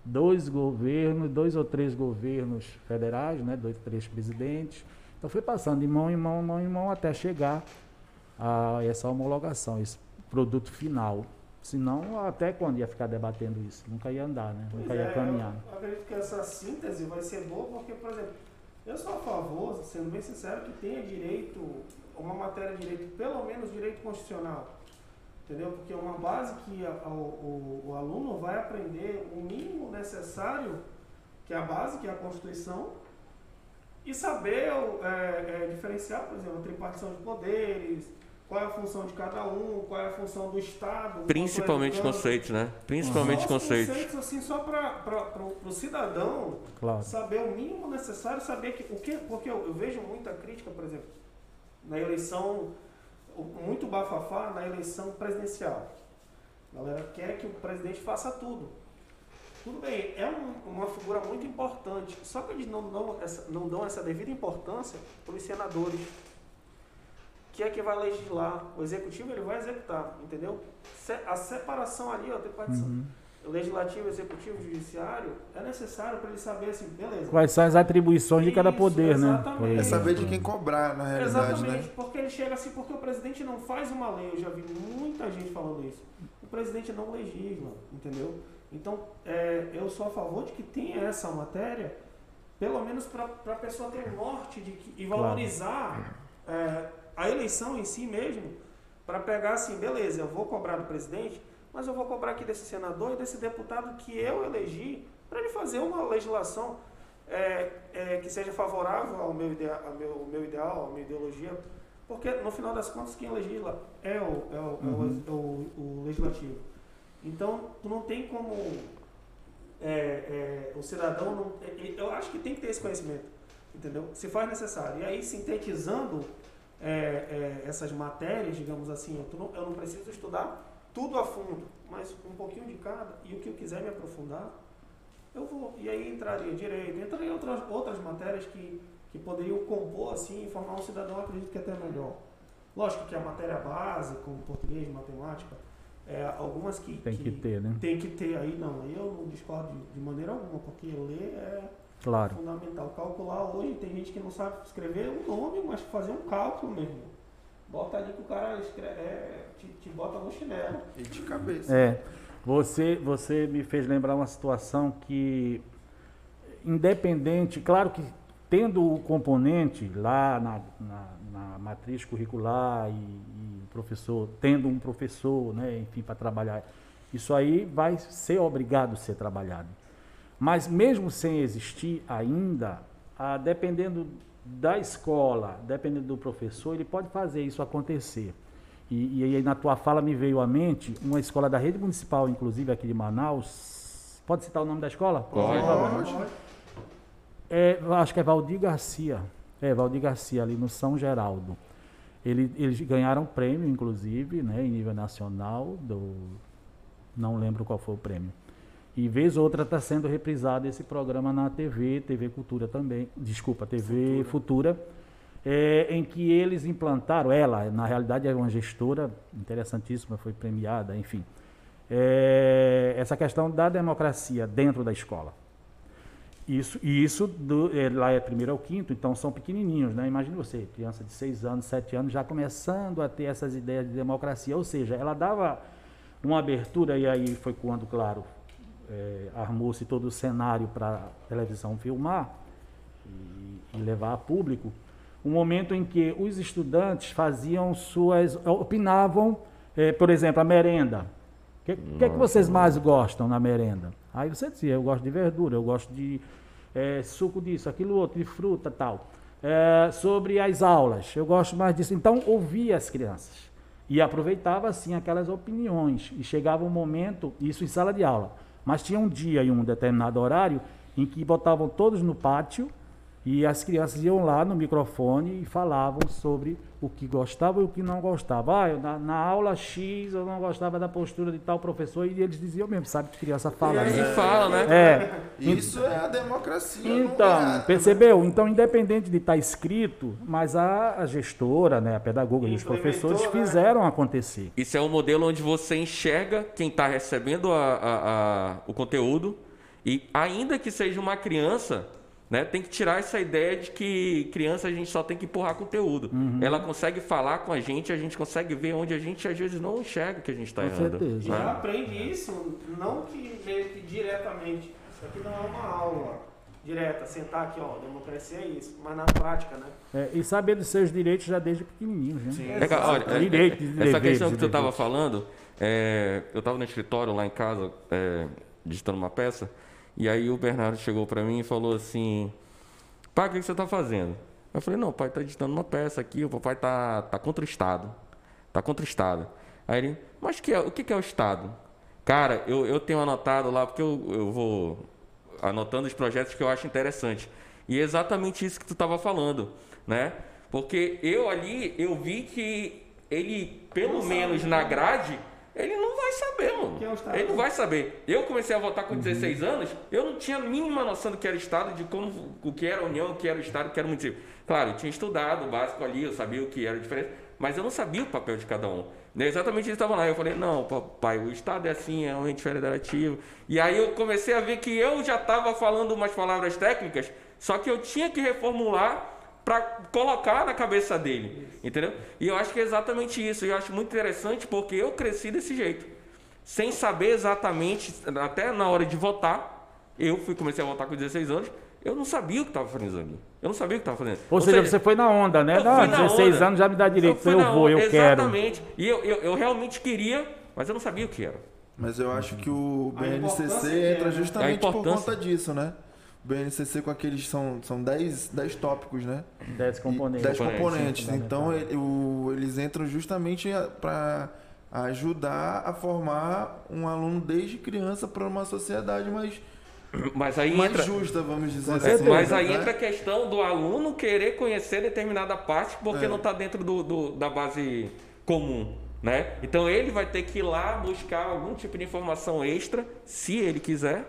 dois governos, dois ou três governos federais, né, dois, três presidentes. Então foi passando de mão em mão, mão em mão até chegar a essa homologação, esse produto final. Senão, até quando ia ficar debatendo isso? Nunca ia andar, né?
Pois
Nunca ia
é,
caminhar.
Eu acredito que essa síntese vai ser boa porque, por exemplo, eu sou a favor, sendo bem sincero, que tenha direito, uma matéria de direito, pelo menos direito constitucional. Entendeu? Porque é uma base que a- o, o- o aluno vai aprender o mínimo necessário, que é a base, que é a Constituição, e saber é, é, diferenciar, por exemplo, a tripartição de poderes, qual é a função de cada um, qual é a função do Estado.
Principalmente conceitos, né? Principalmente conceitos.
conceitos, assim, só para o cidadão
Claro.
saber o mínimo necessário, saber que o que, porque eu, eu vejo muita crítica, por exemplo, na eleição, muito bafafá na eleição presidencial. A galera quer que o presidente faça tudo. Tudo bem, é um- uma figura muito importante, só que eles não dão essa, não dão essa devida importância para os senadores, que é que vai legislar. O executivo ele vai executar, entendeu? A separação ali, ó, tem partição.
Uhum.
Legislativo, executivo, judiciário, é necessário para ele saber assim, beleza.
Quais são as atribuições de cada
Isso,
poder, né?
exatamente.
Por
É saber de quem cobrar, na realidade,
Exatamente,
né?
porque ele chega assim, porque o presidente não faz uma lei, eu já vi muita gente falando isso. O presidente não legisla, entendeu? Então, é, eu sou a favor de que tenha essa matéria, pelo menos para a pessoa ter um norte de que, e valorizar é, a eleição em si mesmo, para pegar assim, beleza, eu vou cobrar do presidente, mas eu vou cobrar aqui desse senador e desse deputado que eu elegi para ele fazer uma legislação é, é, que seja favorável ao meu, idea, ao meu, meu ideal, à minha ideologia, porque no final das contas quem legisla é o, é o, uhum. é o, o, o legislativo. Então, tu não tem como é, é, o cidadão não, eu acho que tem que ter esse conhecimento, entendeu? Se faz necessário. E aí, sintetizando é, é essas matérias, digamos assim, eu não, eu não preciso estudar tudo a fundo, mas um pouquinho de cada, e o que eu quiser me aprofundar, eu vou. E aí entraria direito, entraria outras, outras matérias que, que poderiam compor assim e formar um cidadão, acredito que até melhor. Lógico que a matéria base, como português, matemática, é, algumas que
tem que, que, ter, né?
Tem que ter aí, não. Eu não discordo de, de maneira alguma, porque ler é
claro.
fundamental. Calcular hoje, tem gente que não sabe escrever o nome, mas fazer um cálculo mesmo. Bota ali que o cara escreve, é, te, te bota no chinelo.
E de cabeça.
É. Você, você me fez lembrar uma situação que, independente, claro que tendo o componente lá na, na, na matriz curricular e, e, o professor, tendo um professor, né, enfim, para trabalhar, isso aí vai ser obrigado a ser trabalhado. Mas mesmo sem existir ainda, a, dependendo da escola, dependendo do professor, ele pode fazer isso acontecer. E, e aí na tua fala me veio à mente uma escola da rede municipal, inclusive aqui de Manaus. Pode citar o nome da escola?
Pode. Pode.
É, acho que é Valdir Garcia. É, Valdir Garcia, ali no São Geraldo. Ele, eles ganharam prêmio, inclusive, né, em nível nacional, do, não lembro qual foi o prêmio. E vez ou outra está sendo reprisado esse programa na TV, TV Cultura também, desculpa, TV Futura, Futura é, em que eles implantaram, ela, na realidade, é uma gestora interessantíssima, foi premiada, enfim, é, essa questão da democracia dentro da escola. Isso, e isso do, é, lá é primeiro ao quinto, então são pequenininhos, né? Imagine você, criança de seis anos, sete anos, já começando a ter essas ideias de democracia, ou seja, ela dava uma abertura, e aí foi quando, claro, é, armou-se todo o cenário para a televisão filmar e, e levar a público, um momento em que os estudantes faziam suas. opinavam, eh, por exemplo, a merenda. O que, que, é que vocês mais gostam na merenda? Aí você dizia, eu gosto de verdura, eu gosto de eh, suco disso, aquilo outro, de fruta tal. Eh, sobre as aulas, eu gosto mais disso. Então, ouvia as crianças. E aproveitava, assim, aquelas opiniões. E chegava um momento, isso em sala de aula, mas tinha um dia e um determinado horário em que botavam todos no pátio e as crianças iam lá no microfone e falavam sobre o que gostavam e o que não gostavam. Ah, eu, na, na, aula X eu não gostava da postura de tal professor e eles diziam mesmo, sabe que criança fala.
E né? fala, né?
É.
Isso é a democracia.
Então, é... percebeu? Então, independente de estar escrito, mas a, a gestora, né, a pedagoga e os professores né? fizeram acontecer.
Isso é um modelo onde você enxerga quem está recebendo a, a, a, o conteúdo e ainda que seja uma criança né? Tem que tirar essa ideia de que criança a gente só tem que empurrar conteúdo. Uhum. Ela consegue falar com a gente, a gente consegue ver onde a gente às vezes não enxerga que a gente está errando.
Certeza. E já aprende isso, não que, que diretamente. Isso aqui não é uma aula direta, sentar aqui, ó, democracia é isso, mas na prática, né?
É, e saber dos seus direitos já desde pequenininho, né? Sim,
é, olha, é, Direito, é, essa questão que tu estava falando, é, eu estava no escritório lá em casa, é, digitando uma peça, e aí o Bernardo chegou para mim e falou assim: Pai, o que você está fazendo? Eu falei: Não, pai está editando uma peça aqui, o papai está tá contra o Estado. Está contra o Estado. Aí ele: Mas que é, o que é o Estado? Cara, eu, eu tenho anotado lá, porque eu, eu vou anotando os projetos que eu acho interessante. E é exatamente isso que tu estava falando, né? Porque eu ali, eu vi que ele, pelo menos na grade, ele não vai saber, mano. É ele não vai saber. Eu comecei a votar com 16 uhum. anos, eu não tinha a mínima noção do que era Estado, de como o que era a União, o que era o Estado, o que era o município. Claro, eu tinha estudado o básico ali, eu sabia o que era a diferença, mas eu não sabia o papel de cada um. Né, exatamente eles estavam lá. Eu falei, não, papai, o Estado é assim, é um ente federativo. E aí eu comecei a ver que eu já estava falando umas palavras técnicas, só que eu tinha que reformular para colocar na cabeça dele, entendeu? E eu acho que é exatamente isso. Eu acho muito interessante porque eu cresci desse jeito. sem saber exatamente, até na hora de votar, eu fui comecei a votar com 16 anos, eu não sabia o que estava fazendo ali. Eu não sabia o que estava fazendo.
Ou, seja, você foi na onda, né?
eu
Não,
fui na
16
onda.
anos já me dá direito,
fui
eu,
na
vou, eu
onda,
quero.
Exatamente. E eu, eu, eu realmente queria, mas eu não sabia o que era.
Mas eu acho que o BNCC
é,
entra
né?
justamente por conta disso, né? O BNCC com aqueles são são 10 10 tópicos, né?
10 componentes.
10
Componentes,
Então ele- o- eles entram justamente para ajudar a formar um aluno desde criança para uma sociedade mais,
Mas aí
mais
entra.
justa, vamos dizer assim.
certeza.
Mas aí
né?
entra a questão do aluno querer conhecer determinada parte porque
É.
não está dentro do, do- da base comum. Né? Então ele vai ter que ir lá buscar algum tipo de informação extra, se ele quiser,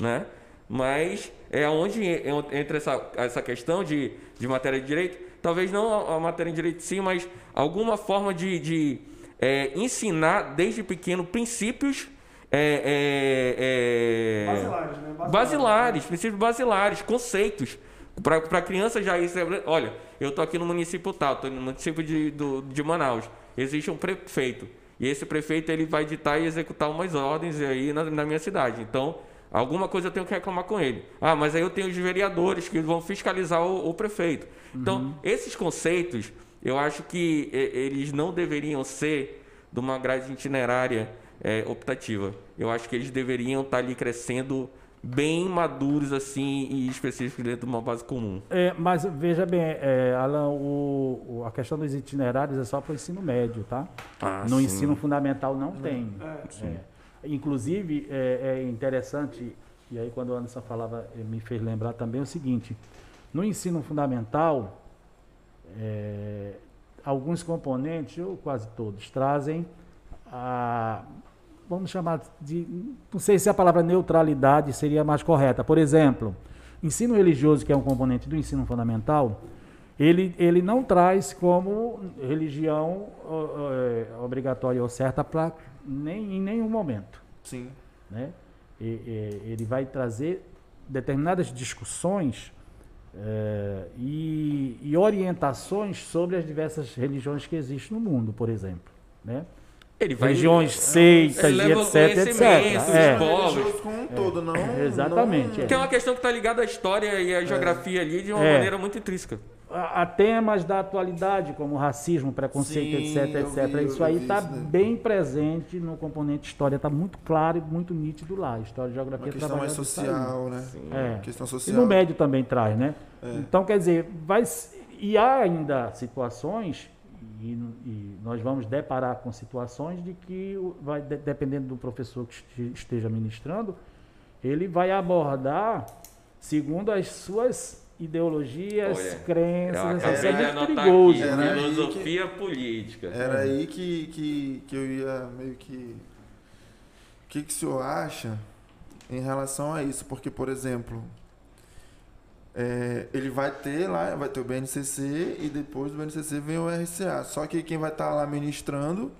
né? Mas é onde en- entra essa, essa questão de, de matéria de direito. Talvez não a, matéria de direito sim, mas alguma forma de, de, é, ensinar desde pequeno princípios é, é, é,
Basilares, né?
basilares, princípios basilares, conceitos. Para a criança já isso. é- Olha, eu tô aqui no município tal, tô no município de, do, de Manaus. Existe um prefeito. E esse prefeito ele vai ditar e executar umas ordens aí na, na minha cidade. Então, alguma coisa eu tenho que reclamar com ele. Ah, mas aí eu tenho os vereadores que vão fiscalizar o, o prefeito. Então, esses conceitos, eu acho que eles não deveriam ser de uma grade itinerária eh, optativa. Eu acho que eles deveriam estar ali crescendo bem maduros assim e específicos dentro de uma base comum.
É, mas veja bem, é, Alan, o- o- a questão dos itinerários é só para o ensino médio, tá?
Ah,
no
sim.
ensino fundamental não tem.
É.
Inclusive, é, é interessante, e aí quando o Anderson falava, eh, me fez lembrar também o seguinte, no ensino fundamental, é, alguns componentes, ou quase todos, trazem a, vamos chamar de, não sei se a palavra neutralidade seria mais correta. Por exemplo, ensino religioso, que é um componente do ensino fundamental, ele, ele não traz como religião é, obrigatória ou certa pra, nem, em nenhum momento.
Sim.
Né? E- e- ele vai trazer determinadas discussões é, e, e orientações sobre as diversas religiões que existem no mundo, por exemplo. Né?
Ele vai
Religiões, seitas,
ele
e etc, etc. É,
os povos.
Como um todo, não.
exatamente,
não-
é.
Que é uma questão que está ligada à história e à geografia ali de uma
É.
maneira muito intrínseca.
A, a temas da atualidade, como racismo, preconceito,
Sim,
etc, etc.
vi,
isso aí está
né?
bem presente no componente história, está muito claro e muito nítido lá. História e geografia
Uma questão mais social, né?
É.
Questão
E
social.
no médio também traz, né?
É.
Então, quer dizer, vai, e há ainda situações, e, e nós vamos deparar com situações de que, vai, de- dependendo do professor que este- esteja ministrando, ele vai abordar segundo as suas ideologias,
Olha,
crenças,
acabei
é muito perigoso,
aqui,
né?
filosofia política.
Era aí que, que, que eu ia meio que. O que, que o senhor acha em relação a isso? Porque, por exemplo, é, ele vai ter lá, vai ter o BNCC e depois do BNCC vem o RCA. Só que quem vai estar lá ministrando,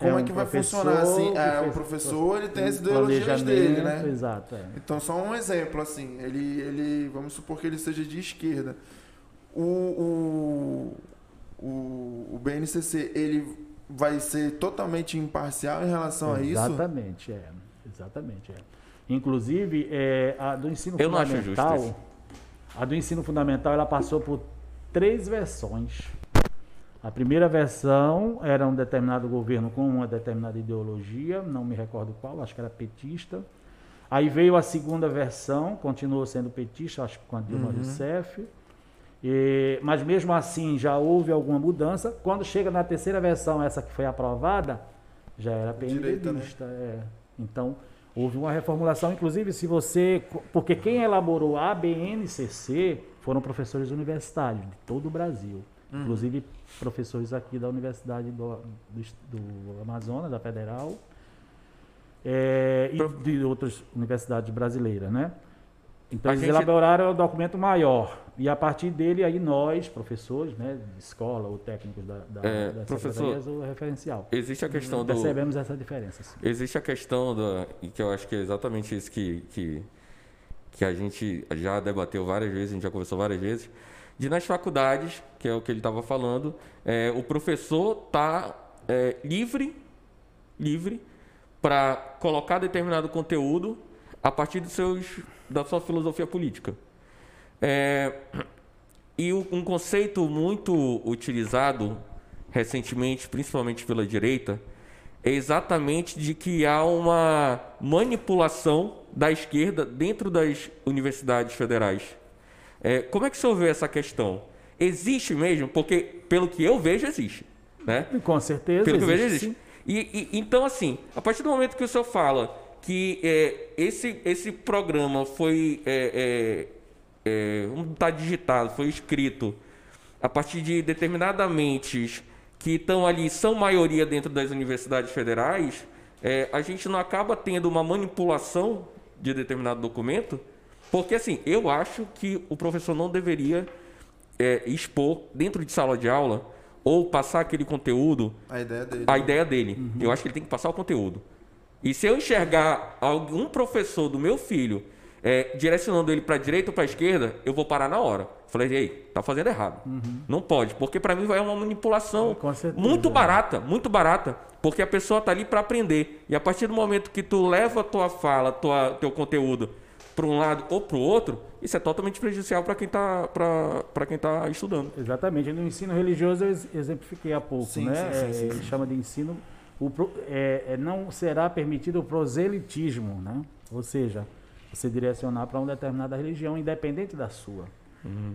como é,
um
que vai funcionar assim? É, o professor ele tem as ideologias dele, né?
Exato, é.
Então, só um exemplo, assim, ele, ele vamos supor que ele seja de esquerda. O, o, o, o BNCC, ele vai ser totalmente imparcial em relação a isso?
Exatamente, é. Exatamente, é. Inclusive, é, a do ensino
Eu não acho
fundamental,
justo
a do ensino fundamental, ela passou por três versões. A primeira versão era um determinado governo com uma determinada ideologia, não me recordo qual, acho que era petista. Aí veio a segunda versão, continuou sendo petista, acho que com a Dilma
Uhum.
Rousseff. E- mas mesmo assim já houve alguma mudança. Quando chega na terceira versão, essa que foi aprovada, já era
Direita, né?
PMDBista. é. Então, houve uma reformulação. Inclusive, se você. Porque quem elaborou a BNCC foram professores universitários de todo o Brasil.
Uhum.
Inclusive, professores aqui da Universidade do, do, do Amazonas, da Federal, é, e de outras universidades brasileiras, né? Então,
A
eles
gente-
elaboraram um documento maior. E a partir dele, aí nós, professores, né, de escola ou técnicos da, da,
É,
das
professor,
o referencial.
Existe a questão do.
Percebemos essa diferença. sim.
Existe a questão da. E que eu acho que é exatamente isso que, que, que a gente já debateu várias vezes, a gente já conversou várias vezes, de nas faculdades, que é o que ele estava falando, é, o professor está livre, livre para colocar determinado conteúdo a partir dos seus, da sua filosofia política. É, e um conceito muito utilizado recentemente, principalmente pela direita, é exatamente de que há uma manipulação da esquerda dentro das universidades federais. É, como é que o senhor vê essa questão? Existe mesmo? Porque, pelo que eu vejo, existe. Né?
Com certeza.
Pelo que eu vejo,
existe,
existe. E, e- então, assim, a partir do momento que o senhor fala que é, esse, esse programa foi. É, é, é, vamos botar digitado, foi escrito a partir de determinadas mentes que estão ali, são maioria dentro das universidades federais, é, a gente não acaba tendo uma manipulação de determinado documento, porque, assim, eu acho que o professor não deveria é, expor dentro de sala de aula ou passar aquele conteúdo
A ideia dele.
a ideia dele. Eu acho que ele tem que passar o conteúdo. E se eu enxergar algum professor do meu filho é, direcionando ele para direita ou para esquerda, eu vou parar na hora. Falei, ei, tá fazendo errado. Não pode, porque para mim é uma manipulação
Com certeza.
muito barata, muito barata, porque a pessoa tá ali para aprender. E a partir do momento que tu leva a tua fala, tua, teu conteúdo para um lado ou para o outro, isso é totalmente prejudicial para quem tá para quem tá estudando.
Exatamente. No ensino religioso eu ex- exemplifiquei há pouco,
Sim,
né?
sim, sim,
É,
sim,
ele chama de ensino. O pro- é, é, não será permitido o proselitismo, né? Ou seja, você direcionar para uma determinada religião, independente da sua.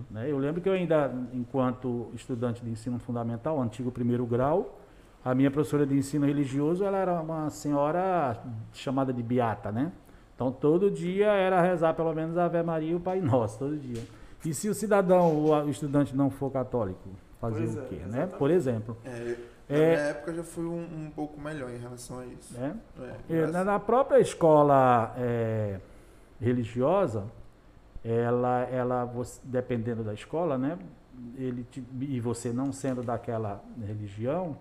né? Eu lembro que eu ainda, enquanto estudante de ensino fundamental, antigo primeiro grau, a minha professora de ensino religioso, ela era uma senhora chamada de beata, né? Então todo dia era rezar pelo menos a Ave Maria e o Pai Nosso, todo dia. E se o cidadão, o estudante não for católico, fazer
Pois
o
é,
quê, né?
exatamente.
Por exemplo,
É, na
É.
minha época já foi um, um pouco melhor em relação a isso.
né?
É,
É, na, própria escola é, religiosa, ela, ela dependendo da escola, né, ele te- e você não sendo daquela religião,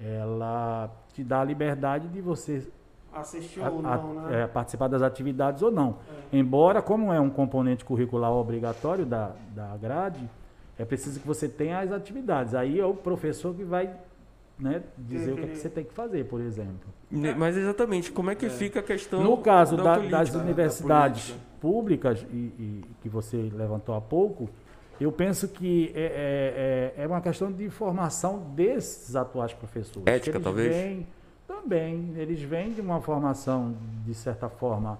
ela te dá a liberdade de você
Assistir
a-
ou não, né?
é, participar das atividades ou não. Embora, como é um componente curricular obrigatório da, da grade, é preciso que você tenha as atividades. Aí é o professor que vai né, dizer o que, é que você tem que fazer, por exemplo.
Ne- Mas exatamente, como é que fica a questão
No caso
da
da-
política?
das
da
universidades
política.
públicas, e, e que você levantou há pouco, eu penso que é, é- é- é uma questão de formação desses atuais professores.
Ética, talvez?
Vêm, também, eles vêm de uma formação, de certa forma,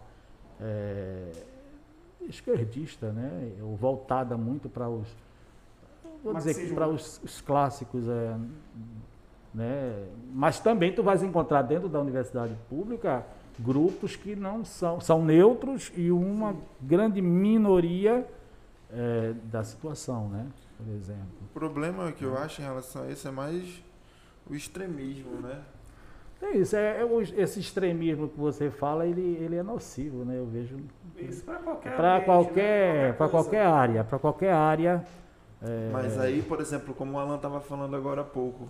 é, esquerdista, né? ou voltada muito para os. Vou dizer que para os, os clássicos. É, né? Mas também tu vais encontrar dentro da universidade pública grupos que não são, são neutros e uma grande minoria é, da situação, né? Por exemplo.
O problema que eu acho em relação a isso é mais o extremismo, né?
É isso, é, é o- esse extremismo que você fala, ele, ele é nocivo, né? Eu vejo
Isso para qualquer
para qualquer,
né?
para
coisa.
qualquer área, para qualquer área. é,
Mas aí, por exemplo, como o Alan estava falando agora há pouco,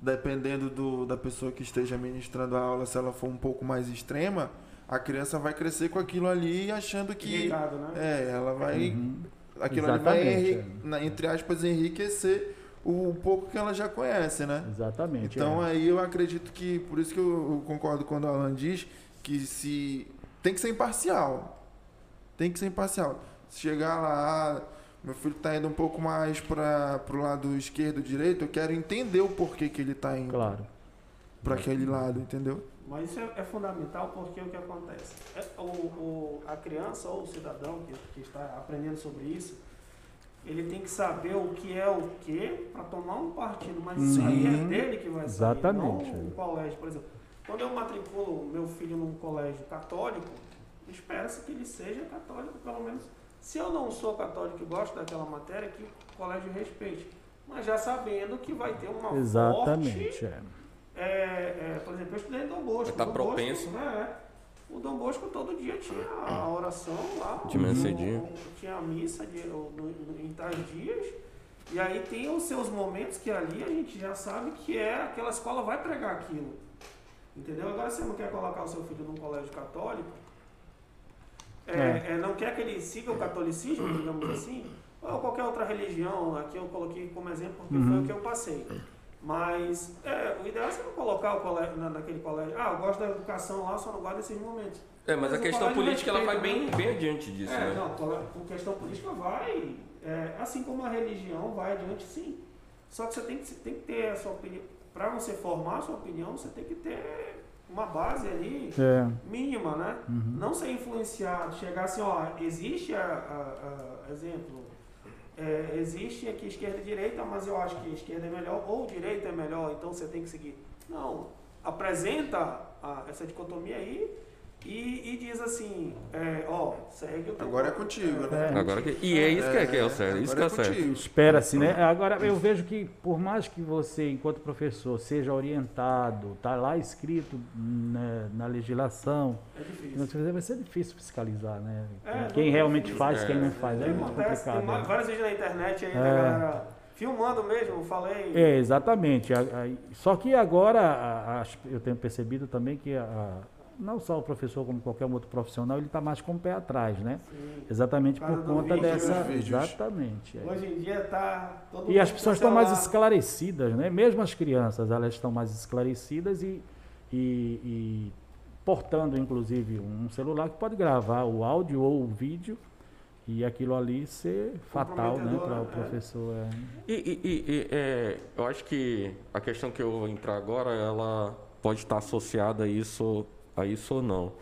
dependendo do, da pessoa que esteja ministrando a aula, se ela for um pouco mais extrema, a criança vai crescer com aquilo ali achando que
Ligado, né?
é, ela vai
uhum.
aquilo ali vai
Exatamente,
na- entre aspas enriquecer o pouco que ela já conhece, né?
Exatamente.
Então
é.
aí eu acredito que, por isso que eu, concordo quando o Alan diz que se tem que ser imparcial. Tem que ser imparcial. Se chegar lá, ah, meu filho está indo um pouco mais para o lado esquerdo, direito, eu quero entender o porquê que ele está indo
Claro.
para aquele lado, entendeu?
Mas isso é, é fundamental porque o que acontece? É, o, o- a criança ou o cidadão que, que está aprendendo sobre isso, ele tem que saber o que é o que para tomar um partido, mas isso aí é dele que vai sair,
Exatamente.
não o colégio. Por exemplo, quando eu matriculo meu filho num colégio católico, espera-se que ele seja católico, pelo menos. Se eu não sou católico e gosto daquela matéria, que o colégio respeite. Mas já sabendo que vai ter uma forte
Exatamente. é.
é, é, por exemplo, eu estudei Dom Bosco.
Tá
Dom
propenso.
Bosco, né, é. O Dom Bosco todo dia tinha a oração lá.
De manhã cedinho.
o- Tinha a missa de, no- no- em tais dias. E aí tem os seus momentos que ali a gente já sabe que é aquela escola vai pregar aquilo. Entendeu? Agora você não quer colocar o seu filho num colégio católico, é, é, não quer que ele siga o catolicismo, digamos assim, ou qualquer outra religião, aqui eu coloquei como exemplo porque foi
Uhum.
o que eu passei. Mas é, o ideal é você não colocar o colégio, na, naquele colégio. Ah, eu gosto da educação lá, só não gosto desses momentos.
É, mas a
Mas o
questão
colégio
política ela vai bem, bem adiante disso,
é,
né?
não, por questão política vai, é, assim como a religião vai adiante, sim. Só que você tem que, você tem que ter a sua opinião. Para você formar a sua opinião, você tem que ter uma base ali
É.
mínima, né?
Uhum.
Não ser influenciado, chegar assim, ó, existe a, a- a- exemplo, é, existe aqui esquerda e direita, mas eu acho que esquerda é melhor ou direita é melhor, então você tem que seguir. Não, apresenta a- essa dicotomia aí e, e diz assim, é, ó, segue o teu
Agora é contigo, né?
É.
Agora que, e é isso que é, que é o certo. Isso que é o
agora
certo.
Espera-se, né? Agora, eu vejo que, por mais que você, enquanto professor, seja orientado, tá lá escrito né, na legislação,
É difícil.
vai ser difícil fiscalizar, né?
É,
quem realmente faz,
é.
quem não faz, é
Tem,
muito
acontece, tem
complicado.
ma-
né?
vários vídeos na internet aí
É.
galera filmando mesmo, eu falei.
É, exatamente. Só que agora, eu tenho percebido também que a- não só o professor, como qualquer outro profissional, ele está mais com o pé atrás, né?
Sim.
Exatamente
Por
por conta
vídeo,
dessa.
vídeos.
Exatamente. é.
Hoje em dia tá todo
E as pessoas estão mais esclarecidas, né? Mesmo as crianças, elas estão mais esclarecidas e, e, e portando, inclusive, um celular que pode gravar o áudio ou o vídeo e aquilo ali ser fatal, né, para o
né?
professor. é.
E, e- e- e, é, eu acho que a questão que eu vou entrar agora, ela pode estar associada a isso, a isso ou não.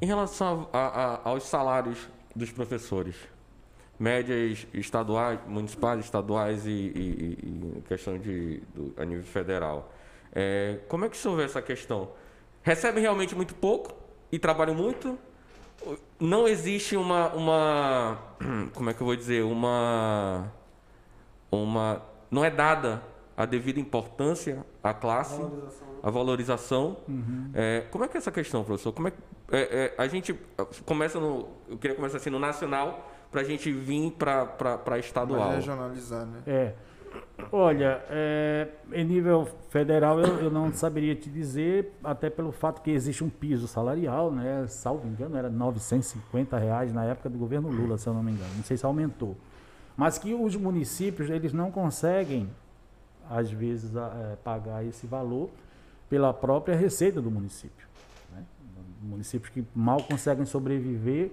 Em relação a- a- aos salários dos professores, médias estaduais, municipais, estaduais e, e- e- questão de do, a nível federal, é, como é que se houve essa questão? Recebem realmente muito pouco e trabalham muito? Não existe uma, uma como é que eu vou dizer, uma uma não é dada a devida importância à classe,
Valorização,
à valorização.
Uhum.
É, como é que é essa questão, professor? Como é, que- é, é, a gente começa no, eu queria começar assim no nacional para a gente vir para para estadual.
Vai regionalizar, né?
É. Olha, é, em nível federal eu, eu não saberia te dizer, até pelo fato que existe um piso salarial, né? Salvo engano, era 950 reais na época do governo Lula, se eu não me engano. Não sei se aumentou. Mas que os municípios eles não conseguem, às vezes, a- é, pagar esse valor pela própria receita do município. Né? Municípios que mal conseguem sobreviver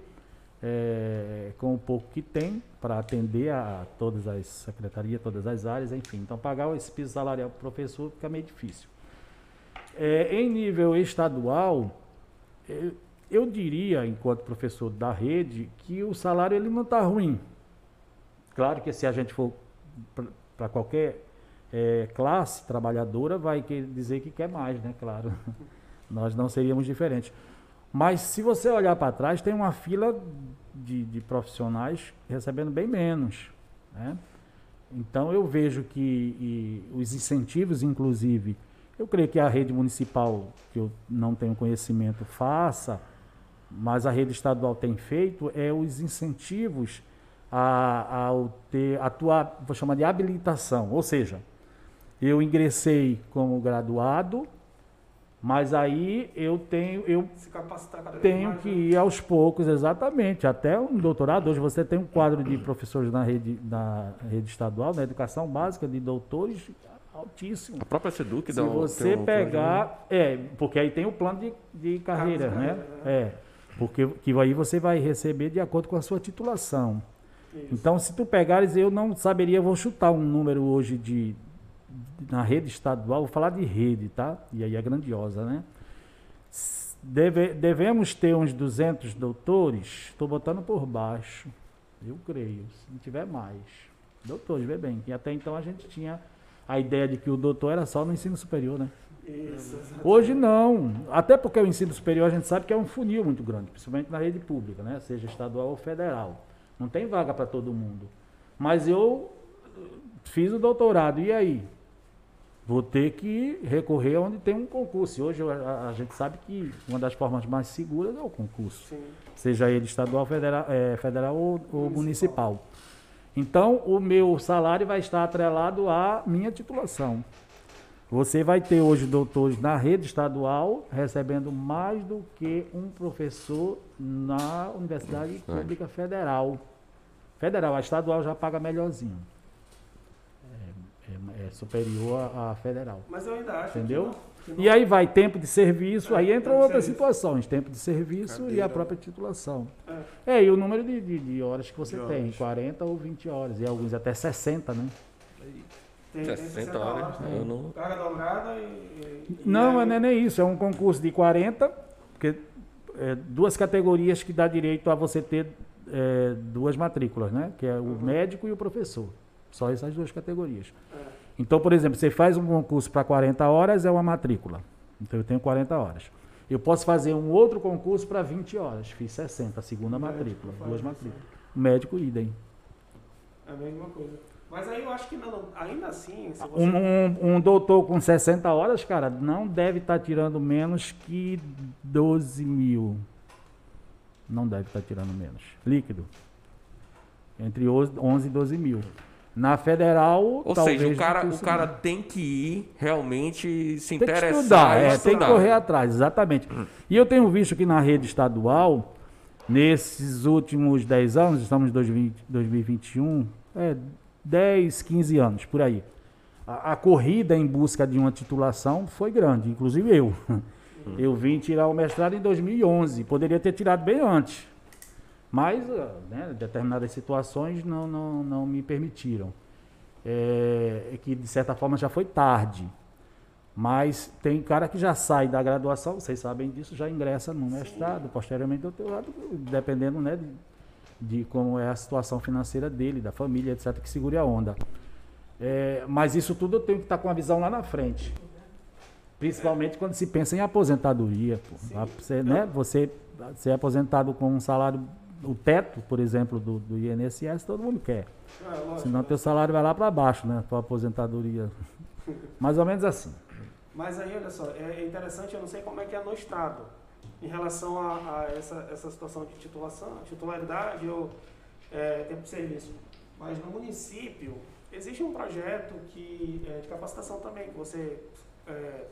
é, com o pouco que tem para atender a todas as secretarias, todas as áreas, enfim. Então, pagar esse piso salarial para o professor fica meio difícil. É, em nível estadual, eu, eu diria, enquanto professor da rede, que o salário ele não está ruim. Claro que se a gente for para qualquer é, classe trabalhadora, vai dizer que quer mais, né? Claro. Nós não seríamos diferentes. Mas se você olhar para trás, tem uma fila de, de profissionais recebendo bem menos. Né? Então eu vejo que os incentivos, inclusive, eu creio que a rede municipal, que eu não tenho conhecimento, faça, mas a rede estadual tem feito, é os incentivos a, ao ter, a tua, vou chamar de habilitação. Ou seja, eu ingressei como graduado, mas aí eu tenho, eu
Se capacitar cada vez
tenho
mais,
que
né?
ir aos poucos, exatamente. Até um doutorado. Hoje você tem um quadro de professores na rede, na rede estadual, na educação básica, de doutores altíssimo.
A própria Seduc
Se
dá um-
você
um-
pegar. É, porque aí tem o plano de, de carreira, né?
carreira,
É. Porque que aí você vai receber de acordo com a sua titulação.
Isso.
Então, se tu pegares, eu não saberia, vou chutar um número hoje de- na rede estadual, vou falar de rede, tá? E aí é grandiosa, né? Deve- devemos ter uns 200 doutores, estou botando por baixo, eu creio, se não tiver mais. Doutores, vê bem, que até então a gente tinha a ideia de que o doutor era só no ensino superior, né?
Isso.
Hoje não, até porque o ensino superior a gente sabe que é um funil muito grande, principalmente na rede pública, né? seja estadual ou federal. Não tem vaga para todo mundo. Mas eu fiz o doutorado, e aí? Vou ter que recorrer onde tem um concurso. E hoje a, a- gente sabe que uma das formas mais seguras é o concurso,
Sim.
seja ele estadual, federal, eh, federal ou, ou
Municipal.
municipal. Então, o meu salário vai estar atrelado à minha titulação. Você vai ter hoje doutores na rede estadual recebendo mais do que um professor na Universidade Pública Federal. Federal, a estadual já paga melhorzinho. É, superior à, federal.
Mas eu ainda acho
Entendeu?
que não. que não-
E aí vai tempo de serviço,
É,
aí entra outras
serviço.
situações, tempo de serviço e
Cadeira.
a própria titulação.
É.
É, e o número de, de- de horas que você
De
tem,
horas.
40 ou 20 horas, e alguns até 60, né?
Tem, tem
60 horas.
né?
Eu não.
Carga dobrada e. e-
Não,
e aí-
não é nem isso, é um concurso de 40, porque é, duas categorias que dá direito a você ter é, duas matrículas, né? Que é o
Uhum.
médico e o professor. Só essas duas categorias.
É.
Então, por exemplo, você faz um concurso para 40 horas, é uma matrícula. Então eu tenho 40 horas. Eu posso fazer um outro concurso para 20 horas. Fiz 60, a segunda
O
matrícula, duas matrículas. O médico, idem.
É a mesma coisa. Mas aí eu acho que não, ainda assim, você.
Um, um- um doutor com 60 horas, cara, não deve estar tirando menos que 12 mil. Não deve estar tirando menos. Líquido. Entre os- 11 e 12 mil. Na federal,
Ou seja, o cara, o cara tem que ir realmente se
tem que
interessar.
estudar,
e
é, tem que
estudar.
correr atrás, exatamente. E eu tenho visto que na rede estadual, nesses últimos 10 anos, estamos em 2020, 2021, é, 10, 15 anos, por aí. A, a corrida em busca de uma titulação foi grande, inclusive eu. Eu vim tirar o mestrado em 2011, poderia ter tirado bem antes. Mas, ah, né, determinadas situações não, não, não me permitiram. É, é que, de certa forma, já foi tarde. Mas tem cara que já sai da graduação, vocês sabem disso, já ingressa no mestrado, posteriormente doutorado, dependendo né, de, de como é a situação financeira dele, da família, etc., que segure a onda. É, mas isso tudo eu tenho que estar com a visão lá na frente. Principalmente quando se pensa em aposentadoria. Você, né, você ser aposentado com um salário, o teto, por exemplo, do, do INSS, todo mundo quer.
É,
Senão teu salário vai lá para baixo, né? Tua aposentadoria. Mais ou menos assim.
Mas aí, olha só, é é interessante, eu não sei como é que é no Estado, em relação a, a essa, essa situação de titulação, titularidade ou é, tempo de serviço. Mas no município, existe um projeto que, é, de capacitação também, que você é,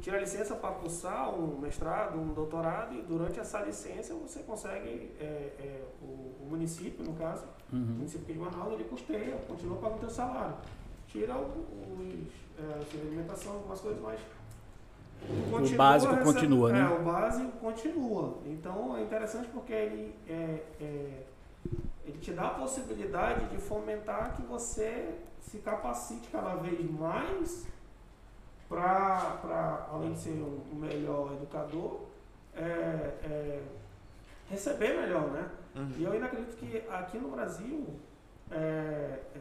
tira licença para cursar um mestrado, um doutorado, e durante essa licença você consegue, é, é, o, o município, no caso, o município de Manaus, ele custeia, continua pagando o teu salário. Tira o- os, é, alimentação, algumas coisas, mas continua
básico
recebe-
continua, né?
É, o básico continua. Então é interessante porque ele, é, é, ele te dá a possibilidade de fomentar que você se capacite cada vez mais para, além de ser um melhor educador, é, é, receber melhor, né? E eu ainda acredito que aqui no Brasil é, é,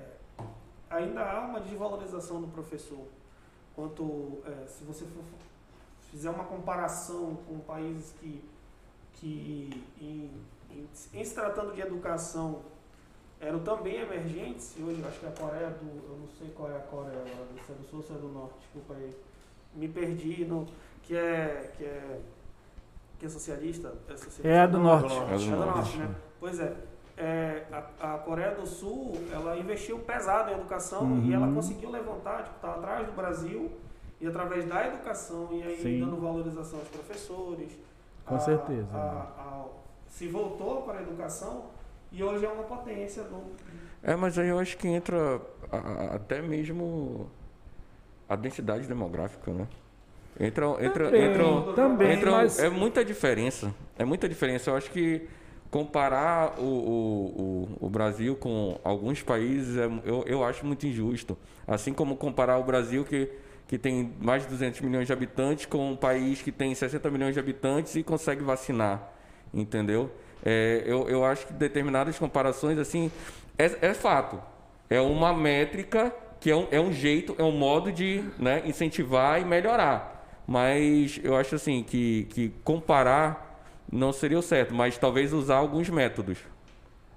ainda há uma desvalorização do professor. Quanto é, se você for, fizer uma comparação com países que, que em, em- em se tratando de educação eram também emergentes, e hoje eu acho que a Coreia do. Eu não sei qual é a Coreia se é do sul ou se é do norte, desculpa aí. Me perdi no. Que é. Que é, que é socialista? É, socialista?
É a do
Não,
norte.
É do
é do
norte.
norte, né? Pois é. É, a, a Coreia do Sul, ela investiu pesado em educação
Uhum.
e ela conseguiu levantar, tipo, tá atrás do Brasil e através da educação e aí
Sim.
dando valorização aos professores.
Com
a-
certeza,
a- a- se voltou para a educação e hoje é uma potência do.
É, mas aí eu acho que entra a- a- até mesmo a densidade demográfica, né? Entra, entra,
Também,
entra,
também,
entra-
mas-
é muita diferença. É muita diferença. Eu acho que comparar o, o, o, o Brasil com alguns países, é, eu, eu acho muito injusto. Assim como comparar o Brasil, que, que tem mais de 200 milhões de habitantes, com um país que tem 60 milhões de habitantes e consegue vacinar. Entendeu? É, eu, eu acho que determinadas comparações, assim, é, é fato. É uma métrica que é um, é um jeito, é um modo de né, incentivar e melhorar. Mas eu acho assim que, que comparar não seria o certo, mas talvez usar alguns métodos.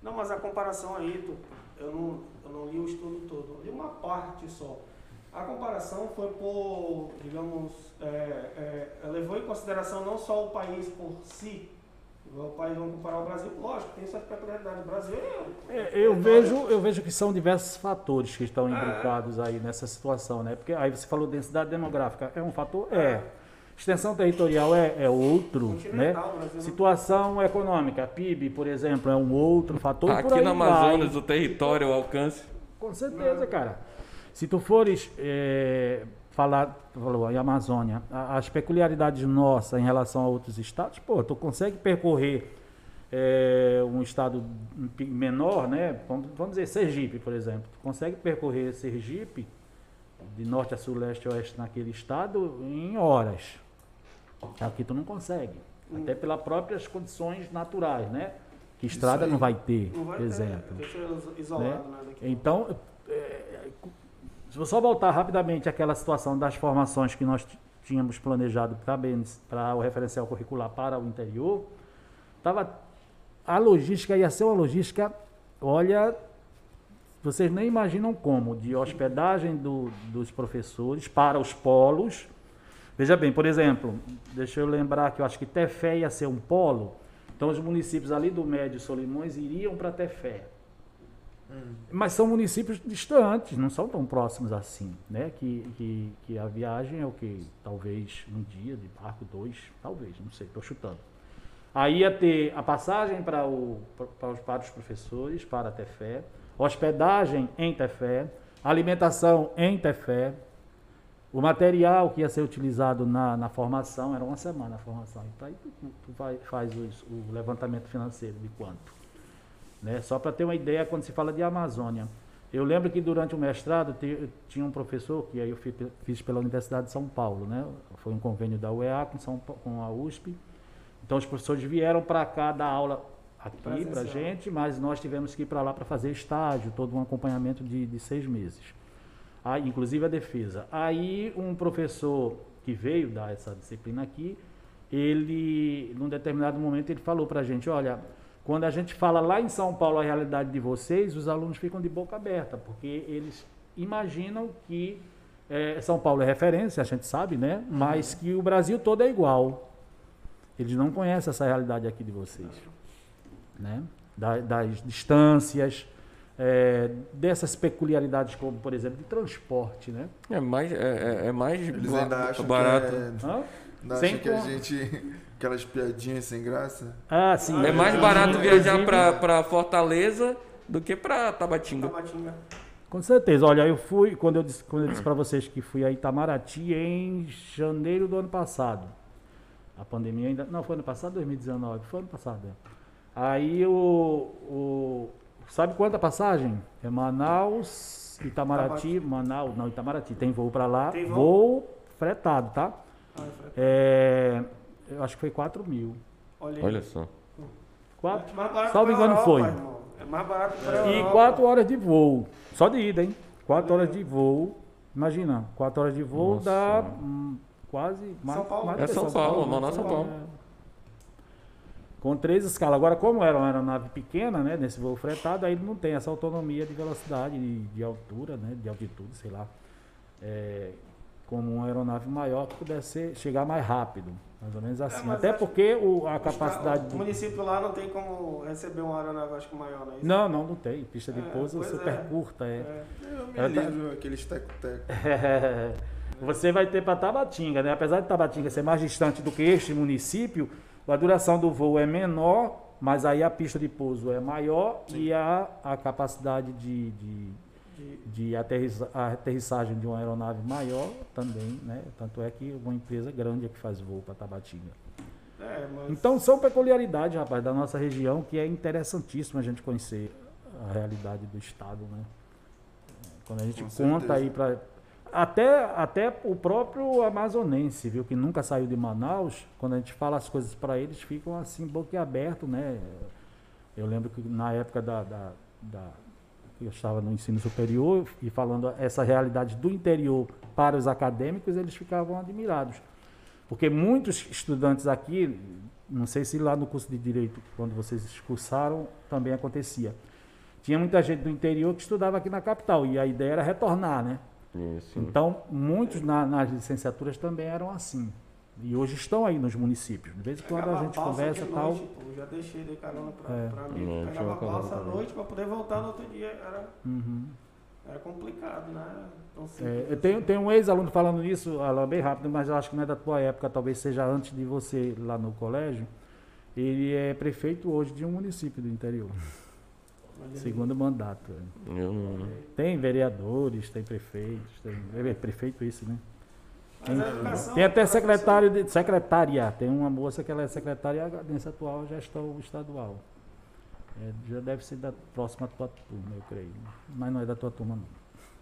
Não, mas a comparação aí, eu, não, eu não li o estudo todo, eu li uma parte só. A comparação foi por, digamos, é, é, levou em consideração não só o país por si, o país, vamos comparar o Brasil, lógico, tem suas peculiaridades. O Brasil é.
É, eu, vejo, eu vejo que são diversos fatores que estão
É.
imbricados aí nessa situação, né? Porque aí você falou densidade demográfica, é um fator? É. Extensão territorial é, é outro, né? Situação econômica, PIB, por exemplo, é um outro fator. por
Aqui
aí
no
vai.
Amazonas, o território, o alcance.
Com certeza, cara. Se tu fores é, falar, falou, em Amazônia, a- as peculiaridades nossas em relação a outros estados, pô, tu consegue percorrer é, um estado menor, né? Vamos, vamos dizer Sergipe, por exemplo. Tu consegue percorrer Sergipe de norte a sul, leste a oeste naquele estado em horas. Aqui tu não consegue. Até pelas próprias condições naturais, né? Que estrada não vai ter,
Não vai
exemplo.
ter, isolado, né? daqui.
Então, se eu só voltar rapidamente àquela situação das formações que nós tínhamos planejado para o referencial curricular para o interior, tava, a logística ia ser uma logística, olha, vocês nem imaginam como, de hospedagem do- dos professores para os polos. Veja bem, por exemplo, deixa eu lembrar que eu acho que Tefé ia ser um polo, então os municípios ali do Médio Solimões iriam para Tefé. Mas são municípios distantes, não são tão próximos assim, né? Que, que, que a viagem é o que? Talvez um dia de barco, dois, talvez, não sei, estou chutando. Aí ia ter a passagem para, o, para, os, para os professores, para Tefé, hospedagem em Tefé, alimentação em Tefé, o material que ia ser utilizado na, na formação, era uma semana a formação. Então aí tu, tu vai, faz o levantamento financeiro de quanto né? Só para ter uma ideia, quando se fala de Amazônia. Eu lembro que durante o mestrado tinha um professor, que aí eu fi- fiz pela Universidade de São Paulo, né? foi um convênio da UEA com, São, com a USP. Então os professores vieram para cá dar aula aqui para gente, mas nós tivemos que ir para lá para fazer estágio, todo um acompanhamento de, de seis meses. Aí, inclusive a defesa. Aí um professor que veio dar essa disciplina aqui, ele, num determinado momento, ele falou para a gente, olha, quando a gente fala lá em São Paulo a realidade de vocês, os alunos ficam de boca aberta, porque eles imaginam que eh, São Paulo é referência, a gente sabe, né? Mas que o Brasil todo é igual. Eles não conhecem essa realidade aqui de vocês, né? Da- das distâncias, eh, dessas peculiaridades, como por exemplo de transporte, né?
É mais, é, é- é mais
Eles ainda acham
barato.
que, é,
Sem
que a gente. Aquelas piadinhas sem graça.
Ah, sim.
É mais barato viajar pra, pra Fortaleza do que pra Tabatinga.
Tabatinga.
Com certeza. Olha, eu fui, quando eu disse, quando eu disse para vocês que fui a Itamaraty em janeiro do ano passado. A pandemia ainda. Não, foi ano passado, 2019. Foi ano passado. é. Aí o. o sabe quanta passagem? É Manaus, Itamaraty, Manaus. Não, Itamaraty. Tem voo para lá.
Tem voo?
voo fretado, tá?
Ah, Fred.
É, eu acho que foi 4 mil.
Olha, aí.
Olha só.
Quatro,
É
salvo engano,
Europa,
foi.
irmão. É mais barato para
E quatro horas de voo. Só de ida, hein? Quatro horas de voo. Imagina, quatro horas de voo
Nossa.
dá hum, quase mais,
São Paulo.
mais
É São Paulo,
né?
Manaus, São Paulo.
É. Com três escalas. Agora, como era uma aeronave pequena, né? Nesse voo fretado, aí ele não tem essa autonomia de velocidade, de, de altura, né? De altitude, sei lá. É, como uma aeronave maior que pudesse ser- chegar mais rápido. Mais ou menos assim.
mas
Até porque o, a capacidade.
ca- O
de-
município lá não tem como receber uma aeronave, maior, não é isso?
Não, não, não tem. Pista de
É,
pouso super
é.
curta. É.
É.
Eu me
Ela tá-
alívio, aqueles teco-teco.
Você vai ter para Tabatinga, né? Apesar de Tabatinga ser mais distante do que este município, a duração do voo é menor, mas aí a pista de pouso é maior e a, a capacidade de, de,
De-
de aterrissa- a aterrissagem de uma aeronave maior também, né? Tanto é que uma empresa grande é que faz voo para Tabatinga.
É, mas
Então são peculiaridades, rapaz, da nossa região que é interessantíssimo a gente conhecer a realidade do estado, né? Quando a gente
Com
conta
certeza.
aí para até até o próprio amazonense, viu, que nunca saiu de Manaus, quando a gente fala as coisas para eles, ficam assim boquiaberto, né? Eu lembro que na época da, da, da eu estava no ensino superior e falando essa realidade do interior para os acadêmicos, eles ficavam admirados. Porque muitos estudantes aqui, não sei se lá no curso de Direito, quando vocês cursaram, também acontecia. Tinha muita gente do interior que estudava aqui na capital e a ideia era retornar, né?
Isso.
Então, muitos na- nas licenciaturas também eram assim. E hoje estão aí nos municípios. De vez em quando a gente conversa e tal.
noite, pô, já deixei de carona pra,
É.
pra mim.
Não,
pegava
uma carona
balsa à noite pra poder voltar no outro dia. Era,
Uhum.
era complicado, né? Tão
É,
simples
eu tenho, tenho um ex-aluno falando isso, Alan, bem rápido, mas eu acho que não é da tua época, talvez seja antes de você lá no colégio. Ele é prefeito hoje de um município do interior. Segundo mandato. é.
Eu não...
Tem vereadores, tem prefeitos, tem é prefeito isso, né?
Educação-
Tem até secretário de secretária. Tem uma moça que ela é secretária nessa atual gestão estadual. É, já deve ser da próxima tua turma, eu creio. Mas não é da tua turma, não.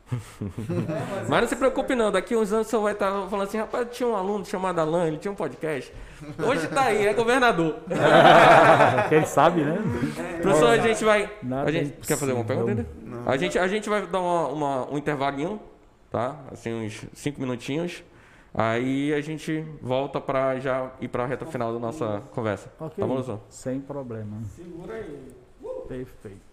Mas não se preocupe não, daqui uns anos você vai estar falando assim, rapaz, tinha um aluno chamado Alan, ele tinha um podcast. Hoje tá aí, é governador.
Quem sabe, né?
Professor, a gente vai. A gente quer fazer uma pergunta ainda? A gente, a gente vai dar uma, uma- um intervalinho, tá? Assim, uns cinco minutinhos. Aí a gente volta pra já ir pra reta final da nossa conversa.
Ok,
Tá bom, professor?
Sem problema.
Segura aí.
Perfeito.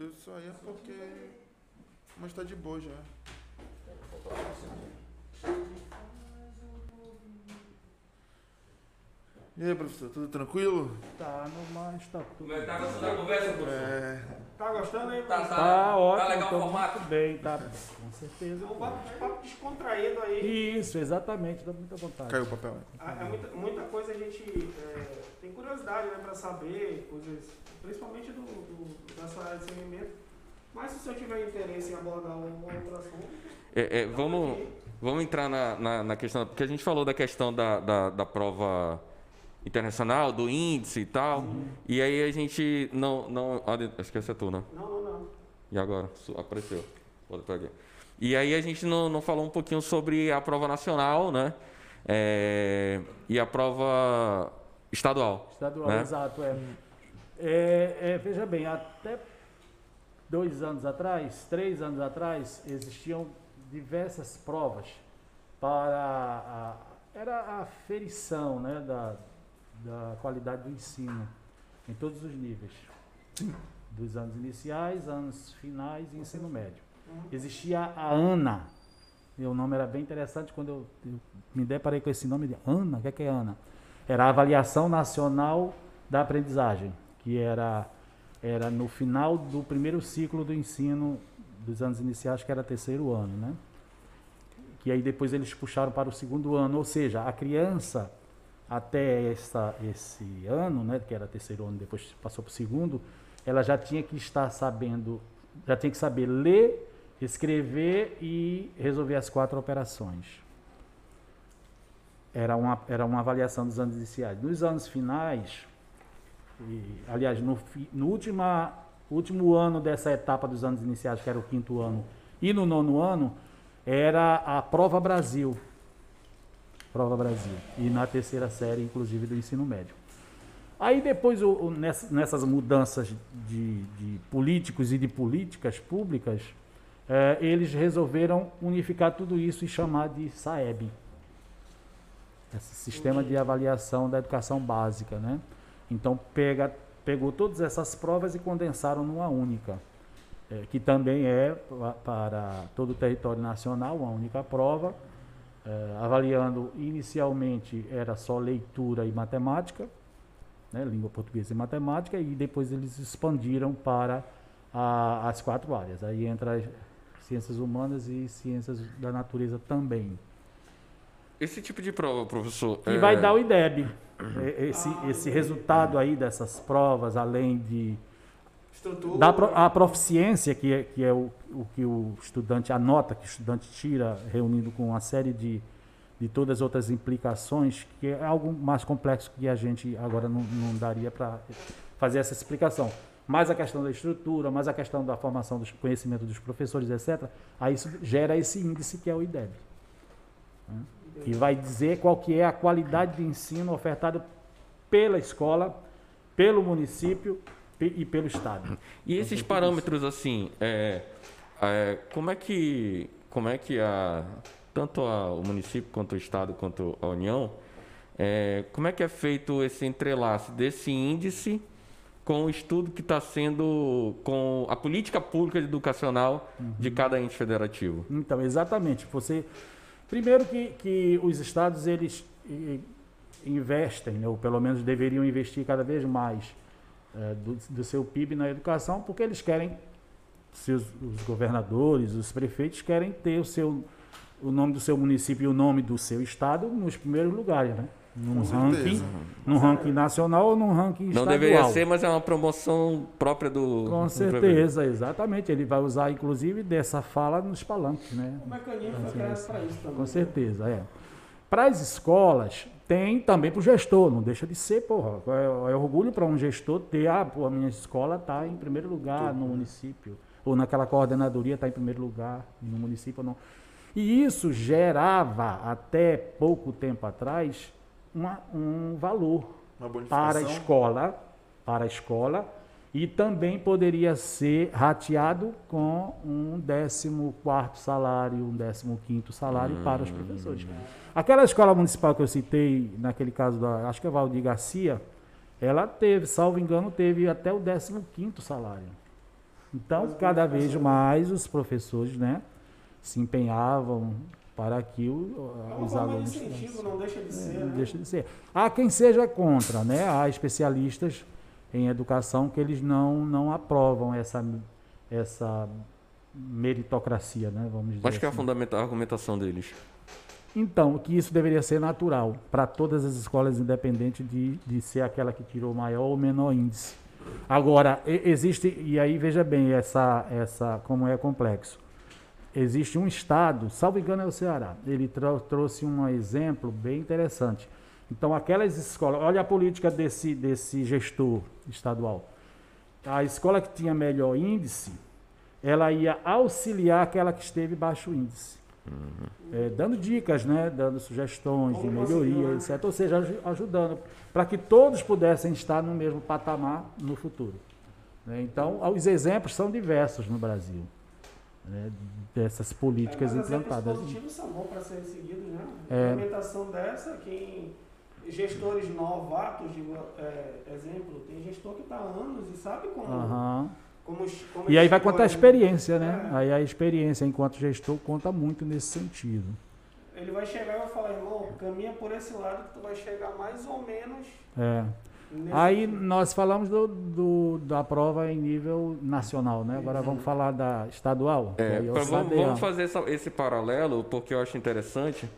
Eu só ia porque. Mas tá de boa já. E aí, professor, tudo tranquilo?
Tá, no mais tá tudo.
Como é que tá gostando da conversa, professor?
É.
Tá gostando aí?
Tá,
professor?
Tá ótimo,
Tá legal o
tô
formato?
muito bem, tá. Com certeza.
É um papo, descontraído aí.
Isso, exatamente, dá muita vontade.
Caiu o papel aí.
Ah, é muita, muita coisa a gente é, tem curiosidade né, para saber, coisas, principalmente do, do, da sua área de segmento. Mas se o senhor tiver interesse em abordar um outro assunto,
É, é,
estamos
vamos,
aqui.
vamos entrar na, na, na questão, porque a gente falou da questão da, da, da prova internacional, do índice e tal, e aí a gente não, não, olha, acho que essa é tu, né?
Não, não, não.
E agora? Apareceu. Pra aqui. E aí a gente não, não falou um pouquinho sobre a prova nacional, né? É, e a prova estadual.
Estadual,
né?
exato, é. É, é, Veja bem, até dois anos atrás, três anos atrás, existiam diversas provas para a, era a ferição né, da, da qualidade do ensino em todos os níveis. Dos anos iniciais, anos finais e ensino médio. Existia a ANA. O nome era bem interessante quando eu, eu me deparei com esse nome de ANA. O que é, que é ANA? Era a Avaliação Nacional da Aprendizagem, que era, era no final do primeiro ciclo do ensino dos anos iniciais, que era terceiro ano, né? Que aí depois eles puxaram para o segundo ano, ou seja, a criança até essa, esse ano, né, que era terceiro ano, depois passou para o segundo, ela já tinha que estar sabendo, já tinha que saber ler, escrever e resolver as quatro operações. Era uma, era uma avaliação dos anos iniciais. Nos anos finais, e, aliás, no, no última, último ano dessa etapa dos anos iniciais, que era o quinto ano, e no nono ano, era a Prova Brasil. Prova Brasil. E na terceira série, inclusive, do ensino médio. Aí depois, o- o- ness- nessas mudanças de, de políticos e de políticas públicas, eh, eles resolveram unificar tudo isso e chamar de SAEB. Esse sistema de avaliação da educação básica, né? Então pega, pegou todas essas provas e condensaram numa única, eh, que também é pa- para todo o território nacional uma única prova, eh, avaliando inicialmente era só leitura e matemática, né, língua portuguesa e matemática, e depois eles expandiram para a- as quatro áreas. Aí entra as ciências humanas e ciências da natureza também.
Esse tipo de prova, professor.
E
é,
vai dar o IDEB. E- Esse, esse resultado aí dessas provas, além de
Estrutura.
da pro- a proficiência, que é, que é o, o que o estudante anota, que o estudante tira, reunindo com uma série de, de todas as outras implicações, que é algo mais complexo que a gente agora não, não daria para fazer essa explicação. Mais a questão da estrutura, mais a questão da formação dos conhecimentos dos professores, etc. Aí isso gera esse índice que é o IDEB. né? Que vai dizer qual que é a qualidade de ensino ofertada pela escola, pelo município e pelo Estado.
E esses parâmetros assim, é, é, como é que como é que a tanto a- o município quanto o estado quanto a União, é, como é que é feito esse entrelace desse índice com o estudo que está sendo com a política pública educacional de cada ente federativo?
Então, exatamente. Você primeiro que, que os estados eles investem, né, ou pelo menos deveriam investir cada vez mais eh, do, do seu PIB na educação, porque eles querem, seus, os governadores, os prefeitos querem ter o seu o nome do seu município e o nome do seu estado nos primeiros lugares, né? Num
Com
ranking,
certeza.
num ranking nacional ou num ranking
Não
estadual.
deveria ser, mas é uma promoção própria do
Com
do
certeza, exatamente. Ele vai usar, inclusive, dessa fala nos palanques, né?
O mecanismo foi criado para isso também.
Com certeza, é. Para as escolas, tem também para o gestor, não deixa de ser, porra. É, é orgulho para um gestor ter, ah, pô, a minha escola está em primeiro lugar no município, ou naquela coordenadoria está em primeiro lugar no município ou não. E isso gerava, até pouco tempo atrás, uma- um valor para a escola, para a escola, e também poderia ser rateado com um 14º salário, um 15º salário para os professores. Aquela escola municipal que eu citei, naquele caso da, acho que é Valdir Garcia, ela teve, salvo engano, teve até o 15º salário. Então,
Mas
cada
como
vez mais os professores, né, se empenhavam para que o-
É uma
os
de
alunos
incentivo, não deixa de
É,
ser,
não
né?
deixa de ser. Há quem seja contra, né? Há especialistas em educação que eles não, não aprovam essa, essa meritocracia, né? Vamos dizer
Acho que é a
assim.
a argumentação deles.
Então, que isso deveria ser natural para todas as escolas independentes de, de ser aquela que tirou maior ou menor índice. Agora, existe, e aí veja bem essa, essa, como é complexo. Existe um estado, salvo engano é o Ceará, ele trou- trouxe um exemplo bem interessante. Então, aquelas escolas, olha a política desse, desse gestor estadual. A escola que tinha melhor índice, ela ia auxiliar aquela que esteve baixo índice. É, dando dicas, né, dando sugestões de
Como
melhoria,
conseguiu, né?
etc. Ou seja, aju- ajudando para que todos pudessem estar no mesmo patamar no futuro. né. Então, os exemplos são diversos no Brasil, né, dessas políticas
É, mas
implantadas.
positivos são bons para serem seguidos, né?
É.
A implementação dessa, quem gestores novatos, digo, é, exemplo, tem gestor que está há anos e sabe como,
Aham.
como, como
E aí vai contar a experiência, né?
É.
Aí a experiência enquanto gestor conta muito nesse sentido.
Ele vai chegar e vai falar, irmão, caminha por esse lado que tu vai chegar mais ou menos
É. Aí nós falamos do, do- da prova em nível nacional, né? Agora vamos falar da estadual.
É,
é
vamos, vamos fazer essa- esse paralelo, porque eu acho interessante,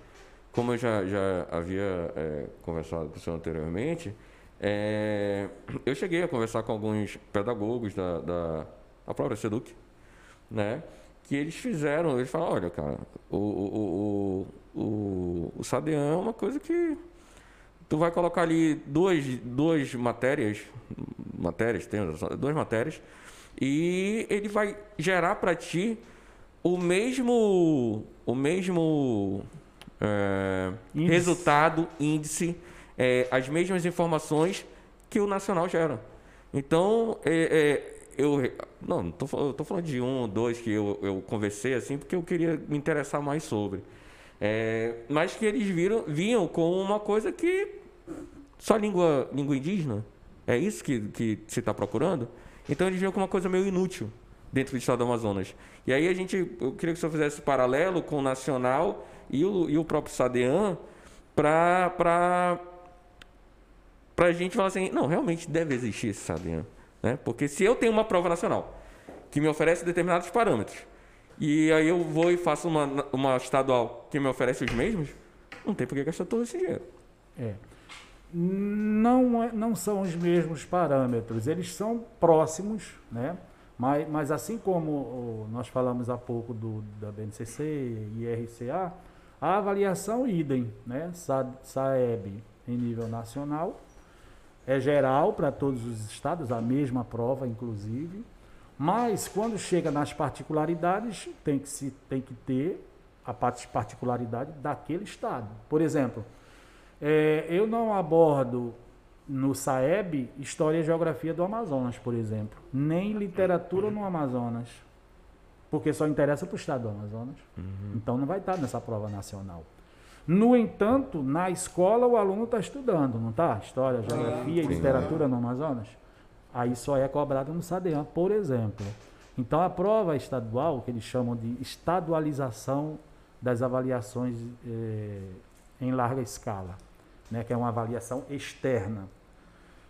como eu já, já havia é, conversado com o senhor anteriormente, é, eu cheguei a conversar com alguns pedagogos da, da, própria SEDUC, né? Que eles fizeram, eles falaram, olha, cara, o, o, o, o, o SADEAN é uma coisa que tu vai colocar ali duas, duas matérias, matérias, tem duas matérias, e ele vai gerar para ti o mesmo, o mesmo é,
Índice.
resultado, índice, é, as mesmas informações que o nacional gera. Então, é, é, eu não, eu tô falando de um, dois que eu, eu conversei assim, porque eu queria me interessar mais sobre. É, mas que eles viram, viam como uma coisa que só língua, língua indígena? É isso que, que se está procurando? Então eles viam como uma coisa meio inútil dentro do estado do Amazonas. E aí a gente, eu queria que o senhor fizesse esse paralelo com o nacional e o, e o próprio SADEAN para a gente falar assim, não, realmente deve existir esse SADEAN. Né? Porque se eu tenho uma prova nacional que me oferece determinados parâmetros e aí eu vou e faço uma, uma estadual que me oferece os mesmos, não tem por que gastar todo esse dinheiro.
É. Não, é- não são os mesmos parâmetros, eles são próximos, né? Mas, mas assim como nós falamos há pouco do, da BNCC e RCA, a avaliação idem, né? Sa- SAEB em nível nacional, é geral para todos os estados, a mesma prova, inclusive, mas quando chega nas particularidades, tem que, se, tem que ter a particularidade daquele estado. Por exemplo, é, eu não abordo no SAEB História e Geografia do Amazonas, por exemplo, nem literatura no Amazonas, porque só interessa para o estado do Amazonas. Então não vai estar nessa prova nacional. No entanto, na escola o aluno está estudando, não está? História, Geografia e
sim.
Literatura no Amazonas. Aí só é cobrado no SADEAN, por exemplo. Então a prova estadual, que eles chamam de estadualização das avaliações eh, em larga escala, né, que é uma avaliação externa.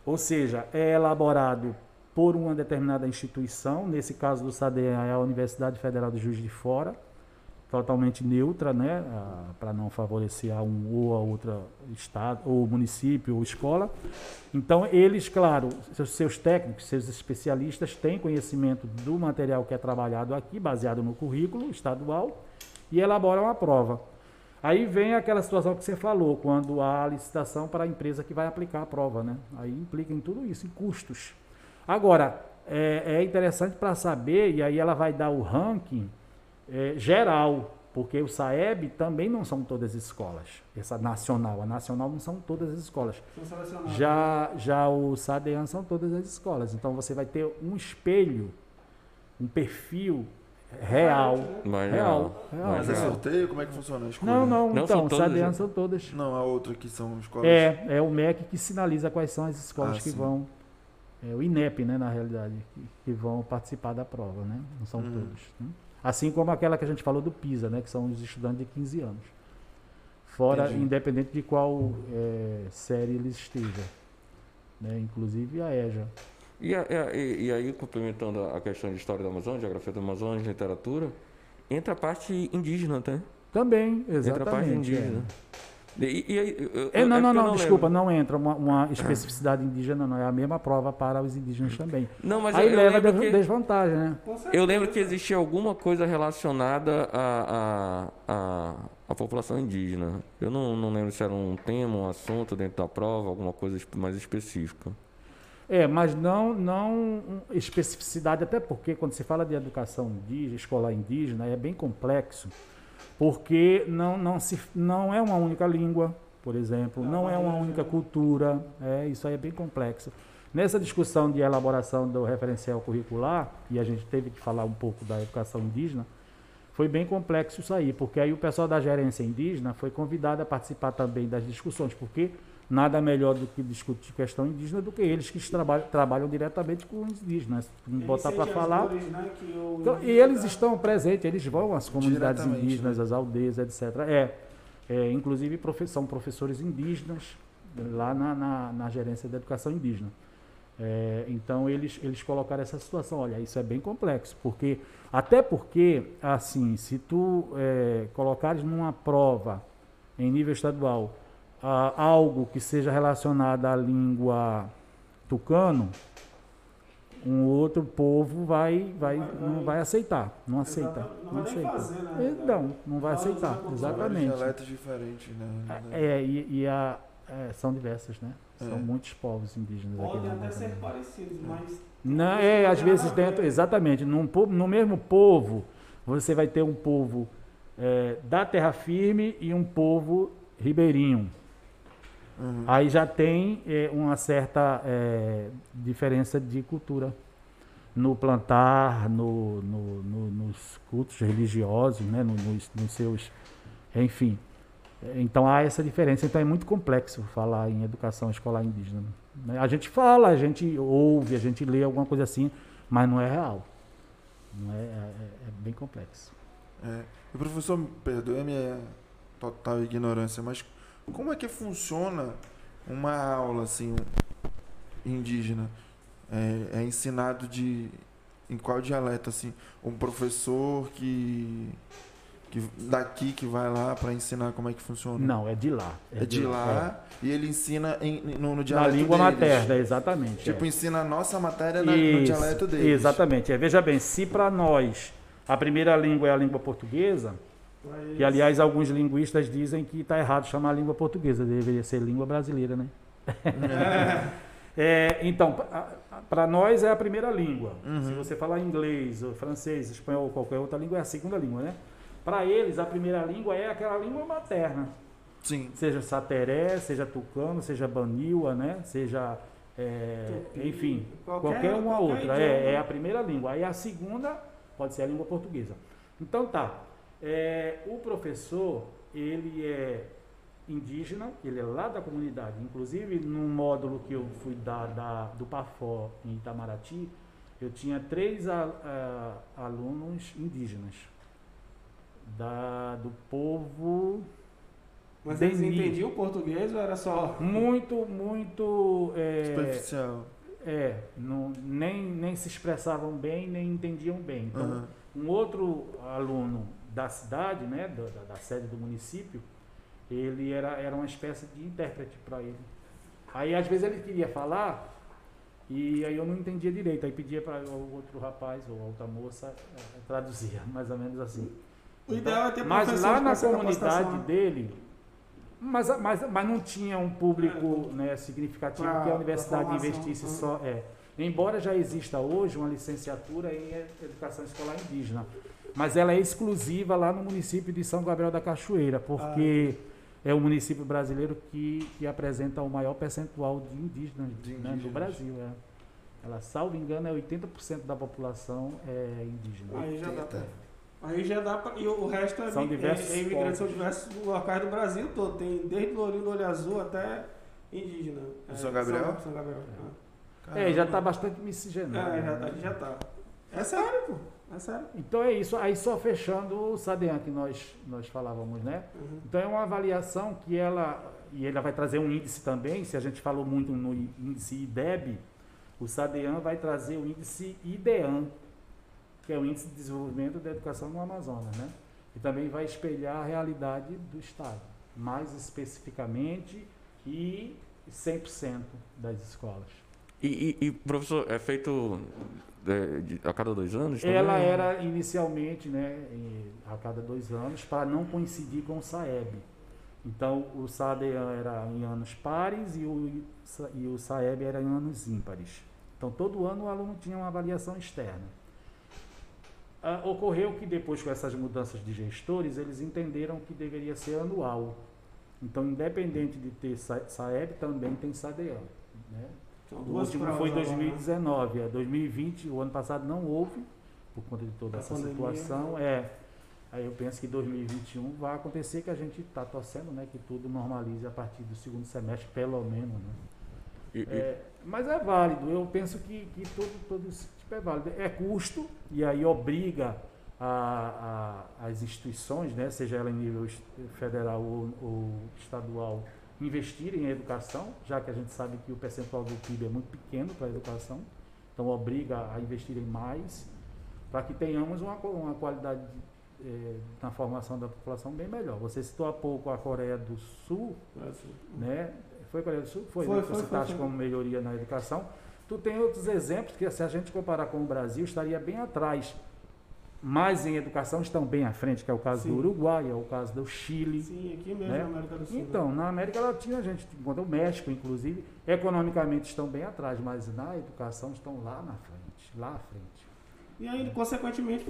Ou seja, é elaborado por uma determinada instituição, nesse caso do SADEAN é a Universidade Federal de Juiz de Fora, totalmente neutra, né, para não favorecer a um ou a outra estado, ou município ou escola. Então, eles, claro, seus, seus técnicos, seus especialistas têm conhecimento do material que é trabalhado aqui, baseado no currículo estadual, e elaboram a prova. Aí vem aquela situação que você falou, quando há licitação para a empresa que vai aplicar a prova, né? Aí implica em tudo isso, em custos. Agora, é, é interessante para saber, e aí ela vai dar o ranking é, geral, porque o SAEB também não são todas as escolas. Essa nacional, a nacional não são todas as escolas.
São.
Já, já o SADEAN são todas as escolas. Então você vai ter um espelho, um perfil real.
Mas
Real.
não,
real.
Mas é
real.
sorteio? Como é que funciona a escolha?
Não, não,
Não
então,
são todas,
SADEAN
né?
são todas.
Não, a outra que são escolas.
É, é o MEC que sinaliza quais são as escolas
Ah,
que
sim.
vão. É, o INEP, né, na realidade, que, que vão participar da prova, né? Não são
Uhum.
todos. né? Assim como aquela que a gente falou do PISA, né, que são os estudantes de 15 anos. Fora,
Entendi.
independente de qual é, série eles estejam. Né? Inclusive a EJA.
E, e e- aí, complementando a questão de história da Amazônia, geografia da Amazônia, literatura, entra a parte indígena, tá?
Também,
Entra a parte
exatamente. é.
E, e eu-
É,
eu-
não,
é
não,
eu
não, desculpa,
lembro.
não entra uma, uma especificidade indígena, não. É a mesma prova para os indígenas também.
Não, mas
Aí
eu, eu
leva
lembro
des-
que,
desvantagem, né?
Eu lembro que existia alguma coisa relacionada à, à, à, à população indígena. Eu não, não lembro se era um tema, um assunto dentro da prova, alguma coisa mais específica.
É, mas não, não especificidade, até porque quando se fala de educação indígena, escolar indígena, é bem complexo, porque não, não, se, não é uma única língua, por exemplo, não é uma única cultura, é, isso aí é bem complexo. Nessa discussão de elaboração do referencial curricular, e a gente teve que falar um pouco da educação indígena, foi bem complexo isso aí, porque aí o pessoal da gerência indígena foi convidado a participar também das discussões, porque nada melhor do que discutir questão indígena do que eles que trabalham, trabalham diretamente com os indígenas.
Eles
Botar para falar.
dores, né, o
Então, e eles estão presentes, eles vão às comunidades indígenas,
né?
às aldeias, etc. É, é, inclusive profe- são professores indígenas lá na, na, na gerência da educação indígena. É, então eles, eles colocaram essa situação, olha, isso é bem complexo, porque até porque, assim, se tu é, colocares numa prova em nível estadual ah, algo que seja relacionado à língua tucano, um outro povo vai, vai,
Vai-
não
vai-
aceitar, não aceita.
Não
não aceita.
fazer, né?
Então, não vai
Fala
aceitar, exatamente.
dialetos diferentes, né?
É, e, e a, é, são diversas, né?
É.
São muitos povos indígenas aqui
Podem até ser parecidos, mas.
Não, é, às vezes dentro, exatamente, num, no mesmo povo, você vai ter um povo é, da terra firme e um povo ribeirinho.
Uhum.
Aí já tem é, uma certa é, diferença de cultura no plantar, no, no- no- nos cultos religiosos, né, no- nos, nos seus, enfim. Então há essa diferença. Então é muito complexo falar em educação escolar indígena. né? A gente fala, a gente ouve, a gente lê alguma coisa assim, mas não é real. Não é, é- é- é bem complexo.
É. Professor, perdoe a minha total ignorância, mas como é que funciona uma aula assim indígena? É, é ensinado de em qual dialeto assim? Um professor que que daqui que vai lá para ensinar como é que funciona?
Não, é de lá.
É de lá e ele ensina em, no, no
Na
dialeto
língua
deles.
materna, exatamente.
Tipo,
é.
ensina a nossa matéria na- no
Isso,
dialeto deles.
Exatamente. É, veja bem, se para nós a primeira língua é a língua portuguesa,
mas-
que aliás alguns linguistas dizem que está errado chamar a língua portuguesa, deveria ser língua brasileira, né? É, então, para nós é a primeira língua.
Uhum.
Se você falar inglês, ou francês, espanhol ou qualquer outra língua, é a segunda língua, né? Para eles, a primeira língua é aquela língua materna.
Sim.
Seja sateré, seja tucano, seja baniwa, né? Seja, é,
Tupi,
enfim,
qualquer-
qualquer uma
qualquer
outra. É, é a primeira língua. Aí a segunda pode ser a língua portuguesa. Então tá. É, o professor, ele é indígena, ele é lá da comunidade. Inclusive, num módulo que eu fui dar da, do PAFó em Itamaraty, eu tinha três a- a- alunos indígenas. Da, do povo
Mas eles
Deni.
entendiam o português ou era só.
muito, muito. É,
Superficial.
é, não, nem, nem se expressavam bem, nem entendiam bem. Então,
Aham.
um outro aluno da cidade, né, da, da- da sede do município, ele era, era uma espécie de intérprete para ele. Aí, às vezes, ele queria falar e aí eu não entendia direito. Aí pedia para o outro rapaz ou a outra moça eh, traduzia, mais ou menos assim.
O ideal é ter
Mas lá na comunidade
capacitação.
dele, mas, mas, mas não tinha um público né, significativo
Pra-
que a universidade
formação,
investisse
né?
só. É. Embora já exista hoje uma licenciatura em educação escolar indígena, mas ela é exclusiva lá no município de São Gabriel da Cachoeira, porque
Ah.
é o município brasileiro que, que apresenta o maior percentual de indígenas,
De
né, do
indígenas.
Brasil. É. Ela, salvo engano, é 80% da população é indígena.
Aí já dá pra. Aí já dá pra. E o resto é,
São
mi-
diversos
é, é imigrantes, são diversos locais do Brasil todo. Tem desde Lourinho do Olho Azul até indígena. É,
São Gabriel?
São, São Gabriel. é.
É, já está bastante miscigenado.
É, já tá, já tá. É sério, pô. É sério.
Então é isso. Aí só fechando o SADEAN que nós, nós falávamos, né?
Uhum.
Então é uma avaliação que ela, e ela vai trazer um índice também, se a gente falou muito no índice IDEB, o SADEAN vai trazer o índice IDEAN, que é o Índice de Desenvolvimento da Educação no Amazonas, né? E também vai espelhar a realidade do Estado, mais especificamente e 100% das escolas.
E, e- e, professor, é feito é, de- a cada dois anos? também?
Ela era inicialmente, né, a cada dois anos, para não coincidir com o SAEB. Então, o SADEAN era em anos pares e o, e o SAEB era em anos ímpares. Então, todo ano o aluno tinha uma avaliação externa. Ah, ocorreu que depois, com essas mudanças de gestores, eles entenderam que deveria ser anual. Então, independente de ter Sa- SAEB, também tem SADEAN. Né?
São
O último foi em
agora, né?
2019. É 2020, o ano passado não houve, por conta de toda
Da
essa
pandemia.
situação. É. Aí eu penso que 2021 vai acontecer que a gente está torcendo, né? Que tudo normalize a partir do segundo semestre, pelo menos, né?
E- e-
É, mas é válido, eu penso que, que todo, todo esse tipo é válido. É custo, e aí obriga a, a- as instituições, né, seja ela em nível federal ou, ou estadual, investirem em educação, já que a gente sabe que o percentual do PIB é muito pequeno para a educação, então obriga a investirem mais, para que tenhamos uma, uma qualidade eh, na formação da população bem melhor. Você citou há pouco a Coreia do Sul,
É
né? Foi a Coreia do Sul? Foi,
Foi,
né?
foi,
você
foi, foi.
como melhoria na educação. Tu tem outros exemplos que, se a gente comparar com o Brasil, estaria bem atrás. Mas em educação estão bem à frente, que é o caso
Sim.
do Uruguai, é o caso do Chile.
Sim, aqui mesmo
Né?
na América do Sul.
Então, na América Latina, a gente encontra o México, inclusive, economicamente estão bem atrás, mas na educação estão lá na frente, lá à frente.
E aí, consequentemente,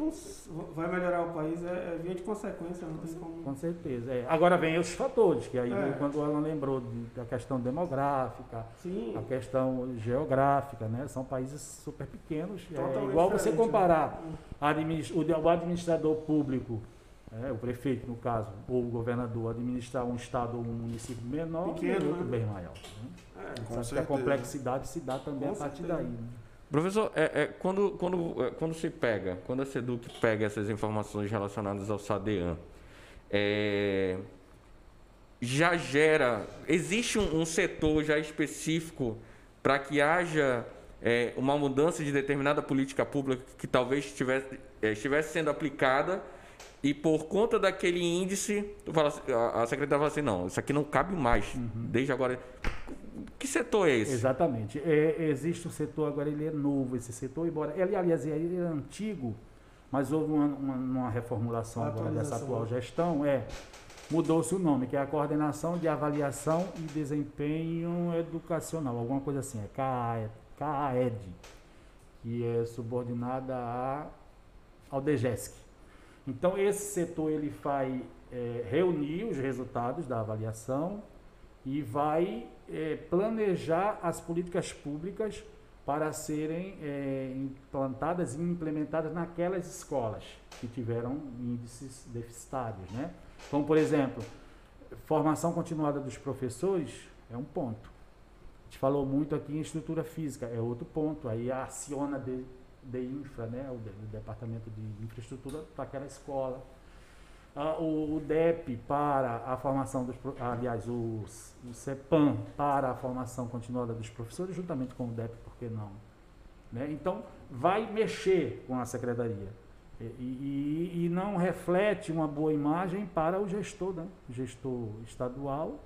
vai melhorar o país, é, é via de consequência, não tem como.
Com certeza. é. Agora vem os fatores, que aí
É.
quando o Alan lembrou de- da questão demográfica,
Sim,
a questão geográfica, né? São países super pequenos. É igual você
né?
comparar adminis- o, administrador público, né, o prefeito no caso, ou o governador administrar um estado ou um município menor
Pequeno,
e outro
né?
bem maior. Né?
É,
Sabe que a complexidade se dá também
Com
a partir
certeza.
daí. né?
Professor, é, é, quando, quando, é, quando se pega, quando a SEDUC pega essas informações relacionadas ao SADEAN, é, já gera, existe um, um setor já específico para que haja é, uma mudança de determinada política pública que talvez estivesse, estivesse sendo aplicada e por conta daquele índice, tu fala assim- a, a secretária fala assim, não, isso aqui não cabe mais, desde agora. Que setor é esse?
Exatamente. É, existe um setor, agora ele é novo, esse setor, embora. Ele, aliás, ele é antigo, mas houve uma, uma- uma reformulação agora dessa atual
né?
gestão. É, mudou-se o nome, que é a Coordenação de Avaliação e Desempenho Educacional, alguma coisa assim, é CAE- CAED, que é subordinada a, ao DGESC. Então, esse setor ele vai é, reunir os resultados da avaliação e vai eh, planejar as políticas públicas para serem eh, implantadas e implementadas naquelas escolas que tiveram índices deficitários, né? Como, por exemplo, formação continuada dos professores é um ponto. A gente falou muito aqui em estrutura física, é outro ponto. Aí aciona de, de infra, né? O, de- o departamento de infraestrutura para aquela escola. Ah, o, o DEP para a formação dos, aliás, o, o CEPAM para a formação continuada dos professores, juntamente com o DEP, por que não? Né? Então, vai mexer com a secretaria. E, e- e não reflete uma boa imagem para o gestor, né? o gestor estadual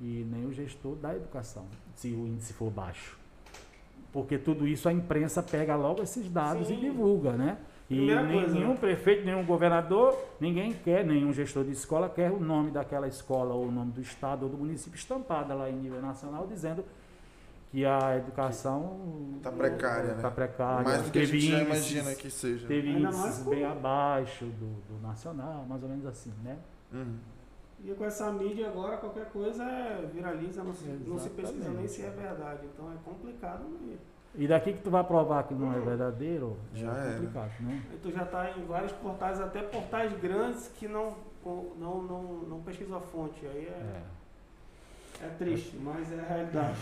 e nem o gestor da educação, se o índice for baixo. Porque tudo isso a imprensa pega logo esses dados
Sim.
e divulga, né? E
Primeira
nem-
coisa,
nenhum
né?
prefeito, nenhum governador, ninguém quer, nenhum gestor de escola quer o nome daquela escola ou o nome do estado ou do município estampado lá em nível nacional dizendo que a educação
Tá precária,
Está
né?
precária.
Mais do que a
teve
gente já
índices-
imagina que seja.
Teve
Ainda
índices bem abaixo do, do nacional, mais ou menos assim, né?
Uhum.
E com essa mídia agora, qualquer coisa é, viraliza, não se, não se pesquisa nem se é verdade. Então é complicado mesmo.
E daqui que tu vai provar que não é verdadeiro,
Já
é
era.
complicado, né?
Aí tu já está em vários portais, até portais grandes que não, não, não, não pesquisam a fonte. Aí é.
É.
É triste, mas é a realidade.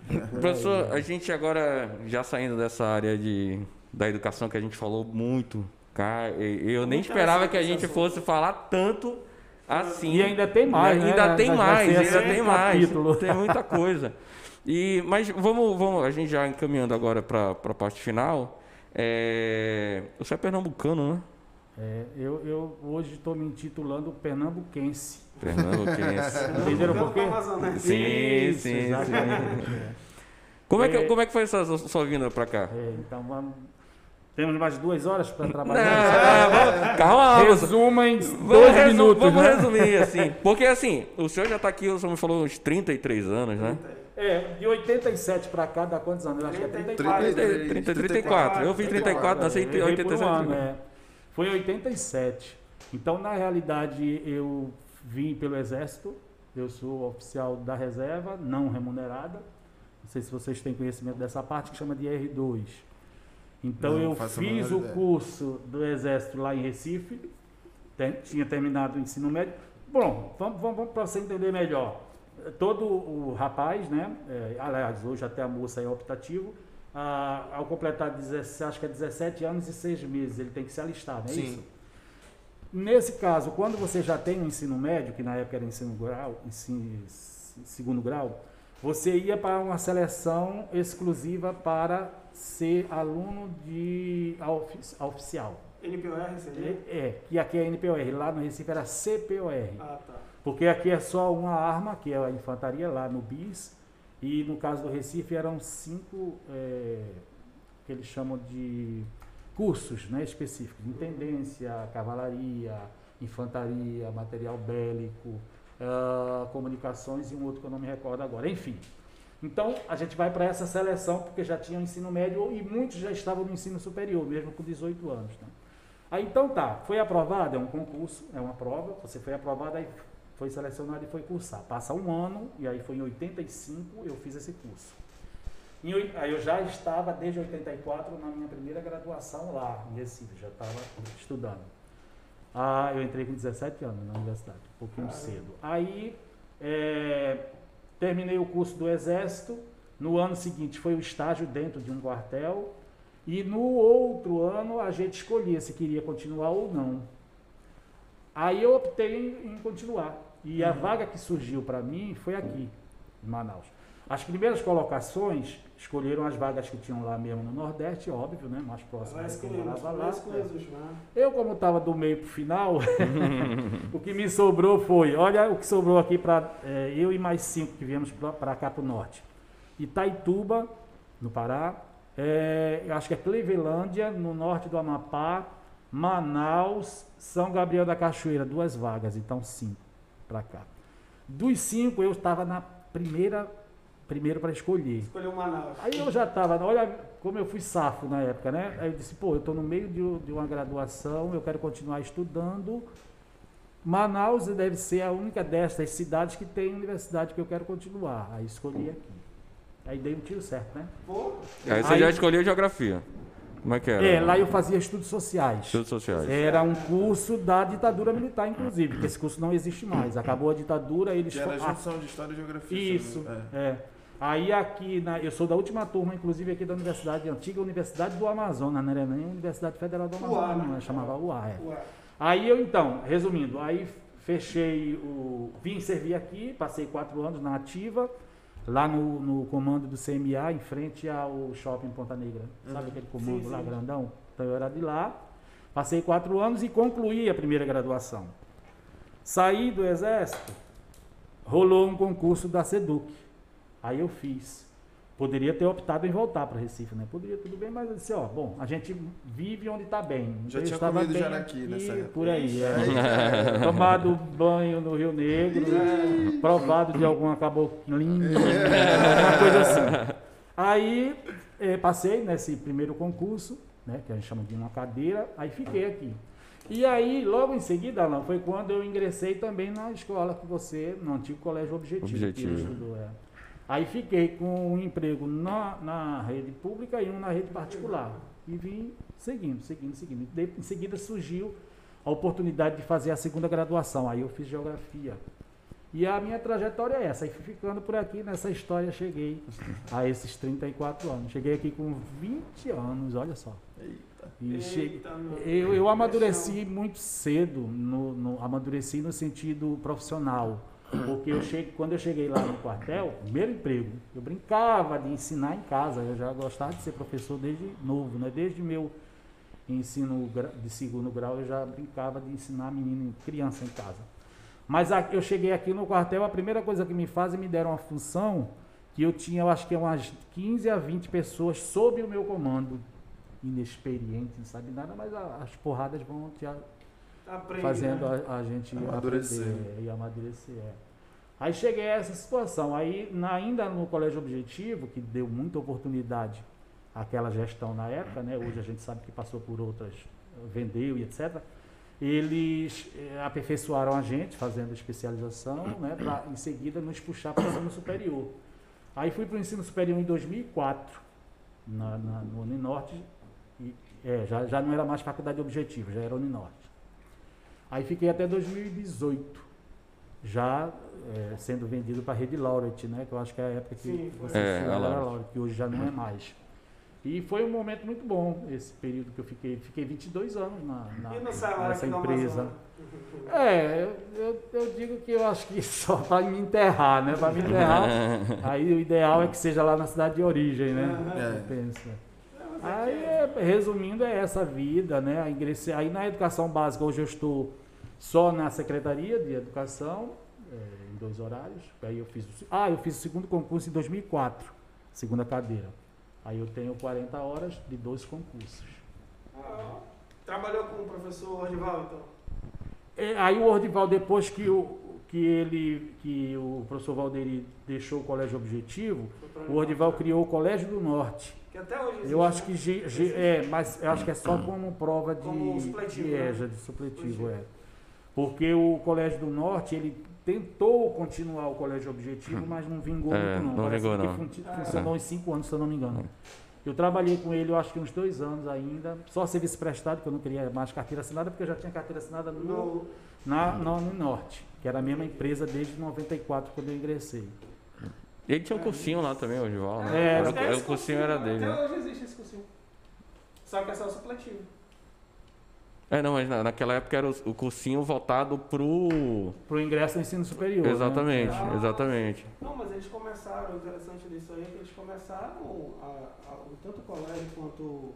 Professor, a gente agora, já saindo dessa área de, da educação que a gente falou muito, cara, e- eu nem esperava que a gente fosse falar tanto assim.
E ainda tem mais, né?
Ainda tem
Vai
mais, ainda
assim,
tem mais. Tem muita coisa. E, mas vamos, vamos, a gente já encaminhando agora para a parte final. É, você é pernambucano, né?
É, eu, eu hoje estou me intitulando pernambuquense.
Pernambuquense.
Entenderam por quê?
Sim, sim.
É.
Como é que,
É.
como é que foi essa sua- vinda para cá?
É, então. Temos mais duas horas para
Não,
trabalhar.
é, vamos- calma,
Resuma em dois
resu-
minutos.
vamos
né?
resumir assim. Porque assim, o senhor já está aqui, o senhor me falou uns 33 anos, né?
É, de 87 para cá dá quantos anos? Eu acho que é 34.
33,
30, 34. Eu fiz 34, nasci em
É, eu errei por um
87.
ano, é. Foi em 87. Então, na realidade, eu vim pelo Exército. Eu sou oficial da reserva, não remunerada. Não sei se vocês têm conhecimento dessa parte, que chama de R2. Então,
Não,
eu fiz o
ideia.
curso do Exército lá em Recife. Tem- tinha terminado o ensino médio. Bom, vamos, vamos, vamos para você entender melhor. Todo o rapaz, né? é, aliás, hoje até a moça é optativo. ah, ao completar 17, acho que é 17 anos e 6 meses, ele tem que se alistar, não é
Sim.
isso? Nesse caso, quando você já tem o ensino médio, que na época era ensino grau, ensino, segundo grau, você ia para uma seleção exclusiva para ser aluno de oficial.
NPOR seria?
É, que aqui é NPOR, lá no Recife era CPOR.
Ah, tá.
Porque aqui é só uma arma, que é a infantaria, lá no BIS. E no caso do Recife eram cinco, é, que eles chamam de cursos né, específicos. Intendência, cavalaria, infantaria, material bélico, ah, comunicações e um outro que eu não me recordo agora. Enfim. Então, a gente vai para essa seleção, porque já tinham ensino médio e muitos já estavam no ensino superior, mesmo com 18 anos. Né? Aí então tá, foi aprovado, é um concurso, é uma prova, você foi aprovado, aí foi selecionado e foi cursar. Passa um ano, e aí foi em 85 eu fiz esse curso. Em aí eu já estava desde 84 na minha primeira graduação lá em Recife, já estava estudando. Ah, eu entrei com 17 anos na universidade, um pouquinho cedo. Aí é, terminei o curso do Exército, no ano seguinte foi o estágio dentro de um quartel, e no outro ano a gente escolhia se queria continuar ou não. Aí eu optei em continuar. E a vaga que surgiu para mim foi aqui, em Manaus. As primeiras colocações escolheram as vagas que tinham lá mesmo no Nordeste, óbvio, né? Mais próximo quem
excluir,
morava lá.
né?
Eu, como estava do meio para o final, o que me sobrou foi, olha o que sobrou aqui para eu e mais cinco que viemos para cá para o norte. Itaituba, no Pará, é, eu acho que é Clevelândia, no norte do Amapá, Manaus, São Gabriel da Cachoeira, duas vagas, então cinco para cá. Dos cinco, eu estava na primeira, primeiro para escolher.
Escolheu Manaus.
Aí eu já estava, olha como eu fui safo na época, né? Aí eu disse, pô, eu estou no meio de, de uma graduação, eu quero continuar estudando. Manaus deve ser a única destas cidades que tem universidade que eu quero continuar. Aí escolhi aqui. Aí dei um tiro certo, né?
Pô,
Aí você
Aí-
já escolheu geografia. Como é que era?
É, lá eu fazia estudos sociais.
Estudos sociais.
Era um curso da ditadura militar, inclusive, porque esse curso não existe mais. Acabou a ditadura, eles
Que era a junção de História e Geografia.
Isso?
É.
é. Aí aqui, na, eu sou da última turma, inclusive aqui da Universidade, antiga Universidade do Amazonas, não era nem Universidade Federal do Amazonas,
né?
não, chamava UA. é. Aí eu então, resumindo, aí fechei o. Vim servir aqui, passei quatro anos na ativa, lá no, no comando do CMA, em frente ao shopping Ponta Negra. Sabe aquele comando
Sim,
lá
sim.
grandão? Então eu era de lá. Passei quatro anos e concluí a primeira graduação. Saí do exército, rolou um concurso da SEDUC. Aí eu fiz. Poderia ter optado em voltar para Recife, né? Poderia, tudo bem, mas eu disse, ó, bom, a gente vive onde está bem.
Já
eu
tinha comido
bem
jaraqui
aqui,
nessa época.
Por aí, é. Tomado banho no Rio Negro, né? provado de alguma caboclinha, alguma coisa assim. Aí eh, passei nesse primeiro concurso, né, que a gente chama de uma cadeira, aí fiquei aqui. E aí, logo em seguida, Alan, foi quando eu ingressei também na escola que você, no antigo colégio Objetivo. que
Objetivo.
eu estudou, é. Aí fiquei com um emprego na, na rede pública e um na rede particular. E vim seguindo, seguindo, seguindo. De- em seguida surgiu a oportunidade de fazer a segunda graduação. Aí eu fiz geografia. E a minha trajetória é essa. E fui ficando por aqui nessa história, cheguei a esses 34 anos. Cheguei aqui com 20 anos, olha só. E
Eita,
cheguei,
meu.
eu, eu amadureci muito cedo, no, no- amadureci no sentido profissional. Porque eu cheguei, quando eu cheguei lá no quartel, primeiro emprego, eu brincava de ensinar em casa. Eu já gostava de ser professor desde novo, né? Desde meu ensino de segundo grau, eu já brincava de ensinar menino, criança em casa. Mas eu cheguei aqui no quartel, a primeira coisa que me fazem, me deram uma função que eu tinha, eu acho que umas 15 a 20 pessoas sob o meu comando. Inexperiente, não sabe nada, mas as porradas vão te
Aprende,
fazendo
né?
a, a gente
Amadurecer.
aprender e amadurecer. é. Aí cheguei a essa situação. Aí, na- ainda no Colégio Objetivo, que deu muita oportunidade àquela gestão na época, né? hoje a gente sabe que passou por outras, vendeu e etc. Eles eh, aperfeiçoaram a gente, fazendo especialização, né? para em seguida nos puxar para o ensino superior. Aí fui para o ensino superior em 2004, na, na, no Uninorte, e, é, já, já não era mais faculdade objetivo, já era Uninorte. Aí fiquei até 2018, já é, sendo vendido para a Rede Laureate, né? Que eu acho que é a época que
Sim,
você
É, a
era
Laureate.
Laureate, que hoje já não é mais. E foi um momento muito bom esse período que eu fiquei. Fiquei 22 anos na, na,
E
nessa empresa. É, eu, eu, eu digo que eu acho que só para me enterrar, né? Para me enterrar. aí o ideal é que seja lá na cidade de origem, né?
É.
Eu penso. Aí, é, resumindo, é essa vida, né? Aí na educação básica, hoje eu estou só na Secretaria de Educação, é, em dois horários. Aí eu fiz, ah, eu fiz o segundo concurso em 2004, segunda cadeira. Aí eu tenho 40 horas de dois concursos.
Ah, Trabalhou com o professor Ordival, então?
É, aí o Ordival, depois que, o, que ele, que o professor Valderi deixou o Colégio Objetivo, o Ordival criou o Colégio do Norte.
Que até hoje existe,
Eu acho
né?
que ge- ge- é, mas eu acho que é só como prova de,
Como supletivo,
de,
né?
é, já de supletivo, é. Porque o Colégio do Norte, ele tentou continuar o Colégio Objetivo, mas não vingou
É,
muito não.
não
Parece
vingou,
que
não.
fun-
É.
funcionou uns cinco anos, se eu não me engano. Eu trabalhei com ele, eu acho que uns dois anos ainda, só serviço prestado, porque eu não queria mais carteira assinada, porque eu já tinha carteira assinada no,
No,
na, no, no Norte, que era a mesma empresa desde 94, quando eu ingressei.
Ele tinha um cursinho lá também, o Gival. né?
É,
Era- era- o cursinho era dele.
Até
né?
hoje existe esse cursinho. Só que é só supletivo.
É, não, mas na- naquela época era o, o cursinho voltado pro.
Pro ingresso no ensino superior. né?
Exatamente,
Ah.
exatamente.
Não, mas eles começaram, o interessante disso aí é que eles começaram, a, a, tanto o colégio quanto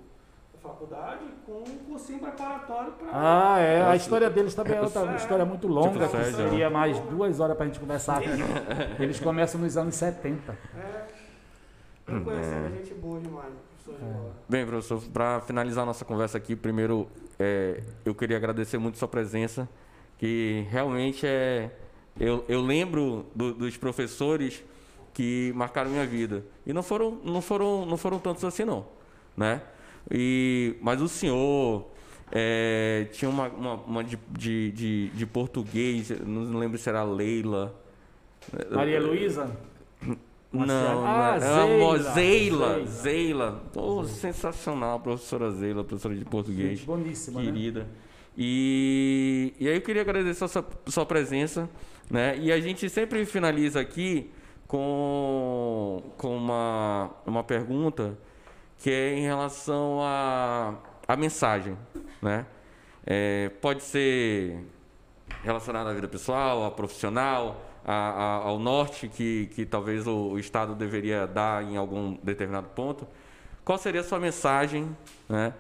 faculdade, com um cursinho preparatório para.
Ah, é. A
Nossa.
história deles também é outra
É.
história muito longa,
Tipo
que seria mais duas horas pra gente conversar aqui. Eles começam nos anos 70.
É. Eu conheci, é gente boa demais, professor
É.
Gival.
Bem, professor, para finalizar nossa conversa aqui, primeiro é, eu queria agradecer muito sua presença, que realmente é. Eu, eu lembro do- dos professores que marcaram minha vida. E não foram, não foram, não foram tantos assim, não. Né? E, mas o senhor. é, tinha uma, uma, uma de, de, de, de português, não lembro se era Leila.
Maria Luísa?
Não, não
Ah,
uma
Zeila.
Zeila.
Zeila.
Oh, sensacional, professora Zeila, professora de português.
Boníssima, né?
Querida. E, e aí eu queria agradecer a sua, sua presença, né? E a gente sempre finaliza aqui com, com uma, uma pergunta que é em relação à a, mensagem, né? É, pode ser relacionada à vida pessoal, à profissional, a- a- ao norte que, que talvez o, o Estado deveria dar em algum determinado ponto. Qual seria a sua mensagem, né?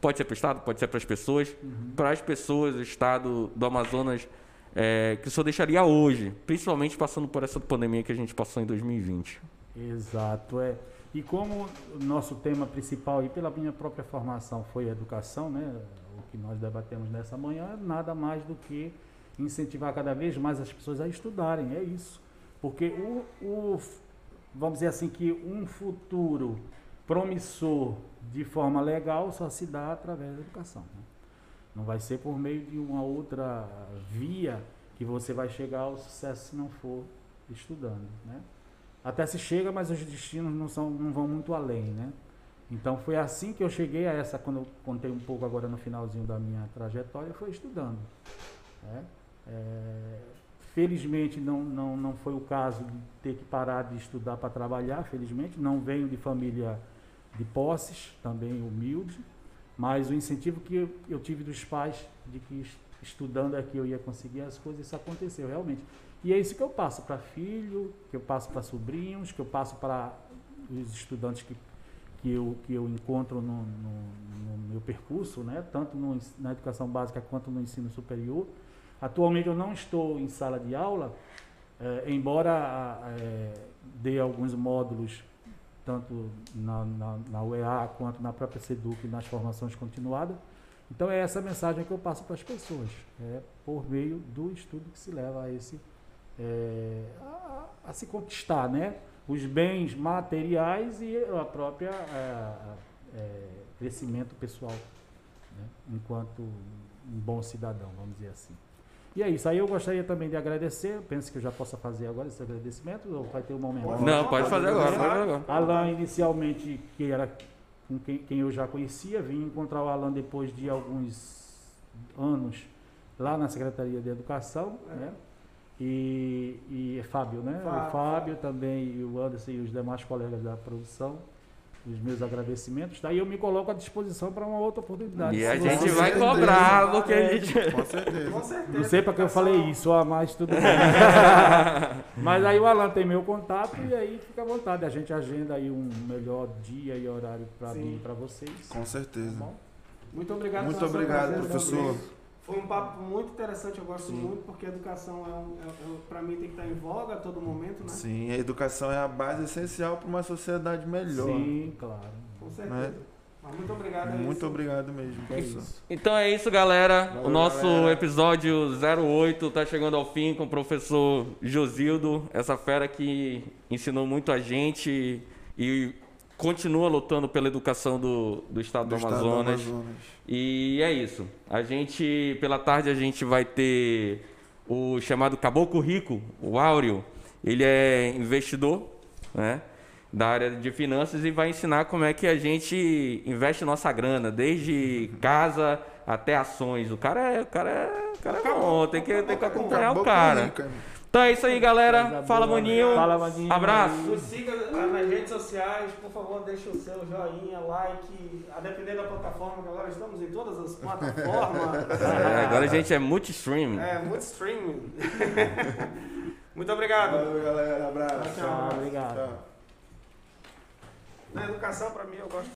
Pode ser para o Estado, pode ser para as pessoas, para as pessoas do Estado do Amazonas, é, que o senhor deixaria hoje, principalmente passando por essa pandemia que a gente passou em 2020.
Exato, é. E como o nosso tema principal, e pela minha própria formação, foi a educação, né? O que nós debatemos nessa manhã, nada mais do que incentivar cada vez mais as pessoas a estudarem, é isso. Porque o, o vamos dizer assim, que um futuro promissor de forma legal só se dá através da educação. né? Não vai ser por meio de uma outra via que você vai chegar ao sucesso se não for estudando, né? Até se chega, mas os destinos não, são, não vão muito além, né? Então foi assim que eu cheguei a essa, quando eu contei um pouco agora no finalzinho da minha trajetória, foi estudando. né? É, Felizmente não, não, não foi o caso de ter que parar de estudar para trabalhar, felizmente. Não venho de família de posses, também humilde, mas o incentivo que eu, eu tive dos pais de que es- estudando aqui eu ia conseguir as coisas, isso aconteceu realmente. E é isso que eu passo para filho, que eu passo para sobrinhos, que eu passo para os estudantes que, que, eu, que eu encontro no, no, no meu percurso, né? tanto no, na educação básica quanto no ensino superior. Atualmente eu não estou em sala de aula, eh, embora eh, dê alguns módulos, tanto na, na, na UEA quanto na própria SEDUC, nas formações continuadas. Então é essa mensagem que eu passo para as pessoas, é por meio do estudo que se leva a esse eh, a, a se conquistar, né? Os bens materiais e a própria eh, eh, crescimento pessoal, né? enquanto um bom cidadão, vamos dizer assim. E é isso. Aí eu gostaria também de agradecer. Penso que eu já possa fazer agora esse agradecimento ou vai ter um momento?
Não, pode fazer agora, agora.
Alan, inicialmente, que era com quem, quem eu já conhecia, vim encontrar o Alan depois de alguns anos lá na Secretaria de Educação, né? E, e Fábio, né?
Fábio.
O Fábio também, e o Anderson e os demais colegas da produção, os meus agradecimentos. Daí eu me coloco à disposição para uma outra oportunidade.
E a gente vai
certeza.
cobrar, porque a
É.
gente.
Com certeza.
Com certeza.
Não sei para que eu falei isso, ah, mas tudo bem. mas aí o Alan tem meu contato e aí fica à vontade. A gente agenda aí um melhor dia e horário para vir para vocês.
Com
Tá
certeza.
bom?
Muito obrigado
Muito obrigado, professor.
Foi um papo muito interessante, eu gosto
Sim.
muito, porque a educação, é um, é, é, para mim, tem que estar em voga a todo momento, né?
Sim, a educação é a base essencial para uma sociedade melhor.
Sim, claro.
Com certeza.
Né?
Mas muito obrigado. é
Muito
isso.
obrigado mesmo,
É
professor.
isso.
Então é isso, galera.
Valeu,
o nosso
galera.
episódio 08 tá chegando ao fim com o professor Josildo, essa fera que ensinou muito a gente e continua lutando pela educação do, do estado do,
Do estado do
Amazonas. E é isso. A gente, pela tarde, a gente vai ter o chamado Caboclo Rico, o Áureo. Ele é investidor, né? Da área de finanças e vai ensinar como é que a gente investe nossa grana, desde casa até ações. O cara é, o cara é, o cara é bom, tem que, tem que acompanhar o cara. Então é isso aí, galera. Fala,
boa.
maninho.
Fala, maninho.
Abraço.
Nos siga nas redes sociais, por favor, deixe o seu joinha, like, a depender da plataforma, que agora estamos em todas as plataformas.
É, agora a gente é multi-streaming.
É, muito streaming. muito obrigado.
Valeu, galera. Abraço.
Tchau,
obrigado.
Tchau.
Na educação, para mim, eu gosto